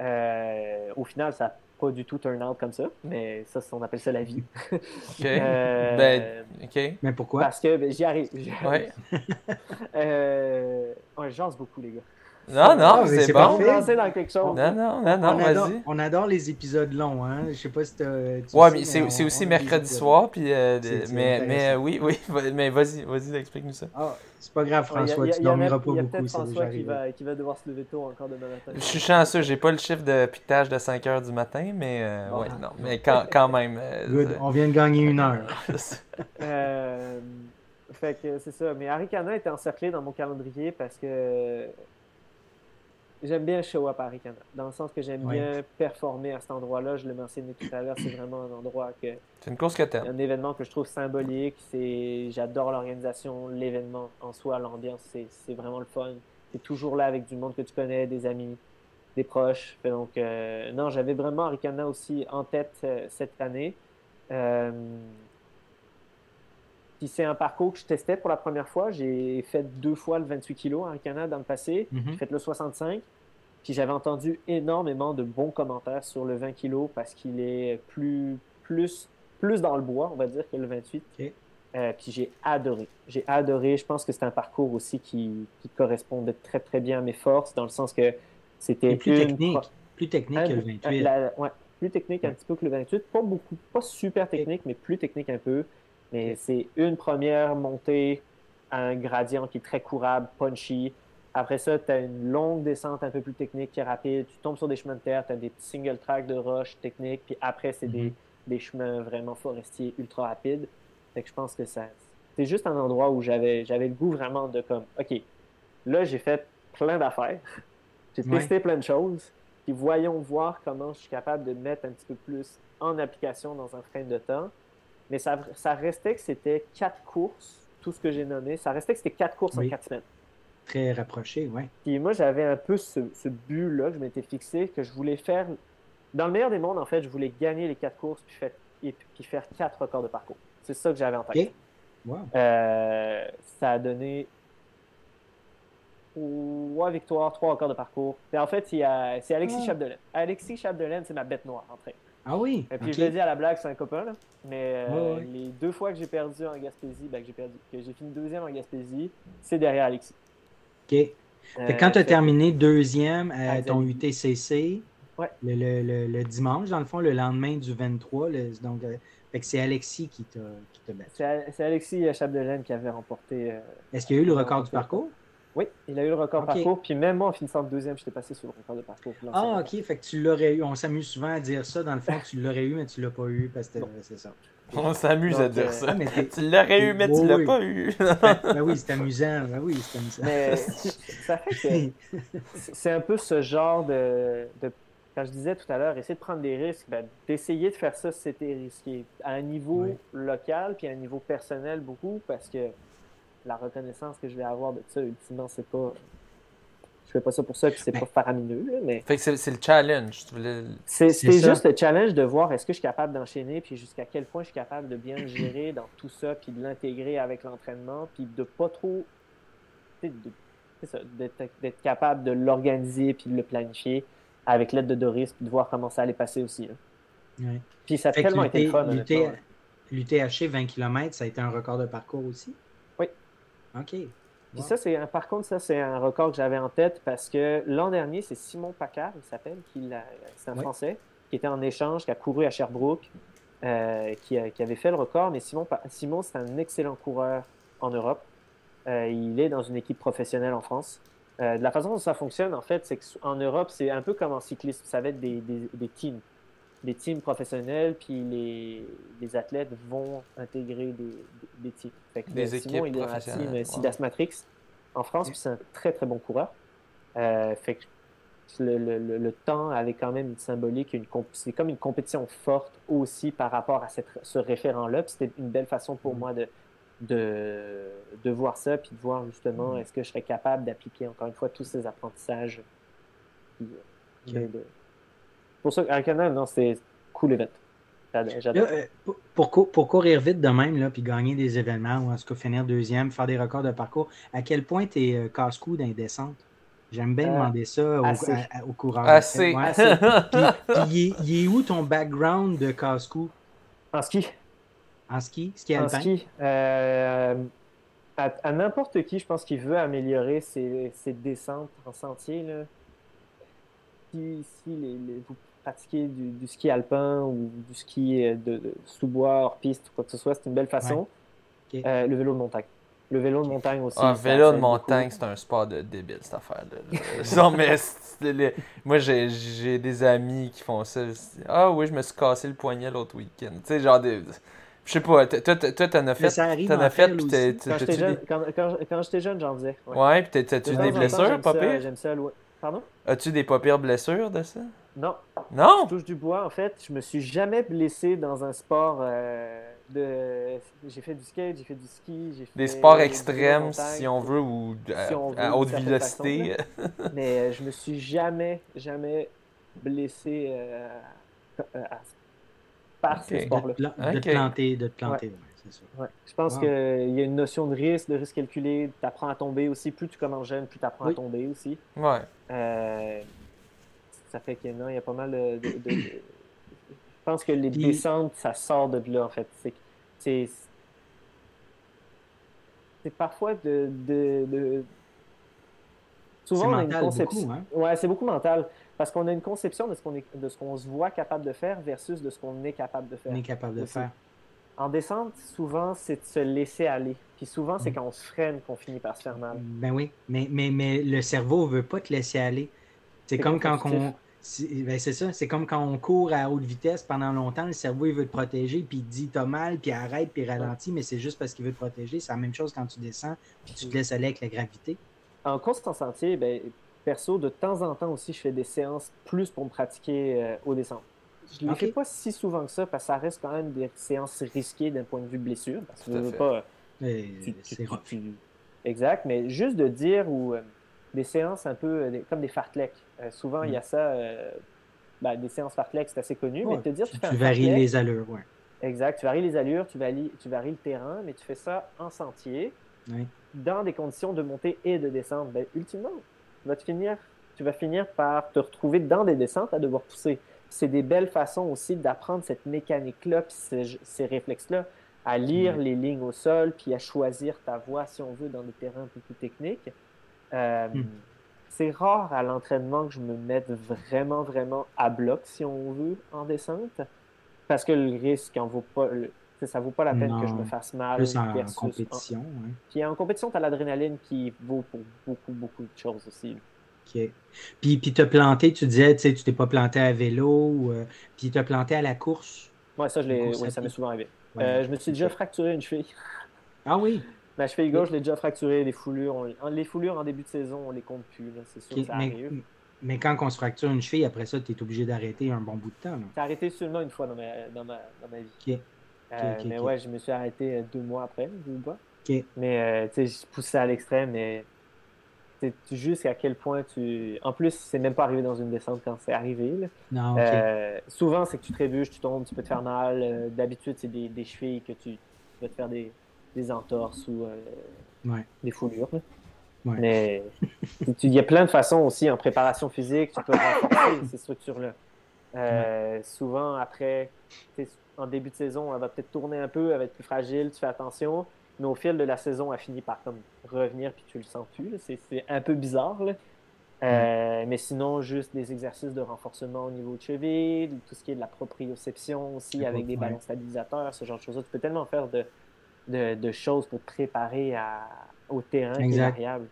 Euh, au final, ça n'a pas du tout turn out comme ça, mais ça, on appelle ça la vie. OK. Euh, ben, OK. Mais pourquoi? Parce que ben, j'y arrive. Ouais. euh, on jase beaucoup, les gars. Non, non, ah, c'est bon. dans quelque chose. Non, non, non, non, vas-y. On adore les épisodes longs, hein. Je sais pas si tu Ouais, mais c'est aussi mercredi soir, puis. Euh, mais, mais euh, oui, oui, mais vas-y, vas-y, explique-nous ça. Ah, c'est pas grave, François, tu dormiras pas beaucoup. Il y a peut-être François qui va, qui va devoir se lever tôt encore demain matin. Je suis chanceux, j'ai pas le chiffre de piquetage de 5 heures du matin, mais euh, ouais, non, mais quand, quand même. Good, on vient de gagner une heure. fait que c'est ça. Mais Arikana était encerclé dans mon calendrier parce que J'aime bien show up à Arikana, dans le sens que j'aime bien performer à cet endroit-là. Je l'ai mentionné tout à l'heure, c'est vraiment un endroit que. C'est une course que Un événement que je trouve symbolique. C'est, j'adore l'organisation, l'événement en soi, l'ambiance, c'est, vraiment le fun. Tu es toujours là avec du monde que tu connais, des amis, des proches. Donc, euh, non, j'avais vraiment Arikana aussi en tête euh, cette année. Euh, puis c'est un parcours que je testais pour la première fois. J'ai fait deux fois le 28 kg en Canada dans le passé. Mhm. J'ai fait le 65. Puis j'avais entendu énormément de bons commentaires sur le 20 kg parce qu'il est plus, plus, plus dans le bois, on va dire, que le 28. Euh, puis j'ai adoré. J'ai adoré. Je pense que c'est un parcours aussi qui, qui, correspondait très, très bien à mes forces, dans le sens que c'était plus technique. Plus technique que le 28. ouais, plus technique un petit peu que le 28. Pas beaucoup, pas super technique, mais plus technique un peu. Mais c'est une première montée à un gradient qui est très courable, punchy. Après ça, tu as une longue descente un peu plus technique qui est rapide. Tu tombes sur des chemins de terre, tu as des petits single tracks de roches techniques. Puis après, c'est des, mhm. des, chemins vraiment forestiers ultra rapides. Fait que je pense que ça. C'est juste un endroit où j'avais le goût vraiment de comme, OK, là, j'ai fait plein d'affaires. J'ai testé plein de choses. Puis voyons voir comment je suis capable de mettre un petit peu plus en application dans un frame de temps. Mais ça, ça restait que c'était quatre courses, tout ce que j'ai nommé, ça restait que c'était quatre courses en quatre semaines. Très rapproché, oui. Puis moi, j'avais un peu ce, but-là que je m'étais fixé, que je voulais faire. Dans le meilleur des mondes, en fait, je voulais gagner les quatre courses puis, et, puis faire quatre records de parcours. C'est ça que j'avais en tête. Euh, ça a donné trois victoires, trois records de parcours. Et en fait, c'est Alexis ah. Chapdelaine. Alexis Chapdelaine, c'est ma bête noire en fait. Ah oui. Et puis je l'ai dit à la blague, c'est un copain. Là. Mais euh, les deux fois que j'ai perdu en Gaspésie, ben, que j'ai perdu, que j'ai fini deuxième en Gaspésie, c'est derrière Alexis. OK. Euh, quand tu as terminé deuxième à ton UTCC, le, le, le, dimanche, dans le fond, le lendemain du 23, donc euh, c'est Alexis qui t'a battu. C'est Alexis Chapdelaine qui avait remporté. Est-ce qu'il y a eu le record du parcours? Oui, il a eu le record de parcours. Puis même moi, en finissant deuxième, j'étais passé sur le record de parcours. Ah, ok. Fait que tu l'aurais eu. On s'amuse souvent à dire ça. Dans le fond, tu l'aurais eu, mais tu l'as pas eu parce que c'est ça. On s'amuse à dire euh, ça. Ah, tu l'aurais eu, mais tu l'as pas eu. ben, oui, c'est amusant. Ben oui, c'est amusant. Mais ça fait que c'est un peu ce genre de, Quand je disais tout à l'heure, essayer de prendre des risques, ben, d'essayer de faire ça, c'était risqué. À un niveau local, puis à un niveau personnel, beaucoup, parce que la reconnaissance que je vais avoir de ça, ultimement, c'est pas. fais pas ça pour ça, puis c'est pas faramineux. mais... Fait que c'est le challenge. C'est juste le challenge de voir est-ce que je suis capable d'enchaîner, puis jusqu'à quel point je suis capable de bien gérer dans tout ça, puis de l'intégrer avec l'entraînement, puis de pas trop. D'être capable de l'organiser, puis de le planifier avec l'aide de Doris, puis de voir comment ça allait passer aussi. Puis ça a tellement été fun. L'UTHC 20 km, ça a été un record de parcours aussi? OK. Puis ça, c'est par contre, ça, c'est un record que j'avais en tête parce que l'an dernier, c'est Simon Paccard, il s'appelle, c'est un Français, qui était en échange, qui a couru à Sherbrooke, euh, qui, avait fait le record. Mais Simon, Simon c'est un excellent coureur en Europe. Euh, il est dans une équipe professionnelle en France. Euh, de la façon dont ça fonctionne, en fait, c'est qu'en Europe, c'est un peu comme en cyclisme. Ça va être des, des, teams. Des teams professionnels, puis les, les athlètes vont intégrer des, des, teams. Fait des Simon, il est dans la team Sidas Matrix en France, puis c'est un très très bon coureur. Euh, fait que le, le, le, temps avait quand même une symbolique, une c'est comme une compétition forte aussi par rapport à cette, ce référent-là. C'était une belle façon pour mm. moi de, de, de, voir ça, puis de voir justement mm. est-ce que je serais capable d'appliquer encore une fois tous ces apprentissages. Euh, pour ça, Canada, non, c'est cool event. Là, euh, pour, pour, courir vite de même, là, puis gagner des événements, ou en tout cas finir deuxième, faire des records de parcours, à quel point tu es euh, casse-cou dans les descentes? J'aime bien demander ça aux, au coureurs. Assez. puis, il, est, où ton background de casse-cou? En ski. En ski? Ski alpin? En ski. Euh, à, n'importe qui, je pense qu'il veut améliorer ses, ses, descentes en sentier. Là. Si, si les, vous pratiquer du, ski alpin ou du ski euh, de, sous-bois, hors piste, quoi que ce soit, c'est une belle façon. Euh, le vélo de montagne. Le vélo de montagne aussi. Ah, vélo de montagne, c'est un sport de débile, cette affaire-là. non, mais moi, j'ai des amis qui font ça. Ah oui, je me suis cassé le poignet l'autre week-end. Tu sais, genre des. Je sais pas, toi, t'en as fait. T'en as fait, puis Quand j'étais jeune, quand, jeune j'en faisais. Ouais, puis t'as-tu des blessures, pas pire? J'aime ça, Pardon? As-tu des pas pires blessures de ça? Non. Non? Je touche du bois. En fait, je me suis jamais blessé dans un sport euh, de. J'ai fait du skate, j'ai fait du ski, j'ai fait. Des sports extrêmes, si on veut, ou à, haute vélocité. Mais euh, je me suis jamais, jamais blessé euh, par ces sports-là. De, te planter, de te planter, c'est ça. Je pense qu'il y a une notion de risque, de risque calculé. Tu apprends à tomber aussi. Plus tu commences jeune, plus tu apprends à tomber aussi. Ouais. Euh, ça fait qu'il y a pas mal de. je pense que les descentes, ça sort de là, en fait. C'est. C'est parfois de. de, Souvent, on a une conception. Hein? Ouais, c'est beaucoup mental. Parce qu'on a une conception de ce qu'on de ce qu'on se voit capable de faire versus de ce qu'on est capable de faire. On est capable de faire. En descente, souvent, c'est de se laisser aller. Puis souvent, c'est mm. quand on se freine qu'on finit par se faire mal. Ben oui, mais, mais, mais le cerveau ne veut pas te laisser aller. C'est comme quand on, c'est ça, c'est comme quand on court à haute vitesse pendant longtemps, le cerveau il veut te protéger, puis il dit t'as mal, puis arrête, puis ralentit, mais c'est juste parce qu'il veut te protéger. C'est la même chose quand tu descends, puis tu te laisses aller avec la gravité. En course en sentier, ben, perso, de temps en temps aussi, je fais des séances plus pour me pratiquer euh, au descente. Je ne le fais pas si souvent que ça, parce que ça reste quand même des séances risquées d'un point de vue blessure, parce que je veux pas. Exact, mais juste de dire ou euh, des séances un peu euh, comme des fartleks. Euh, souvent, il y a mm. ça, euh, ben, des séances fartlek, c'est assez connu, mais te dire tu, tu varies les allures, ouais. Exact, tu varies les allures, tu varies, tu varies le terrain, mais tu fais ça en sentier, dans des conditions de montée et de descente. Ben, ultimement, tu vas, finir, tu vas finir par te retrouver dans des descentes à devoir pousser. C'est des belles façons aussi d'apprendre cette mécanique-là, puis ces, ces réflexes-là, à lire les lignes au sol, puis à choisir ta voie, si on veut, dans des terrains un peu plus techniques. Euh, hmm. C'est rare à l'entraînement que je me mette vraiment, vraiment à bloc, si on veut, en descente, parce que le risque en vaut pas. ça vaut pas la peine que je me fasse mal. Plus en, compétition. Puis en compétition, tu as l'adrénaline qui vaut pour beaucoup, beaucoup de choses aussi. OK. Puis, puis te planté, tu disais, tu sais, tu t'es pas planté à vélo, ou, euh, puis te planté à la course? Oui, ça, je ça m'est souvent arrivé. Euh, je me suis déjà fracturé une cheville. Ah oui? Ma cheville gauche, je l'ai déjà fracturé. Les foulures, les foulures en début de saison, on les compte plus. C'est sûr que ça mais, arrive. Mais quand on se fracture une cheville, après ça, tu es obligé d'arrêter un bon bout de temps. J'ai arrêté seulement une fois dans ma, dans ma, dans ma vie. Euh, mais ouais, je me suis arrêté euh, deux mois après, ou pas. Mais euh, tu sais, je poussais à l'extrême, mais c'est juste à quel point tu. En plus, c'est même pas arrivé dans une descente quand c'est arrivé. Non, euh, souvent, c'est que tu trébuches, tu tombes, tu peux te faire mal. Euh, d'habitude, c'est des, des, chevilles que tu vas te faire des, des entorses ou euh, des foulures. Mais il y a plein de façons aussi en préparation physique, tu peux renforcer ces structures-là. Souvent, après, en début de saison, elle va peut-être tourner un peu, elle va être plus fragile, tu fais attention mais au fil de la saison, elle finit par comme revenir puis tu le sens plus. C'est un peu bizarre. Euh, mais sinon, juste des exercices de renforcement au niveau de cheville, tout ce qui est de la proprioception aussi avec des ballons stabilisateurs, ce genre de choses-là. Tu peux tellement faire de, de, choses pour te préparer à, au terrain variable.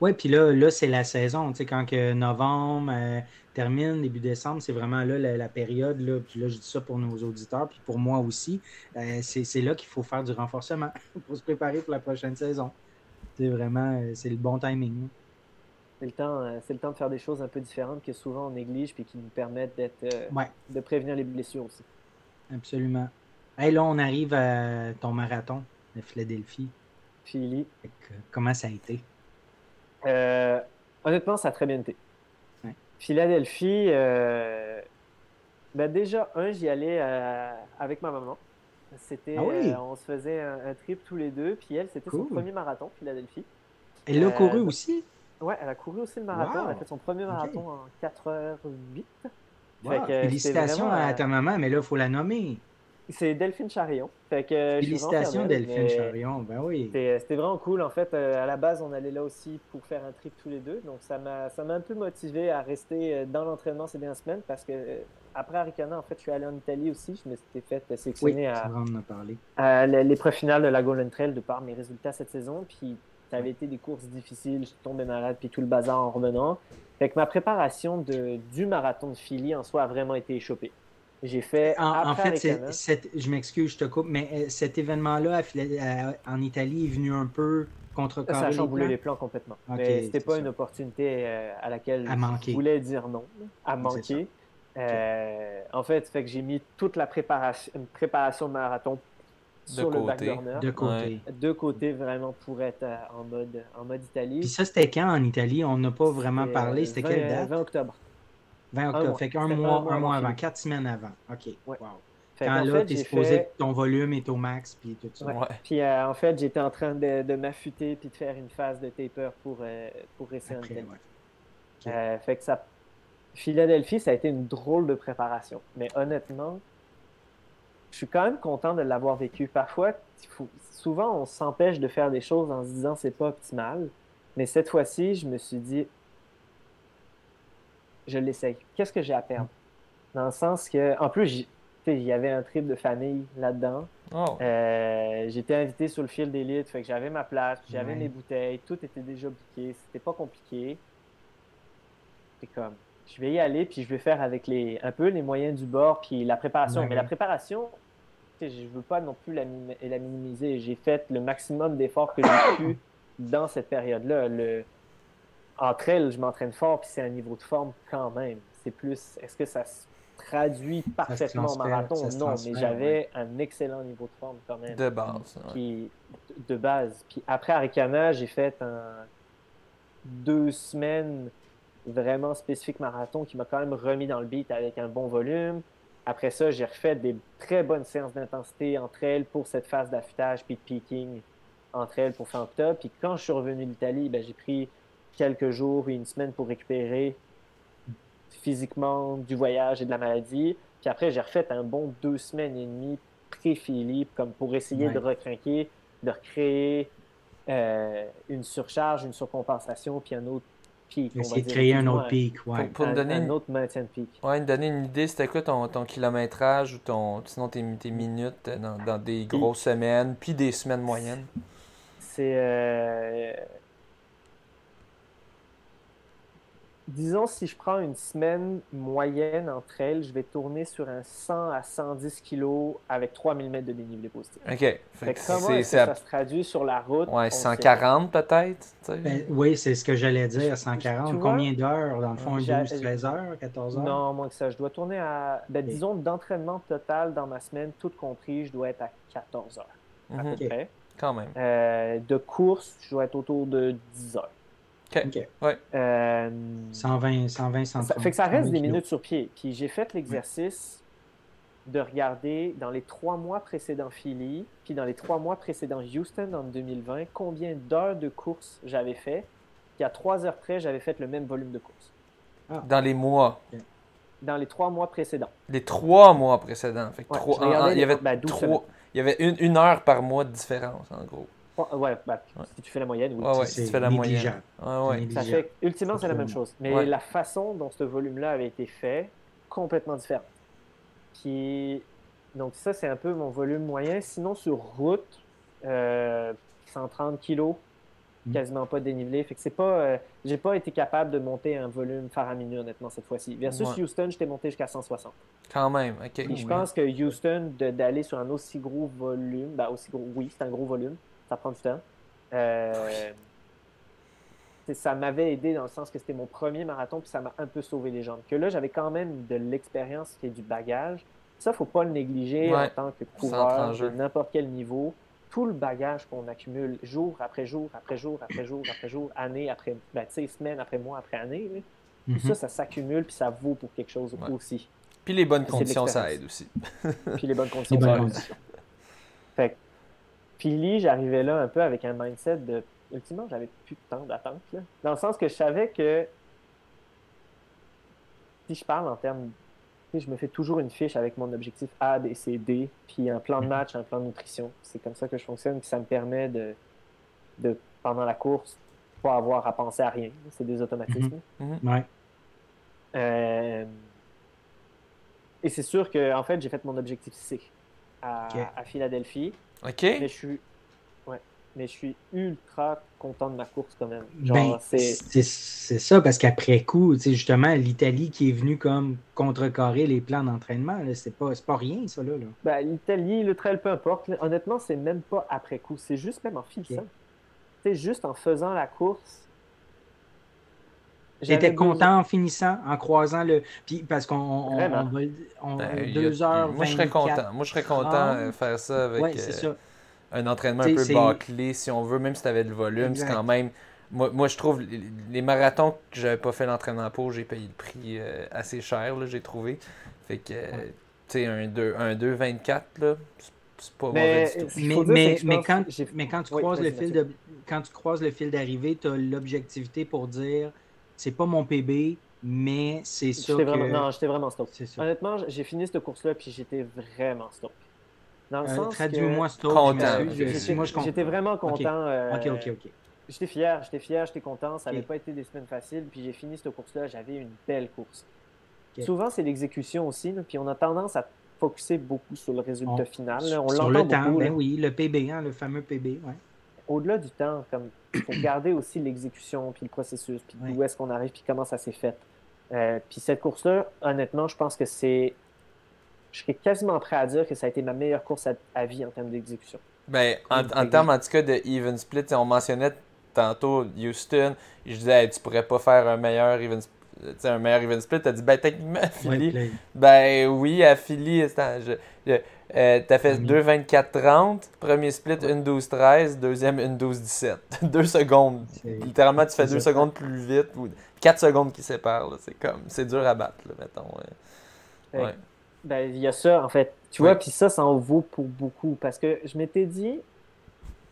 Oui, puis là, là c'est la saison. Tu sais, quand que novembre euh, termine, début décembre, c'est vraiment là la, période. Là, puis là, je dis ça pour nos auditeurs, puis pour moi aussi. Euh, c'est là qu'il faut faire du renforcement pour se préparer pour la prochaine saison. C'est vraiment euh, c'est le bon timing. C'est le, temps, c'est le temps de faire des choses un peu différentes que souvent on néglige puis qui nous permettent d'être, de prévenir les blessures aussi. Absolument. Hey, là, on arrive à ton marathon de Philadelphie. Philly. Comment ça a été? Euh, honnêtement, ça a très bien été. Philadelphie, euh, ben déjà, un, j'y allais euh, avec ma maman. C'était, ah on se faisait un, trip tous les deux, puis elle, c'était son premier marathon, Philadelphie. Elle l'a couru aussi? Ouais, elle a couru aussi le marathon. Elle a fait son premier marathon en 4h08. Félicitations à ta maman, mais là, il faut la nommer. C'est Delphine Charion. Fait que, Félicitations Delphine Charion, ben oui. C'était vraiment cool. En fait, euh, à la base, on allait là aussi pour faire un trip tous les deux. Donc, ça m'a un peu motivé à rester euh, dans l'entraînement ces dernières semaines parce que euh, après Aricana, en fait, je suis allé en Italie aussi. Je me suis fait sélectionner à, à l'épreuve finale de la Golden Trail de par mes résultats cette saison. Puis, ça avait été des courses difficiles. Je suis tombé malade, puis tout le bazar en revenant. Fait que ma préparation de, du marathon de Philly en soi a vraiment été échopée. J'ai fait. En, fait, je m'excuse, je te coupe, mais euh, cet événement-là en Italie est venu un peu contre Ça a chamboulé les plans, complètement. mais c'était pas une opportunité euh, à laquelle je voulais dire non, à manquer. Euh, en fait, fait que j'ai mis toute la préparation, préparation de marathon sur le backburner. De côté. De côté, vraiment, pour être en mode, en mode Italie. Puis ça, c'était quand en Italie? On n'a pas vraiment parlé. C'était quelle date? 20 octobre. 20 octobre. fait qu'un mois, un mois, avant, quatre semaines avant. OK. Wow. Quand là, tu es supposé que ton volume est au max, puis tout ça. Puis euh, en fait, j'étais en train de, de m'affûter puis de faire une phase de taper pour, euh, pour rester en euh, fait que ça. Philadelphie, ça a été une drôle de préparation. Mais honnêtement, je suis quand même content de l'avoir vécu. Parfois, souvent, on s'empêche de faire des choses en se disant c'est pas optimal. Mais cette fois-ci, je me suis dit, je l'essaye. Qu'est-ce que j'ai à perdre? Dans le sens que, en plus, il y avait un trip de famille là-dedans. Oh. Euh, j'étais invité sur le fil d'élite, fait que j'avais ma place, j'avais mes bouteilles, tout était déjà bouqué, c'était pas compliqué. C'est comme, je vais y aller, puis je vais faire avec les, un peu les moyens du bord, puis la préparation. Mais la préparation, je veux pas non plus la, la minimiser. J'ai fait le maximum d'efforts que j'ai pu dans cette période-là. Le, entre elles, je m'entraîne fort, puis c'est un niveau de forme quand même. C'est plus, est-ce que ça se traduit parfaitement au marathon? Non, mais j'avais un excellent niveau de forme quand même. De base. de base. Puis après Arikana, j'ai fait un, deux semaines vraiment spécifiques marathon qui m'a quand même remis dans le beat avec un bon volume. Après ça, j'ai refait des très bonnes séances d'intensité entre elles pour cette phase d'affûtage puis de peaking entre elles pour fin octobre. Puis quand je suis revenu d'Italie, ben, j'ai pris quelques jours et une semaine pour récupérer physiquement du voyage et de la maladie. Puis après, j'ai refait un bon deux semaines et demie pré-Philippe, comme pour essayer de recrinquer, de recréer euh, une surcharge, une surcompensation, puis un autre pic. Essayer de créer un autre pic, ouais. Pour, un, donner un autre maintien de pic. Ouais, me donner une idée, c'était quoi ton, ton, kilométrage ou ton, sinon tes, tes minutes dans, dans, des grosses semaines, puis des semaines moyennes? C'est. Euh, disons, si je prends une semaine moyenne entre elles, je vais tourner sur un 100 à 110 kg avec 3000 mètres de dénivelé positif. OK. Fait comment est-ce que ça se traduit sur la route? Ouais, 140 peut-être? Ben, oui, c'est ce que j'allais dire, 140. Combien d'heures? Dans le fond, 12, 13 heures, 14 heures? Non, moins que ça. Je dois tourner à, ben, disons, d'entraînement total dans ma semaine, tout compris, je dois être à 14 heures. À peu mhm. près. Quand même. Euh, de course, je dois être autour de 10 heures. OK. Ouais. 120, 120, 130. Ça fait que ça reste des minutes sur pied. Puis j'ai fait l'exercice de regarder dans les trois mois précédents Philly, puis dans les trois mois précédents Houston en 2020, combien d'heures de course j'avais fait. Puis à trois heures près, j'avais fait le même volume de course. Ah. Dans les mois. Dans les trois mois précédents. Les trois mois précédents. Fait il, y avait ben, il y avait une, une, heure par mois de différence, en gros. Ouais, ben, si tu fais la moyenne, oui. Ouais, si tu fais la moyenne. Ça fait, ultimement, c'est la même chose. Mais la façon dont ce volume-là avait été fait, complètement différent. Puis, donc ça, c'est un peu mon volume moyen. Sinon, sur route, 130 euh, kilos, mm. quasiment pas dénivelé. Fait que c'est pas, euh, j'ai pas été capable de monter un volume faramineux honnêtement cette fois-ci. Versus Houston, j'étais monté jusqu'à 160. Quand même, ok. je pense que Houston d'aller sur un aussi gros volume, ben aussi gros, oui, c'est un gros volume, ça prend du temps. Euh, ça m'avait aidé dans le sens que c'était mon premier marathon, puis ça m'a un peu sauvé les jambes. Que là, j'avais quand même de l'expérience et du bagage. Ça, faut pas le négliger en tant que coureur de n'importe quel niveau. Tout le bagage qu'on accumule jour après jour, après jour, après jour, après jour, année après, ben, semaine après mois, après année, tout ça, mhm. ça s'accumule, puis ça vaut pour quelque chose aussi. Puis les bonnes conditions, ça aide aussi. puis les bonnes conditions, ça aide aussi. Fait puis j'arrivais là un peu avec un mindset de ultimement, j'avais plus de temps d'attente. Dans le sens que je savais que si je parle en termes. Je me fais toujours une fiche avec mon objectif A, B, C, D, puis un plan de match, un plan de nutrition. C'est comme ça que je fonctionne, puis ça me permet de, de pendant la course, pas avoir à penser à rien. C'est des automatismes. Mhm. Mhm. Euh, et c'est sûr que en fait, j'ai fait mon objectif C à, à Philadelphie. OK. Mais je suis mais je suis ultra content de ma course quand même. Ben, c'est ça, parce qu'après coup, justement, l'Italie qui est venue comme contrecarrer les plans d'entraînement, c'est pas, pas rien, ça. Là, Ben, L'Italie, le trail, peu importe. Honnêtement, c'est même pas après coup. C'est juste même en finissant. C'est juste en faisant la course. J'étais content en finissant, en croisant le. Puis parce qu'on on, va. Ben, deux heures. Moi, je serais content. Moi, je serais content de ah. faire ça avec. Ouais, euh, ça un entraînement un peu bâclé, si on veut, même si tu avais le volume, c'est quand même. Moi, moi, je trouve les marathons que j'avais pas fait l'entraînement pour, j'ai payé le prix euh, assez cher, j'ai trouvé. Fait que, tu sais, un 2,24, là, c'est pas mais, mauvais du tout. Mais, mais, quand, mais quand tu croises le fil de quand tu croises le fil d'arrivée, tu as l'objectivité pour dire c'est pas mon PB, mais c'est ça. Que... Vraiment, non, j'étais vraiment stop. Honnêtement, j'ai fini cette course-là, puis j'étais vraiment stop. Dans le euh, sens Traduis-moi J'étais vraiment content. Euh, ok, ok, ok. J'étais fier, j'étais fier, j'étais content. Ça n'avait pas été des semaines faciles. Puis j'ai fini cette course-là, j'avais une belle course. Souvent, c'est l'exécution aussi. puis on a tendance à focuser beaucoup sur le résultat final. On sur le temps, ben oui, le PB, hein, le fameux PB. Ouais. Au-delà du temps, comme il faut garder aussi l'exécution, puis le processus, puis où est-ce qu'on arrive, puis comment ça s'est fait. Euh, puis cette course-là, honnêtement, je pense que c'est je serais quasiment prêt à dire que ça a été ma meilleure course à, vie en termes d'exécution. Ben, en, termes en tout cas de even split, on mentionnait tantôt Houston, je disais tu pourrais pas faire un meilleur even split un meilleur even split, t'as dit ben techniquement à Philly, ben oui à Philly, euh, t'as fait 2-24-30, premier split 1-12-13, deuxième 1-12-17, 2 secondes, littéralement tu fais 2 secondes plus vite, ou 4 secondes qui séparent, c'est comme, c'est dur à battre, mettons. Ouais. Ben, il y a ça, en fait. Tu vois, puis ça, ça en vaut pour beaucoup. Parce que je m'étais dit,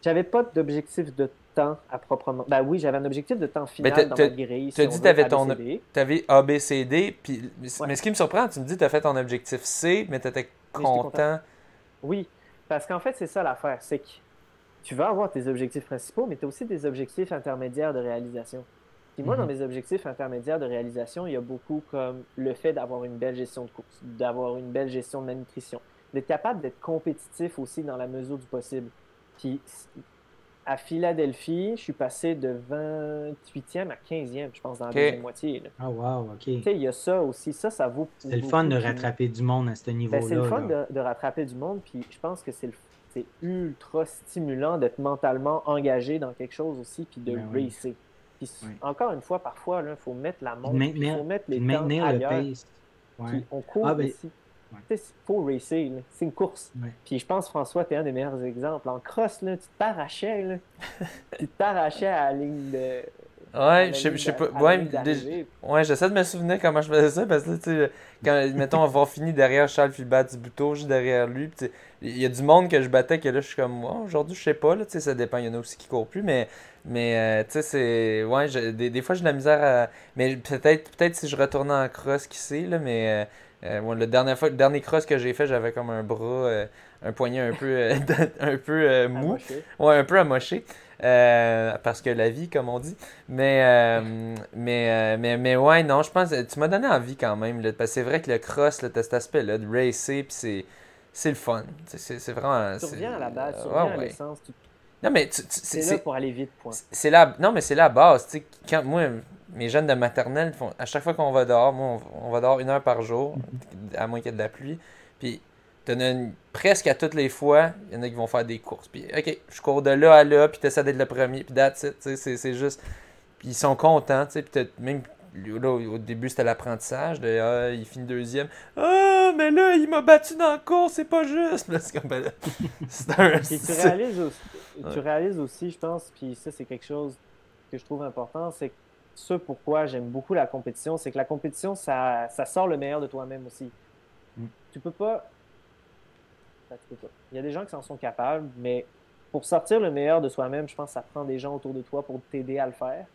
j'avais pas d'objectif de temps à proprement. Ben oui, j'avais un objectif de temps final dans ma grille. Tu as dit que tu avais ton. Tu avais ABCD, puis... mais ce qui me surprend, tu me dis que tu as fait ton objectif C, mais tu étais content. Oui, parce qu'en fait, c'est ça l'affaire. C'est que tu vas avoir tes objectifs principaux, mais tu as aussi des objectifs intermédiaires de réalisation moi, dans mhm. mes objectifs intermédiaires de réalisation, il y a beaucoup comme le fait d'avoir une belle gestion de course, d'avoir une belle gestion de ma nutrition, d'être capable d'être compétitif aussi dans la mesure du possible. Puis à Philadelphie, je suis passé de 28e à 15e, je pense, dans la deuxième moitié. Ah, wow, OK. Tu sais, il y a ça aussi. Ça, ça vaut. C'est le fun de rattraper du monde à ce niveau-là. Ben, c'est le fun de, rattraper du monde, puis je pense que c'est ultra stimulant d'être mentalement engagé dans quelque chose aussi, puis de ben racer encore une fois, parfois, il faut mettre la montre, il faut mettre les temps ailleurs. Le pace. on court ah, ben, aussi. Il faut racer, c'est une course. Puis je pense, François, tu es un des meilleurs exemples. En cross, là, tu t'arrachais, tu t'arrachais à la ligne de, Ouais, je sais pas. Ouais, ouais j'essaie de me souvenir comment je faisais ça parce que, tu sais, quand, mettons, on va finir derrière Charles Philbert Bouteau, juste derrière lui. Il y a du monde que je battais que là, je suis comme, moi, aujourd'hui, je sais pas, là, tu sais, ça dépend. Il y en a aussi qui courent plus, mais, mais euh, tu sais, c'est. Ouais, des, des, fois, j'ai de la misère à. Mais peut-être peut si je retournais en cross, qui sait, là, mais. Euh, euh le, dernier fois, le dernier cross que j'ai fait, j'avais comme un bras, un poignet un peu, un peu mou. Ouais, un peu amoché. Euh, parce que la vie, comme on dit. Mais, euh, mais, euh, mais, mais ouais, non, je pense tu m'as donné envie quand même. Là, parce que c'est vrai que le cross, là, cet aspect-là de racer, puis c'est, c'est le fun. C'est, vraiment. Tu reviens à la base, tu reviens à l'essence. Non, mais c'est là pour aller vite, point. C'est la, non, mais c'est la base. Tu sais, quand, moi, mes jeunes de maternelle, font, à chaque fois qu'on va dehors, moi, on, on va dehors une heure par jour, à moins qu'il y ait de la pluie. Puis presque à toutes les fois, il y en a qui vont faire des courses. Puis, OK, je cours de là à là, puis t'essaies d'être le premier, puis that's it, c'est juste... Puis ils sont contents, tu sais, puis même là, au début, c'était l'apprentissage. De, ah, il finit deuxième. Ah, mais là, il m'a battu dans la course, c'est pas juste. C'est comme, ben un... tu, réalises aussi, tu réalises aussi, je pense, puis ça, c'est quelque chose que je trouve important, c'est ce pourquoi j'aime beaucoup la compétition, c'est que la compétition, ça, ça sort le meilleur de toi-même aussi. Mm. Tu peux pas il y a des gens qui s'en sont capables, mais pour sortir le meilleur de soi-même, je pense que ça prend des gens autour de toi pour t'aider à le faire.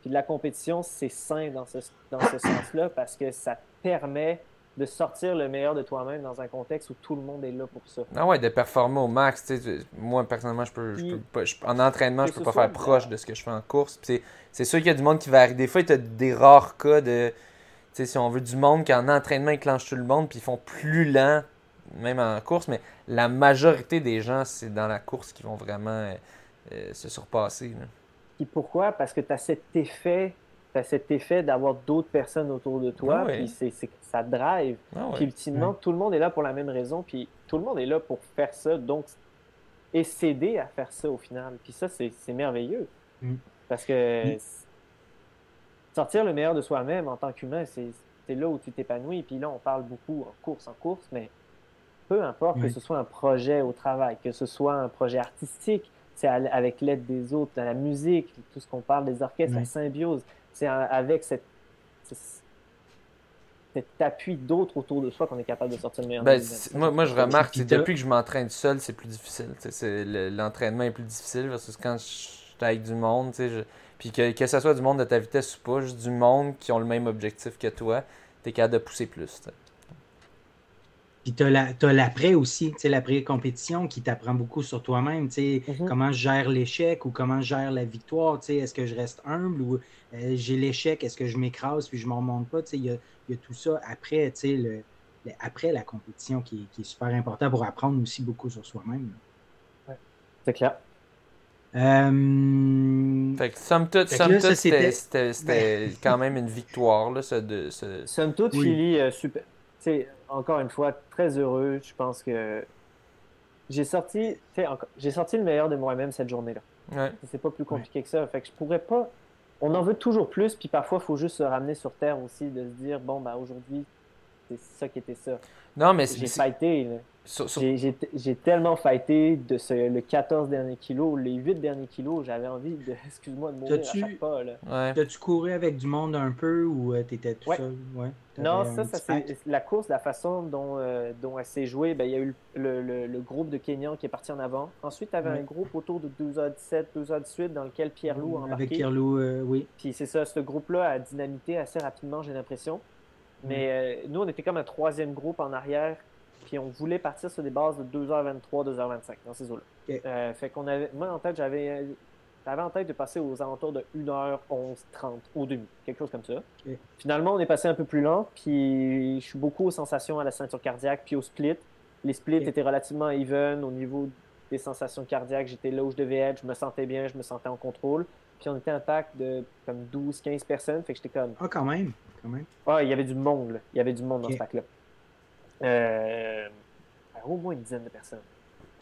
Puis de la compétition, c'est sain dans ce, dans ce sens-là parce que ça permet de sortir le meilleur de toi-même dans un contexte où tout le monde est là pour ça. Ah ouais, de performer au max. moi, personnellement, je peux, pas, en entraînement, je peux pas faire proche de ce que je fais en course. C'est sûr qu'il y a du monde qui va arriver. Des fois, il y a des rares cas de. Si on veut du monde qui en entraînement clenche tout le monde, puis ils font plus lent même en course, mais la majorité des gens, c'est dans la course qui vont vraiment euh, euh, se surpasser. Et pourquoi? Parce que tu as cet effet, as cet effet d'avoir d'autres personnes autour de toi, ah puis c'est, ça drive. Ah puis ultimement, tout le monde est là pour la même raison, puis tout le monde est là pour faire ça, donc et s'aider à faire ça au final. Puis ça, c'est, merveilleux. Mm. Parce que sortir le meilleur de soi-même en tant qu'humain, c'est, c'est là où tu t'épanouis. Puis là, on parle beaucoup en course, en course, mais peu importe que ce soit un projet au travail, que ce soit un projet artistique, c'est avec l'aide des autres, dans la musique, tout ce qu'on parle des orchestres, la symbiose, c'est avec cette, cet appui d'autres autour de soi qu'on est capable de sortir le meilleur. Ben, moi, moi, je remarque que depuis que je m'entraîne seul, c'est plus difficile. L'entraînement est plus difficile parce que quand je suis avec du monde, je... puis que, que ce soit du monde de ta vitesse ou pas, juste du monde qui ont le même objectif que toi, tu es capable de pousser plus. Puis tu as l'après aussi, l'après-compétition qui t'apprend beaucoup sur toi-même, mm-hmm. comment je gère l'échec ou comment je gère la victoire, est-ce que je reste humble ou euh, j'ai l'échec, est-ce que je m'écrase puis je ne m'en remonte pas, il y a, tout ça après, le, après la compétition qui, est super important pour apprendre aussi beaucoup sur soi-même. C'est clair. Euh... Fait que somme toute, c'était ben quand même une victoire. Là, ce, de, ce... Somme toute, Philly, euh, super encore une fois, très heureux. Je pense que j'ai sorti, j'ai sorti le meilleur de moi-même cette journée-là. Ouais. C'est pas plus compliqué que ça. Fait que je pourrais pas. On en veut toujours plus, puis parfois, il faut juste se ramener sur terre aussi, de se dire bon, bah aujourd'hui, c'est ça qui était ça. Non, mais j'ai fighté. J'ai tellement fighté de ce, le 14 derniers kilos, les 8 derniers kilos, j'avais envie de, excuse-moi, de mourir à chaque pas. T'as-tu couru avec du monde un peu ou euh, t'étais tout seul? Ouais. Non, ça, ça c'est la course, la façon dont, euh, dont elle s'est jouée. Ben, il y a eu le, le, groupe de Kenyans qui est parti en avant. Ensuite, tu avais un groupe autour de 12h17, 12h18 dans lequel Pierre-Loup a embarqué. Avec Pierre-Loup, euh, oui. Puis c'est ça, ce groupe-là a dynamité assez rapidement, j'ai l'impression. Mais nous, on était comme un troisième groupe en arrière puis on voulait partir sur des bases de 2h23, 2h25 dans ces eaux-là. Euh, fait qu'on avait, moi en tête, j'avais, en tête de passer aux alentours de 1h11, 30 au demi, quelque chose comme ça. Finalement, on est passé un peu plus lent, puis je suis beaucoup aux sensations à la ceinture cardiaque, puis au split. Les splits étaient relativement even au niveau des sensations cardiaques. J'étais là où je devais être, je me sentais bien, je me sentais en contrôle. Puis on était un pack de comme 12, 15 personnes, fait que j'étais comme. Ah, quand même, quand même. Ah, il y avait du monde, là. Il y avait du monde dans ce pack-là. Euh, au moins une dizaine de personnes.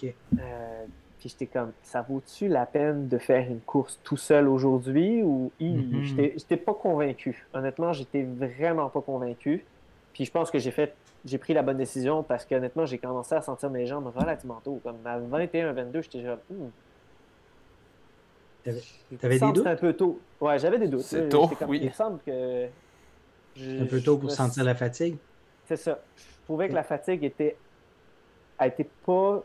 Euh, puis j'étais comme, ça vaut-tu la peine de faire une course tout seul aujourd'hui ou mm-hmm. j'étais pas convaincu. Honnêtement, j'étais vraiment pas convaincu. Puis je pense que j'ai fait, j'ai pris la bonne décision parce qu'honnêtement, j'ai commencé à sentir mes jambes relativement tôt. Comme à 21-22, j'étais genre, hmm. T'avais des doutes? un peu tôt. Ouais, j'avais des doutes. C'est tôt, oui. Il semble que. un peu tôt pour sentir la fatigue? C'est ça. Je trouvais que la fatigue était a été pas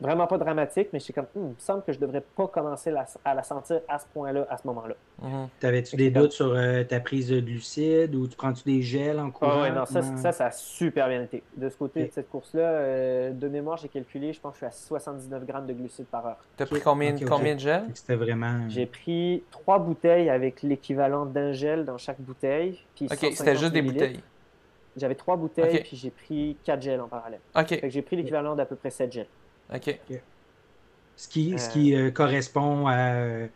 vraiment pas dramatique, mais je suis comme, hmm, il me semble que je devrais pas commencer à la sentir à ce point-là, à ce moment-là. Mhm. T'avais-tu des doutes sur euh, ta prise de glucides ou tu prends-tu des gels en courant? Ah oui, non, ça, ça, ça, a super bien été. De ce côté de cette course-là, euh, de mémoire, j'ai calculé, je pense que je suis à 79 grammes de glucides par heure. Tu as pris combien, combien de gels? C'était vraiment. J'ai pris trois bouteilles avec l'équivalent d'un gel dans chaque bouteille. ok, c'était juste des bouteilles. J'avais trois bouteilles, puis j'ai pris quatre gels en parallèle. Ok. j'ai pris l'équivalent d'à peu près sept gels. OK. Ce qui, ce qui euh, correspond à,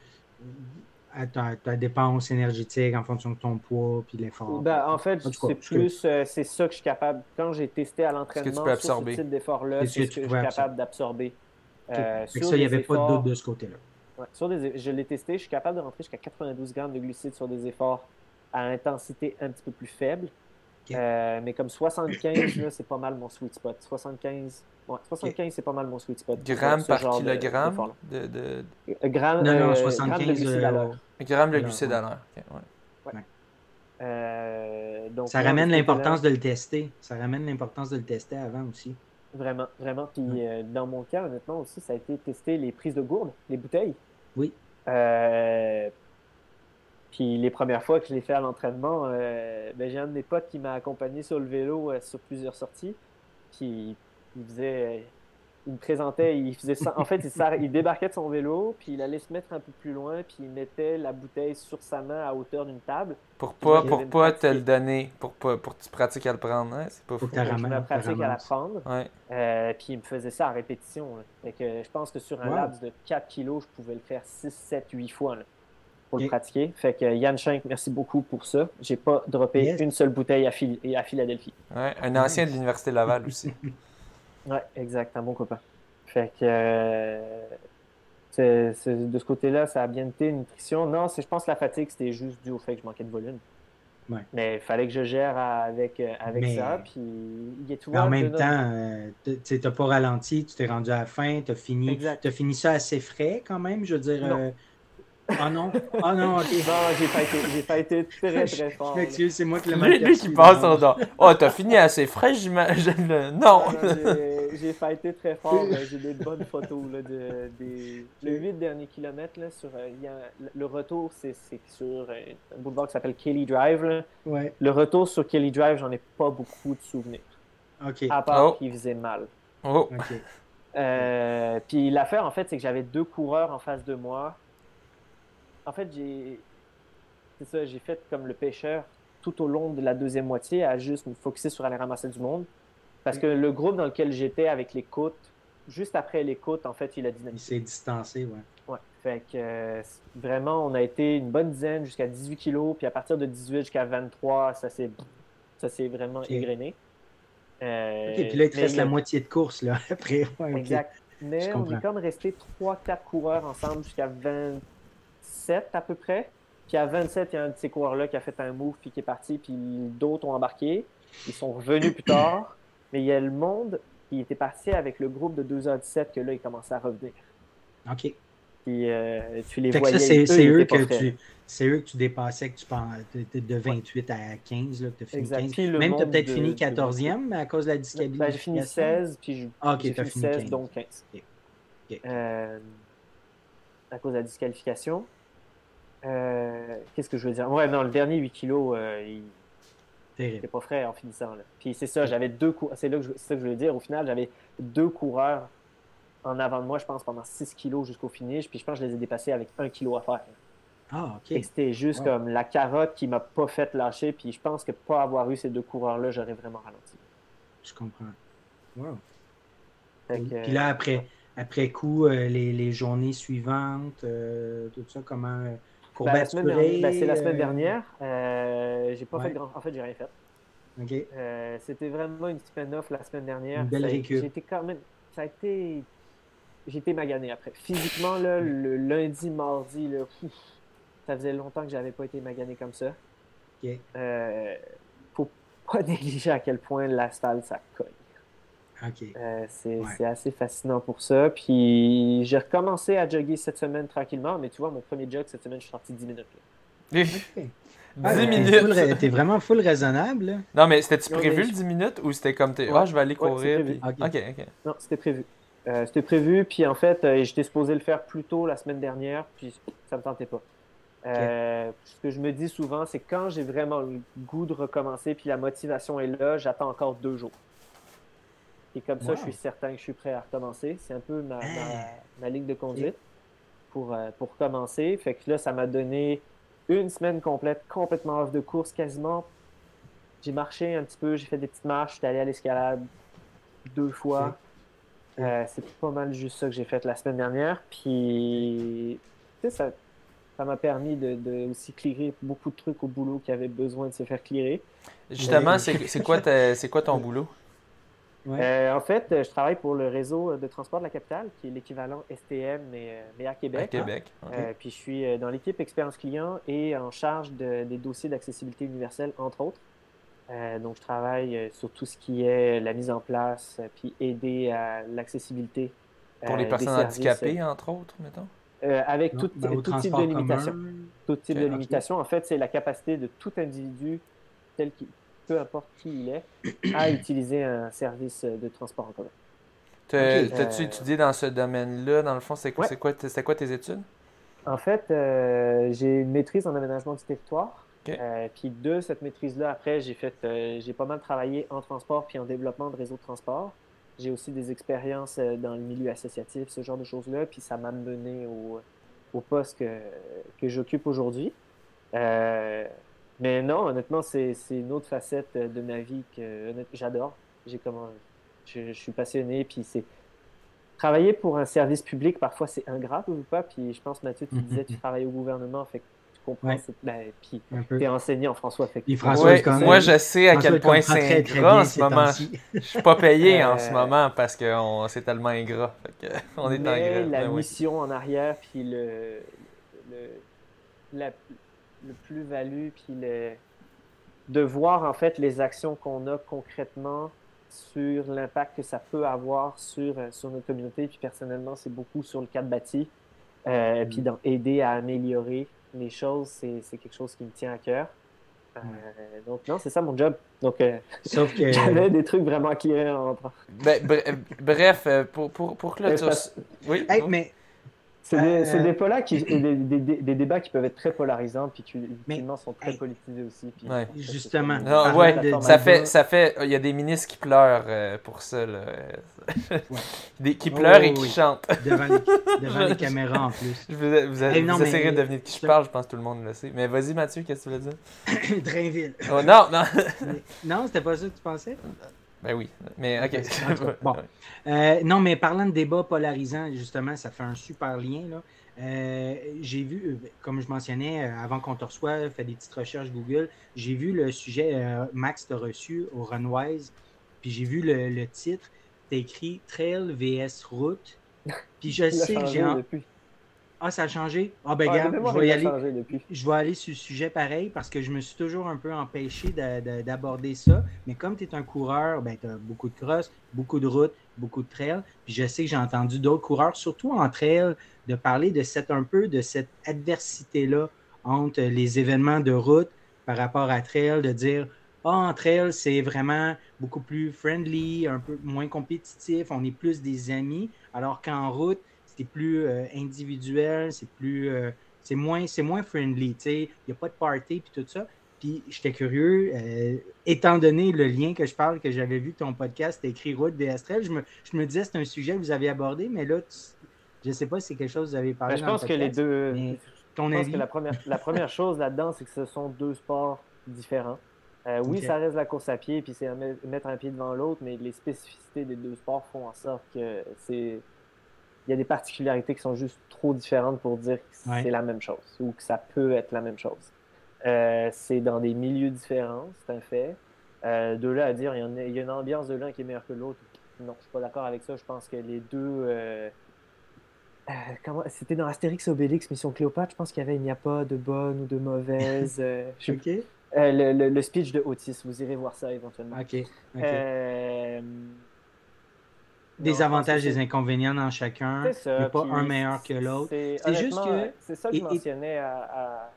à ta, dépense énergétique en fonction de ton poids puis l'effort. Ben, en fait, c'est plus euh, c'est ça que je suis capable. Quand j'ai testé à l'entraînement sur ce type d'effort-là, c'est ce que, je suis capable d'absorber. Euh, ça, il n'y avait pas de doute de ce côté-là. Ouais, sur des, je l'ai testé, je suis capable de rentrer jusqu'à 92 grammes de glucides sur des efforts à intensité un petit peu plus faible. Euh, mais comme 75, là, c'est pas mal mon sweet spot. 75, ouais, 75 c'est pas mal mon sweet spot. Grammes par kilogramme de, de, de... Euh, Gramme, non, non, 75 euh, de glucides à l'heure. Grammes de glucides à l'heure. ouais. Euh, donc, ça ramène l'importance de le tester. Ça ramène l'importance de le tester avant aussi. Vraiment, vraiment. Puis dans mon cas, honnêtement aussi, ça a été tester les prises de gourde, les bouteilles. Oui. Euh, puis les premières fois que je l'ai fait à l'entraînement, euh, ben, j'ai un de mes potes qui m'a accompagné sur le vélo euh, sur plusieurs sorties. Puis il faisait. Il me présentait, il faisait ça. En fait, il, il, débarquait de son vélo, puis il allait se mettre un peu plus loin, puis il mettait la bouteille sur sa main à hauteur d'une table. Pour pas, pour pas te le donner, pour, pas, pour que tu pratiques à le prendre, hein? c'est pas fou. Je me pratique à la prendre. Euh, puis il me faisait ça à répétition. Fait que je pense que sur un laps de 4 kilos, je pouvais le faire 6, 7, 8 fois. Là pour le pratiquer. Fait que Yann Schenk, merci beaucoup pour ça. J'ai pas droppé une seule bouteille à, à Philadelphie. Ouais, un ancien de l'Université Laval aussi. ouais, exact, un bon copain. Fait que euh, de ce côté-là, ça a bien été nutrition. Non, je pense que la fatigue, c'était juste dû au fait que je manquais de volume. Ouais. Mais il fallait que je gère avec, euh, avec ça. Puis, il est tout en même temps, euh, tu n'as pas ralenti, tu t'es rendu à la fin, tu as fini, as fini ça assez frais quand même. Je veux dire, ah non, ah non, ok. Non, j'ai pas été, j'ai pas été très très fort. Je m'excuse, c'est moi qui l'ai mal Lui, qui passe en dos. Oh, t'as fini assez frais, j'imagine. Non. j'ai pas été très fort, mais j'ai des bonnes photos là, de, des le 8 derniers kilomètres là, sur euh, y a, le retour, c'est, sur euh, un boulevard qui s'appelle Kelly Drive. Là. Ouais. Le retour sur Kelly Drive, j'en ai pas beaucoup de souvenirs. Ok. À part oh. qu'il faisait mal. Oh. Ok. Euh, puis l'affaire, en fait, c'est que j'avais deux coureurs en face de moi en fait, j'ai. C'est ça, j'ai fait comme le pêcheur tout au long de la deuxième moitié à juste me focuser sur aller ramasser du monde. Parce que le groupe dans lequel j'étais avec les côtes, juste après les côtes, en fait, il a dynamité. Il s'est distancé, ouais. Ouais. Fait que euh, vraiment, on a été une bonne dizaine jusqu'à 18 kilos, puis à partir de 18 jusqu'à 23, ça s'est, ça s'est vraiment égrené. Euh, OK, puis là, il te reste la moitié de course, là, après. Exact. Mais on est comme resté 3-4 coureurs ensemble jusqu'à 20, à peu près. Puis à 27, il y a un de ces coureurs-là qui a fait un move puis qui est parti, puis d'autres ont embarqué. Ils sont revenus plus tard. Mais il y a le monde qui était parti avec le groupe de 2h17 que là, il commençait à revenir. OK. Puis euh, tu les voyais. C'est eux, que tu, c'est eux que tu dépassais, que tu penses de 28 à 15, là, que tu as fini 15. Même tu as peut-être fini 14e à cause de la disqualification? Ben, j'ai fini 16, puis ah, j'ai fini 16, donc 15. Euh, à cause de la disqualification. Euh, qu'est-ce que je veux dire? Ouais, non, le dernier 8 kilos, euh, il n'était pas frais en finissant. Là. Puis c'est ça, j'avais deux coureurs. C'est, là que je... ça que je voulais dire. Au final, j'avais deux coureurs en avant de moi, je pense, pendant 6 kilos jusqu'au finish. Puis je pense que je les ai dépassés avec 1 kilo à faire. Ah, OK. c'était juste comme la carotte qui m'a pas fait lâcher. Puis je pense que pas avoir eu ces deux coureurs-là, j'aurais vraiment ralenti. Je comprends. Wow. Puis là, après, après coup, euh, les, les, journées suivantes, tout ça, comment ben, ben, c'est la semaine dernière. Euh, j'ai pas fait grand... En fait, j'ai rien fait. Euh, c'était vraiment une semaine off la semaine dernière. J'étais quand même. Ça a été. J'étais magané après. Physiquement, là, le lundi, mardi, là, ça faisait longtemps que j'avais pas été magané comme ça. Ok. Euh, faut pas négliger à quel point l'asphalte, ça cogne. Euh, c'est assez fascinant pour ça. Puis j'ai recommencé à jogger cette semaine tranquillement, mais tu vois, mon premier jog cette semaine, je suis sorti 10 minutes. 10 ah, minutes. T'es vraiment full raisonnable. Non, mais c'était-tu prévu le 10 minutes ou c'était comme t'es. Ah, je vais aller courir. Ok, ok. Non, c'était prévu. Euh, c'était prévu, puis en fait, euh, j'étais supposé le faire plus tôt la semaine dernière, puis ça me tentait pas. Euh, ce que je me dis souvent, c'est quand j'ai vraiment le goût de recommencer, puis la motivation est là, j'attends encore deux jours. Et comme ça, je suis certain que je suis prêt à recommencer. C'est un peu ma, ma, ligne de conduite pour, pour commencer. Fait que là, ça m'a donné une semaine complète, complètement off de course quasiment. J'ai marché un petit peu, j'ai fait des petites marches, j'étais allé à l'escalade deux fois. Euh, c'est pas mal juste ça que j'ai fait la semaine dernière. Puis, ça ça m'a permis de, de, aussi clearer beaucoup de trucs au boulot qui avaient besoin de se faire clearer. Justement, c'est quoi, quoi ton boulot? Euh, en fait, je travaille pour le réseau de transport de la capitale, qui est l'équivalent STM, mais, mais, à Québec. À Québec. Euh, puis je suis dans l'équipe expérience client et en charge de, des dossiers d'accessibilité universelle, entre autres. Euh, donc, je travaille euh, sur tout ce qui est la mise en place, euh, puis aider à l'accessibilité. Pour les personnes handicapées, entre autres, mettons? avec tout, ben, type de limitation. Tout type de limitation. En fait, c'est la capacité de tout individu, tel qu'il, peu importe qui il est, à utiliser un service de transport en commun. T'as-tu étudié dans ce domaine-là? Dans le fond, c'est quoi, quoi, quoi tes études? En fait, j'ai une maîtrise en aménagement du territoire. Euh, puis de cette maîtrise-là, après, j'ai fait, euh, j'ai pas mal travaillé en transport puis en développement de réseaux de transport. J'ai aussi des expériences euh, dans le milieu associatif, ce genre de choses-là, puis ça m'a mené au, au poste que, que j'occupe aujourd'hui. Mais non, honnêtement, c'est, c'est une autre facette de ma vie que j'adore. J'ai comment, je, je, suis passionné, puis c'est travailler pour un service public, parfois c'est ingrat ou pas. Puis je pense, Mathieu, tu disais, tu travailles au gouvernement, fait comprends. Ben, puis t'es enseignant, François. Fait moi, je sais à quel point c'est ingrat en ce moment. Je suis pas payé en ce euh, moment parce que c'est tellement ingrat. on est mais La ben mission en arrière, puis le, le, le plus-value, puis le, de voir en fait les actions qu'on a concrètement sur l'impact que ça peut avoir sur, euh, sur notre communauté. Puis personnellement, c'est beaucoup sur le cadre bâti. Euh, mm. Puis d'aider à améliorer les choses, c'est quelque chose qui me tient à cœur. Euh, donc, non, c'est ça mon job. Donc, euh, Sauf que... j'avais des trucs vraiment clairs en entrant. Ben, bref, pour, pour, pour clôturer. Oui. mais c'est des, euh, débats qui, des, des, débats qui peuvent être très polarisants, puis qui ultimement sont très politisés aussi. Puis, Justement. ouais, ça fait, ça fait, il y a des ministres qui pleurent euh, pour ça, là. des, qui pleurent et qui chantent. Devant les, devant les, caméras en plus. vous, vous, vous, essayerez de devenir de qui je parle, je pense que tout le monde le sait. Mais vas-y Mathieu, qu'est-ce que tu voulais dire? Drainville. Oh, non, non. non, c'était pas ça que tu pensais? Ben oui, mais ok. bon. Euh, non, mais parlant de débat polarisant, justement, ça fait un super lien. Là. Euh, j'ai vu, euh, comme je mentionnais, avant qu'on te reçoive, fait des petites recherches Google, j'ai vu le sujet, Max t'a reçu au Runwise, puis j'ai vu le, titre, t'as écrit Trail vs Route, puis je sais que j'ai... Ah, ça a changé? Ah, ben, regarde, je vais y aller. Je vais aller sur le sujet pareil parce que je me suis toujours un peu empêché d'aborder ça. Mais comme tu es un coureur, ben, tu as beaucoup de cross, beaucoup de routes, beaucoup de trails. Puis je sais que j'ai entendu d'autres coureurs, surtout en trail, de parler de cette un peu de cette adversité-là entre les événements de route par rapport à trail, de dire ah, en trail, c'est vraiment beaucoup plus friendly, un peu moins compétitif, on est plus des amis, alors qu'en route, c'est plus euh, individuel, c'est plus. Euh, c'est moins, c'est moins friendly, tu sais. Il n'y a pas de party puis tout ça. Puis j'étais curieux, euh, étant donné le lien que je parle, que j'avais vu ton podcast, écrit Route des Astrelles, je me, je me disais c'est un sujet que vous avez abordé, mais là, je ne sais pas si c'est quelque chose que vous avez parlé. Ben, je pense que les deux. ton je pense que la première, la première chose là-dedans, c'est que ce sont deux sports différents. oui, ça reste la course à pied, puis c'est mettre un pied devant l'autre, mais les spécificités des deux sports font en sorte que c'est il y a des particularités qui sont juste trop différentes pour dire que c'est la même chose ou que ça peut être la même chose. Euh, c'est dans des milieux différents, c'est un fait. Euh, de là à dire, il y, a, une ambiance de l'un qui est meilleure que l'autre. Non, je suis pas d'accord avec ça. Je pense que les deux. Euh, comment C'était dans Astérix Obélix, Mission Cléopâtre. Je pense qu'il y avait il n'y a pas de bonne ou de mauvaise. ok. Le, le, speech de Otis, vous irez voir ça éventuellement. Ok. Des avantages et des inconvénients dans chacun. Il n'y a pas un meilleur que l'autre. C'est juste que. C'est ça que je mentionnais à,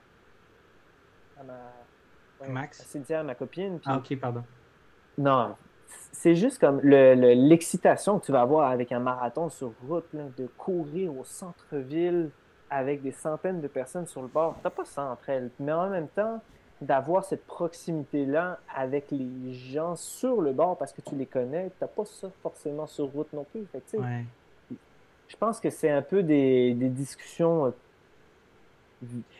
à, ma. Max? À Cynthia, ma copine. Ah, ok, pardon. Non, c'est juste comme l'excitation que tu vas avoir avec un marathon sur route, de courir au centre-ville avec des centaines de personnes sur le bord. Tu n'as pas ça entre elles. Mais en même temps, d'avoir cette proximité-là avec les gens sur le bord parce que tu les connais, tu n'as pas ça forcément sur route non plus. Fait Je pense que c'est un peu des, des discussions. Euh,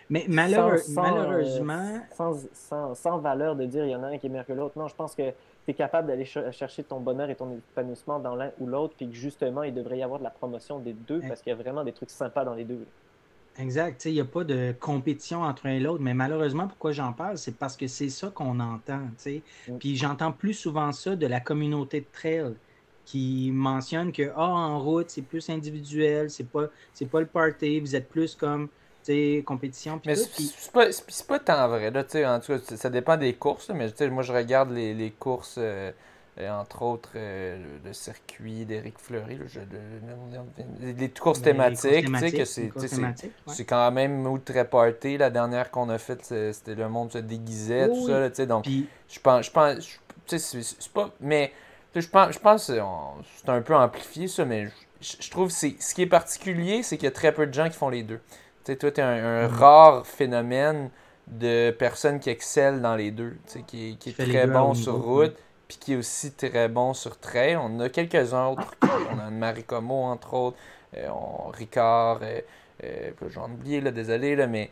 mais malheureusement. sans, sans, sans, valeur de dire il y en a un qui est meilleur que l'autre. Non, je pense que tu es capable d'aller chercher ton bonheur et ton épanouissement dans l'un ou l'autre, puis que justement, il devrait y avoir de la promotion des deux parce qu'il y a vraiment des trucs sympas dans les deux. Exact. Il n'y a pas de compétition entre un et l'autre, mais malheureusement, pourquoi j'en parle, c'est parce que c'est ça qu'on entend. Mm. Puis j'entends plus souvent ça de la communauté de trail qui mentionne que ah, en route, c'est plus individuel, c'est pas, pas le party, vous êtes plus comme compétition. Mais c'est pas, pas tant vrai. Là, en tout cas, ça dépend des courses, mais moi je regarde les, les courses. Euh, entre autres euh, le, circuit d'Éric Fleury, les courses thématiques, c'est quand même ultra party. La dernière qu'on a faite, c'était le monde se déguisait, tout ça. donc, je pense, je pense, c'est pas, mais je pense, je pense c'est un peu amplifié ça, mais je, trouve c'est ce qui est particulier, c'est qu'il y a très peu de gens qui font les deux. Tu sais, toi, tu es un, mm. rare phénomène de personnes qui excellent dans les deux, qui, qui est très bon sur route puis qui est aussi très bon sur trail. On a quelques autres. on a Marie Como, entre autres. Euh, on, Ricard, euh, euh, j'en ai oublié, là, désolé, là, mais,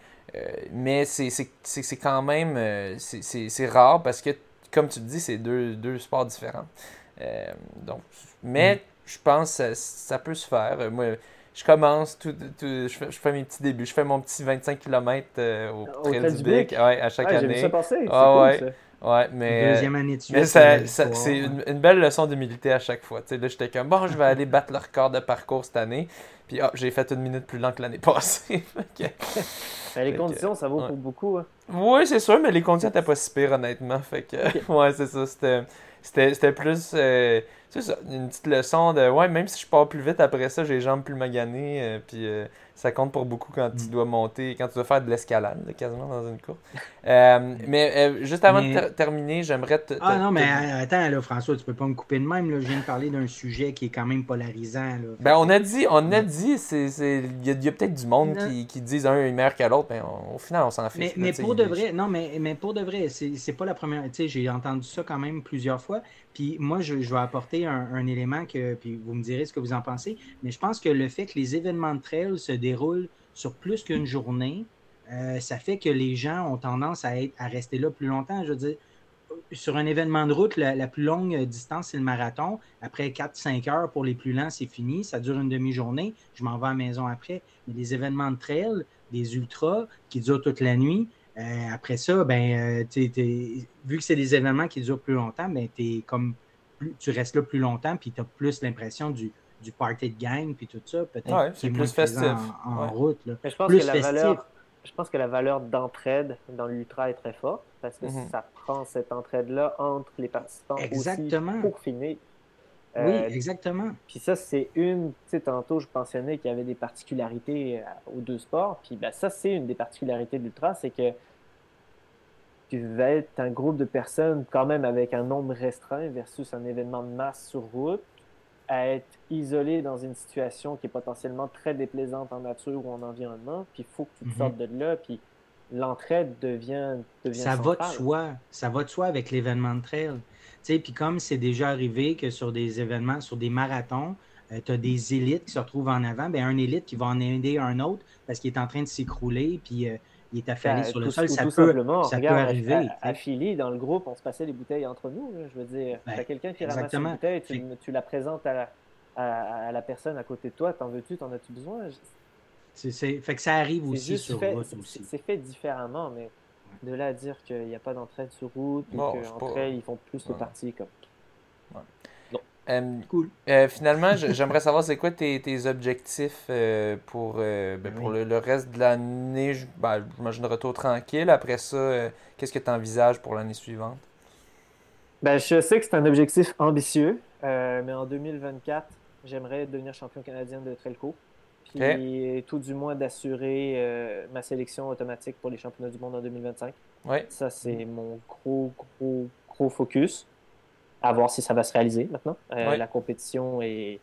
mais c'est quand même c'est rare parce que, comme tu te dis, c'est deux, deux, sports différents. donc, mais mm. je pense que ça, peut se faire. Moi, je commence, tout, je, fais, mes petits débuts. Je fais mon petit 25 km au, Trail du Bic ouais, à chaque année. Ça passer. Ah, ouais. ça. Ouais, mais. Deuxième année de suite. c'est une, belle leçon d'humilité à chaque fois. là, j'étais comme, bon, je vais aller battre le record de parcours cette année. Puis, oh, j'ai fait une minute plus lent que l'année passée. Ben, les conditions, ça vaut pour beaucoup. Hein. Oui, c'est sûr, mais les conditions n'étaient pas si pires, honnêtement. Fait que, ouais, c'est ça. C'était plus. Euh, c'est ça, une petite leçon de. Ouais, même si je pars plus vite après ça, j'ai les jambes plus maganées. Euh, puis. Euh, ça compte pour beaucoup quand tu mm. dois monter, quand tu dois faire de l'escalade, quasiment dans une course. Euh, mais euh, juste avant de terminer, j'aimerais te, Ah non, mais attends, là, François, tu peux pas me couper de même. Là. Je viens de parler d'un sujet qui est quand même polarisant. Là. Ben, on a dit, on a dit, il y a, peut-être du monde qui, qui disent un est meilleur que l'autre, mais au final, on s'en fiche. Mais, pour de vrai, non, mais, mais pour de vrai, c'est pas la première. Tu sais, j'ai entendu ça quand même plusieurs fois. Puis moi, je, vais apporter un, élément que, puis vous me direz ce que vous en pensez, mais je pense que le fait que les événements de trail se déroulent sur plus qu'une journée, euh, ça fait que les gens ont tendance à, être, à rester là plus longtemps. Je veux dire, sur un événement de route, la, plus longue distance, c'est le marathon. Après 4-5 heures pour les plus lents, c'est fini. Ça dure une demi-journée. Je m'en vais à la maison après. Mais les événements de trail, des ultras qui durent toute la nuit, euh, après ça, ben, euh, vu que c'est des événements qui durent plus longtemps, ben, es comme tu restes là plus longtemps, puis tu as plus l'impression du, du party de gang, puis tout ça. Peut-être c'est plus festif. En, route. Là. je, pense que la valeur, je pense que la valeur d'entraide dans l'ultra est très forte, parce que mhm. ça prend cette entraide-là entre les participants Exactement. aussi pour finir. Oui, euh, exactement. Puis ça, c'est une, tu sais, tantôt, je mentionnais qu'il y avait des particularités aux deux sports. Puis ben, ça, c'est une des particularités de l'ultra, c'est que tu vas être un groupe de personnes quand même avec un nombre restreint versus un événement de masse sur route, à être isolé dans une situation qui est potentiellement très déplaisante en nature ou en environnement, puis il faut que tu te mhm. sortes de là, puis l'entraide devient, devient Ça va de soi, ça va de soi avec l'événement de trail. Puis comme c'est déjà arrivé que sur des événements, sur des marathons, euh, tu as des élites qui se retrouvent en avant, bien un élite qui va en aider un autre parce qu'il est en train de s'écrouler, puis... Euh, il est affalé ben, sur le sol. Ça, peut, simplement, ça peut arriver. À, Philly, dans le groupe, on se passait les bouteilles entre nous. je veux dire, ben, tu as quelqu'un qui ramasse une bouteille, tu, la présentes à, à, la personne à côté de toi. T'en veux-tu, t'en as-tu besoin? C'est, fait que ça arrive aussi sur route. Aussi. C'est fait différemment, mais de là à dire qu'il n'y a pas d'entraide sur route, ou qu'entre elles, ils font plus de parties comme. Euh, cool. Euh, finalement, j'aimerais savoir c'est quoi tes, tes objectifs euh, pour, ben, ben pour le, reste de l'année? Ben, J'imagine retour tranquille. Après ça, qu'est-ce que tu envisages pour l'année suivante? Ben, je sais que c'est un objectif ambitieux, mais en 2024, j'aimerais devenir champion canadien de Trelco. Puis tout du moins d'assurer euh, ma sélection automatique pour les championnats du monde en 2025. Ouais. Ça, c'est mon gros, gros, gros focus. À voir si ça va se réaliser maintenant. Euh, la compétition est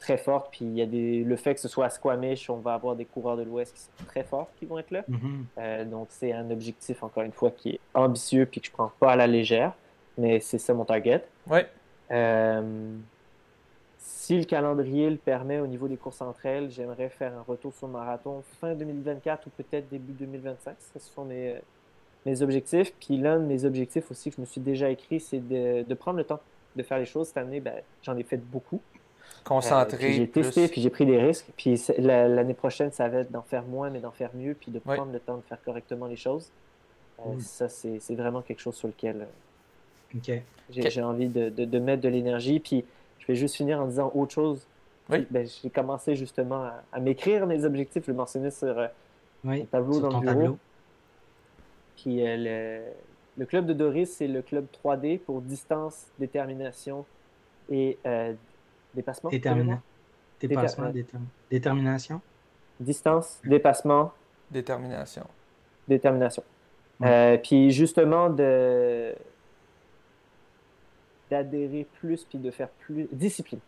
très forte. Puis il y a des... le fait que ce soit à Squamish, on va avoir des coureurs de l'Ouest qui sont très forts qui vont être là. Mm-hmm. donc c'est un objectif, encore une fois, qui est ambitieux puis que je prends pas à la légère. Mais c'est ça mon target. Ouais. Euh, si le calendrier le permet au niveau des courses entre elles, j'aimerais faire un retour sur le marathon fin 2024 ou peut-être début 2025. Ce sont mes, mes objectifs. Puis l'un de mes objectifs aussi que je me suis déjà écrit, c'est de, prendre le temps de faire les choses. Cette année, ben, j'en ai fait beaucoup. Concentré. Euh, j'ai testé, puis j'ai pris des risques. Puis l'année prochaine, ça va être d'en faire moins, mais d'en faire mieux, puis de prendre le temps de faire correctement les choses. Euh, ça, c'est vraiment quelque chose sur lequel j'ai envie de, de, mettre de l'énergie. Puis je vais juste finir en disant autre chose. Oui. Ben, j'ai commencé justement à, m'écrire mes objectifs. Je le mentionnais sur euh, le tableau dans le bureau. Tableau. Puis euh, le, club de Doris, c'est le club 3D pour distance, détermination et euh, dépassement. Dépassement, détermination. Distance, dépassement. Détermination. Détermination. puis justement, de, d'adhérer plus puis de faire plus. Discipline.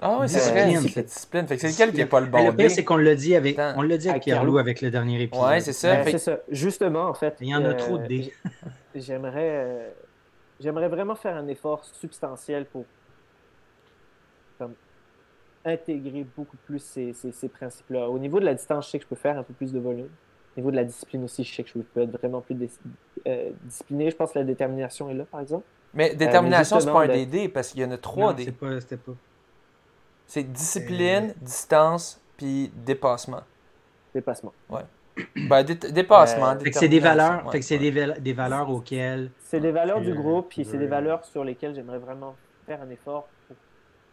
Ah oui, c'est vrai, discipline. discipline. Fait que c'est lequel qui n'est pas le bon. Le pire, c'est qu'on l'a dit avec, on l'a dit avec Pierre-Loup avec le dernier épisode. Ouais, c'est ça. Ben, c'est ça. Justement, en fait. Il y en a trop de dés. J'aimerais, euh, j'aimerais vraiment faire un effort substantiel pour comme, intégrer beaucoup plus ces, ces, ces principes-là. Au niveau de la distance, je sais que je peux faire un peu plus de volume. Au niveau de la discipline aussi, je sais que je peux être vraiment plus euh, discipliné. Je pense que la détermination est là, par exemple. Mais euh, détermination, c'est pas un DD parce qu'il y en a trois D. C'est pas, c'était pas. C'est discipline, euh, distance, puis dépassement. Dépassement. Ouais. Ben, dépassement. Euh, fait que c'est des valeurs, fait que c'est des, des, valeurs auxquelles. C'est des valeurs du groupe, puis c'est des valeurs sur lesquelles j'aimerais vraiment faire un effort pour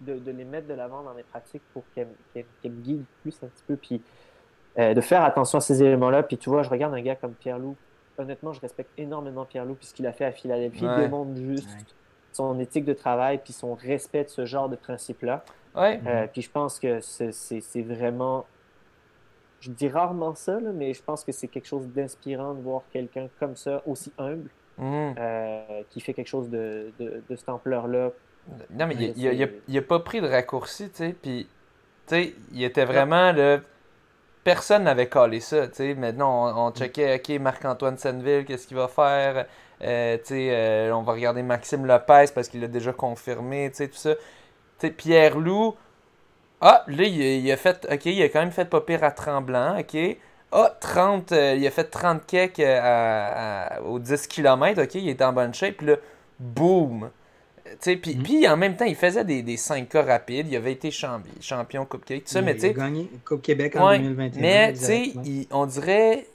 de, de les mettre de l'avant dans mes pratiques pour qu'elles me guident plus un petit peu, puis de faire attention à ces éléments-là. Puis tu vois, je regarde un gars comme Pierre-Loup honnêtement, je respecte énormément Pierre-Loup puisqu'il a fait à Philadelphie. Il démontre juste son éthique de travail puis son respect de ce genre de principe-là. Ouais. Euh, puis je pense que c'est vraiment. Je dis rarement ça, mais je pense que c'est quelque chose d'inspirant de voir quelqu'un comme ça, aussi humble, mhm. euh, qui fait quelque chose de, de, cette ampleur-là. Non, mais il n'a pas pris de raccourci, tu sais. Puis, tu sais, il était vraiment le personne n'avait collé ça. sais. Maintenant, on, on checkait, OK, Marc-Antoine Senneville, qu'est-ce qu'il va faire? Euh, euh, on va regarder Maxime Lopez parce qu'il l'a déjà confirmé, tout ça. Pierre Loup, ah, là, il, a fait, OK, il a quand même fait pas pire à Tremblant, OK. Ah, 30, euh, il a fait 30 kecks aux 10 km, OK, il est en bonne shape. Puis là, boum! Puis, mm. puis en même temps, il faisait des, des 5K rapides. Il avait été champion, champion Coupe Québec. il a gagné Coupe Québec en 2021. Mais tu sais, on dirait.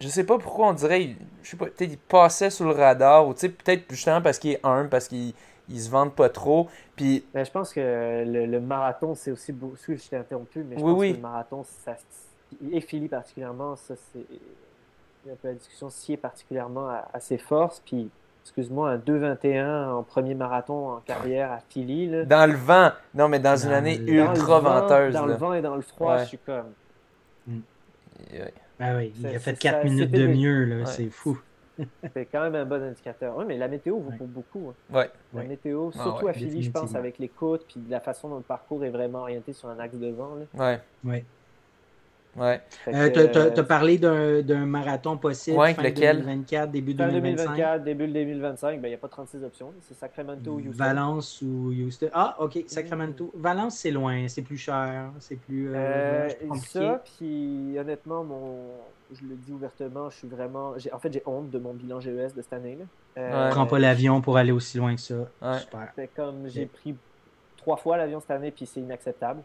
Je sais pas pourquoi on dirait. Je sais pas, peut-être il passait sous le radar. Ou peut-être justement parce qu'il est humble, parce qu'il il se vante pas trop. Puis... Ben, je pense que le, marathon, c'est aussi. Beau... je t'ai interrompu, mais je pense que le marathon, ça, et Philippe particulièrement, ça c'est. Un peu la discussion est particulièrement à, à ses forces. Puis excuse-moi, un 2-21 en premier marathon en carrière à Philly. Là. Dans le vent. Non, mais dans, une année ultra venteuse. Dans le vent et dans le froid, je suis comme. Mm. Ah oui, il a fait 4 minutes de mieux, là. C'est fou. c'est quand même un bon indicateur. Oui, mais la météo vaut pour beaucoup. Hein. Ouais. La météo, ah surtout à Philly, je pense, avec les côtes, puis la façon dont le parcours est vraiment orienté sur un axe de vent. Là. Ouais. Ouais. Ouais. Euh, tu as, parlé d'un marathon possible ouais, fin lequel? 2024, début fin 2025. 2024, début 2025, ben, il n'y a pas 36 options. C'est Sacramento ou Houston. Valence ou Houston. Ah, OK, Sacramento. Valence, c'est loin, c'est plus cher, c'est plus euh, euh Ça, puis honnêtement, mon... je le dis ouvertement, je suis vraiment... En fait, j'ai honte de mon bilan GES de cette année. Là. Euh, Prends pas l'avion pour aller aussi loin que ça. Super. comme j'ai pris trois fois l'avion cette année, puis c'est inacceptable.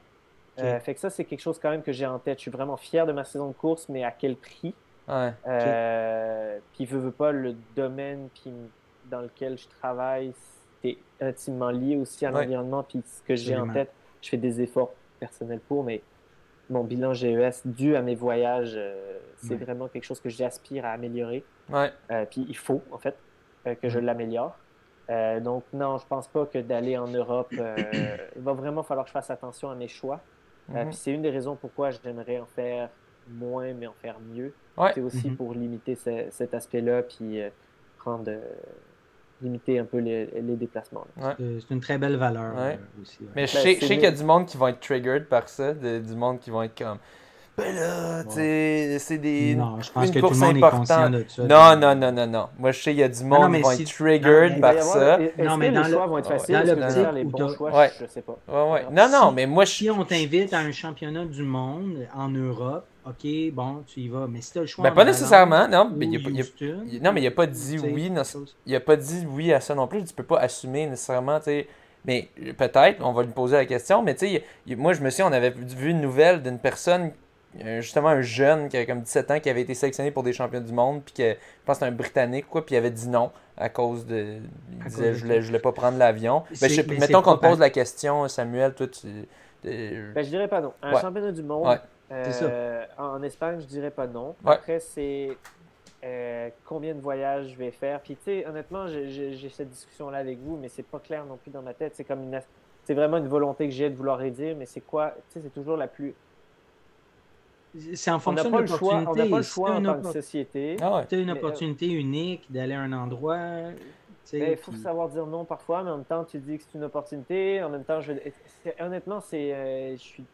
Euh, fait que ça, c'est quelque chose quand même que j'ai en tête. Je suis vraiment fier de ma saison de course, mais à quel prix? Ouais. Euh, puis, veux, veux pas, le domaine puis dans lequel je travaille, c'est intimement lié aussi à l'environnement. Puis ce que j'ai en tête, je fais des efforts personnels pour, mais mon bilan GES dû à mes voyages, euh, c'est vraiment quelque chose que j'aspire à améliorer. Ouais. puis il faut, en fait, que je l'améliore. donc, non, je pense pas que d'aller en Europe, il va vraiment falloir que je fasse attention à mes choix. Mhm. c'est une des raisons pourquoi j'aimerais en faire moins, mais en faire mieux. C'est aussi mhm. pour limiter cet aspect-là, puis prendre limiter un peu les, déplacements. C'est une très belle valeur euh, aussi. Mais je ben, sais, qu'il y a du monde qui vont être triggered par ça, du monde qui vont être comme. Ben là, c'est des. Non, je pense que tout le monde est conscient de ça. Non, non, non, non, non. Moi, je sais qu'il y a du monde qui vont être triggered par ça. Non, mais dans les choix vont être faciles? Dans l'optique les bons choix, ouais. je sais pas. Ouais, ouais. Non, non, mais moi, je. Si on t'invite à un championnat du monde en Europe, OK, bon, tu y vas. Mais si tu as le choix. Ben, pas nécessairement, non. Mais il a, a, non, mais il n'a pas dit oui. il n'a pas dit oui à ça non plus. Tu peux pas assumer nécessairement, tu sais. Mais peut-être, on va lui poser la question. Mais tu sais, moi, je me suis on avait vu une nouvelle d'une personne justement un jeune qui avait comme 17 ans qui avait été sélectionné pour des champions du monde puis que je pense que c'était un britannique quoi puis il avait dit non à cause de il disait je voulais, je voulais pas prendre l'avion. Ben, mettons qu'on te pose la question Samuel toi tu ben, je dirais pas non. Un championnat du monde euh, en Espagne je dirais pas non. Après c'est euh, combien de voyages je vais faire? Puis tu sais honnêtement j'ai cette discussion là avec vous mais c'est pas clair non plus dans ma tête. C'est comme une c'est vraiment une volonté que j'ai de vouloir aider mais c'est quoi tu sais c'est toujours la plus c'est en fonction de l'opportunité. On n'a pas le choix en tant que société. Ah tu as une euh, opportunité unique d'aller à un endroit. Ben, il faut savoir dire non parfois, mais en même temps, tu dis que c'est une opportunité. En même temps, je... honnêtement, c'est, euh, je suis,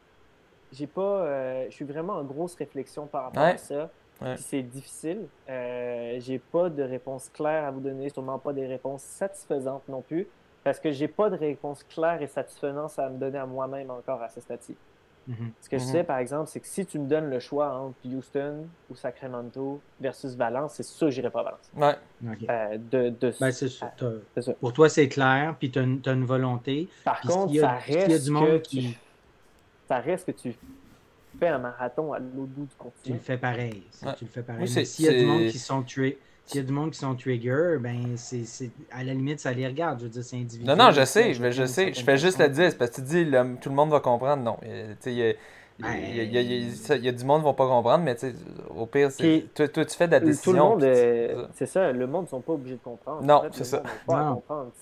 j'ai pas, euh, je suis vraiment en grosse réflexion par rapport à ça. C'est difficile. j'ai pas de réponse claire à vous donner, sûrement pas des réponses satisfaisantes non plus, parce que j'ai pas de réponse claire et satisfaisante à me donner à moi-même encore à ce stade-ci. Mhm. Ce que je mhm. sais, par exemple, c'est que si tu me donnes le choix entre Houston ou Sacramento versus Valence, c'est sûr que j'irai pas à Valence. Ouais. Euh, de, de... Ben, c'est ça. Pour toi, c'est clair, puis tu as, une volonté. Par contre, ça reste que qui... ça reste que tu fais un marathon à l'autre bout du continent. Tu le fais pareil. Tu le fais pareil. S'il y a du monde qui sont tués s'il y a du monde qui sont trigger, ben c'est à la limite, ça les regarde. Je veux dire, c'est individuel. Non, non, je sais, je, je sais. Je fais juste le dire. parce que tu dis, tout le monde va comprendre. Non. Il y a, il y, a, du monde qui ne va pas comprendre, mais au pire, toi, toi, tu fais de la décision. Tout le monde, c'est ça, le monde ne sont pas obligés de comprendre. Non, c'est ça.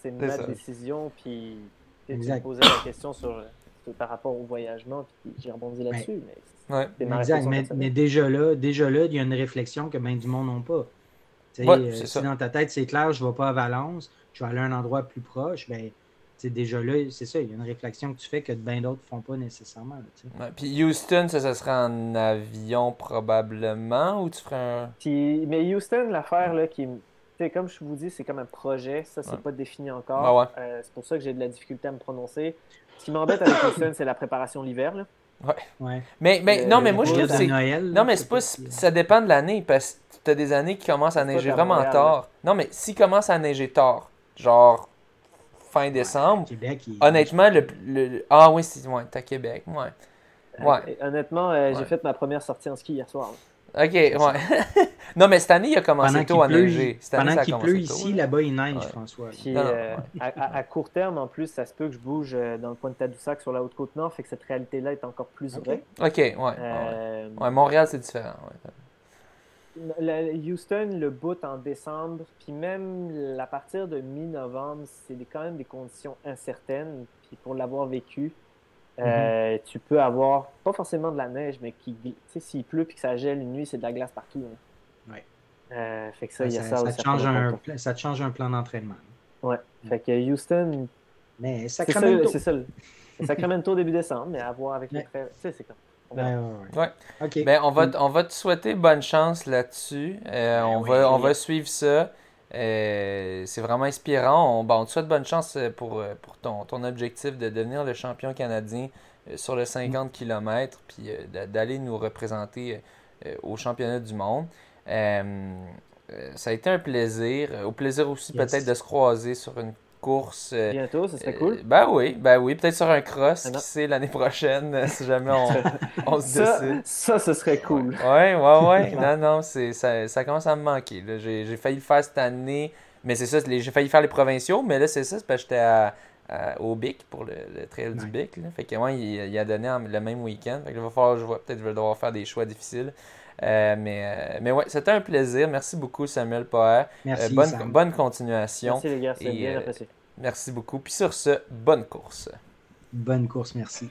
C'est ma décision, puis tu me posais la question sur, par rapport au voyagement, puis j'ai rebondi là-dessus. Mais, exact, mais, mais, déjà là, déjà là, il y a une réflexion que bien du monde n'ont pas. Euh, si dans ta tête, c'est clair, je ne vais pas à Valence, je vais aller à un endroit plus proche, ben, déjà là, c'est ça, il y a une réflexion que tu fais que bien d'autres ne font pas nécessairement. puis Houston, ça, ça serait en avion probablement ou tu ferais un. mais Houston, l'affaire là, qui comme je vous dis, c'est comme un projet, ça c'est pas défini encore. Ah euh, c'est pour ça que j'ai de la difficulté à me prononcer. Ce qui m'embête avec Houston, c'est la préparation l'hiver. Ouais. ouais. Mais, mais non, mais moi je trouve que c'est. Non, mais c'est pas. Ça dépend de l'année parce tu as des années qui commencent à neiger vraiment tard. Non, mais s'il commence à neiger tard, genre fin décembre, honnêtement, le, Ah oui, c'est ouais, à Québec. Ouais. Euh, ouais. honnêtement, euh, j'ai fait ma première sortie en ski hier soir. Ok, ouais. non, mais cette année, il a commencé tôt à neiger. pendant qu'il pleut ici, là-bas, il neige, François. Euh, à, court terme, en plus, ça se peut que je bouge dans le coin de Tadoussac sur la Haute-Côte-Nord, fait que cette réalité-là est encore plus vraie. Ok, ouais. ouais. Montréal, c'est différent. Houston, le boot en décembre, puis même à partir de mi-novembre, c'est quand même des conditions incertaines. Puis pour l'avoir vécu, euh, tu peux avoir pas forcément de la neige, mais qui, tu sais, s'il pleut puis que ça gèle une nuit, c'est de la glace partout. Hein. Euh, fait que ça, il y a ça, ça, Te change un, ça te change un plan d'entraînement. Ouais. Fait que Houston. Mais Sacramento. C'est ça. C'est Sacramento début décembre, mais à voir avec les. Tu sais, c'est comme. Ben, ouais. Ben, on, va, on va te souhaiter bonne chance là-dessus. Euh, ben on, va, on va suivre ça. Euh, c'est vraiment inspirant. On, on te souhaite bonne chance euh, pour, pour ton, ton objectif de devenir le champion canadien sur le 50 km puis d'aller nous représenter au championnat du monde. ça a été un plaisir. Au plaisir aussi peut-être de se croiser sur une course. Euh, Bientôt, ça serait cool. Euh, ben oui, ben oui. Peut-être sur un cross, ah qui sait, l'année prochaine, euh, si jamais on, on se décide. Ça, ce serait cool. Ouais, ouais, ouais. non, non, ça, ça commence à me manquer. J'ai failli le faire cette année, mais c'est ça, j'ai failli faire les provinciaux, mais là, c'est ça, c'est parce que j'étais au BIC pour le, trail du BIC. Fait que moi, il, a donné le même week-end. Fait que va falloir, je vais peut-être je vais devoir faire des choix difficiles. Mais, mais ouais, c'était un plaisir. Merci beaucoup, Samuel Poher. Merci. bonne, bonne continuation. Merci, les gars. C'est bien apprécié. Merci beaucoup. Puis sur ce, bonne course. Bonne course, merci.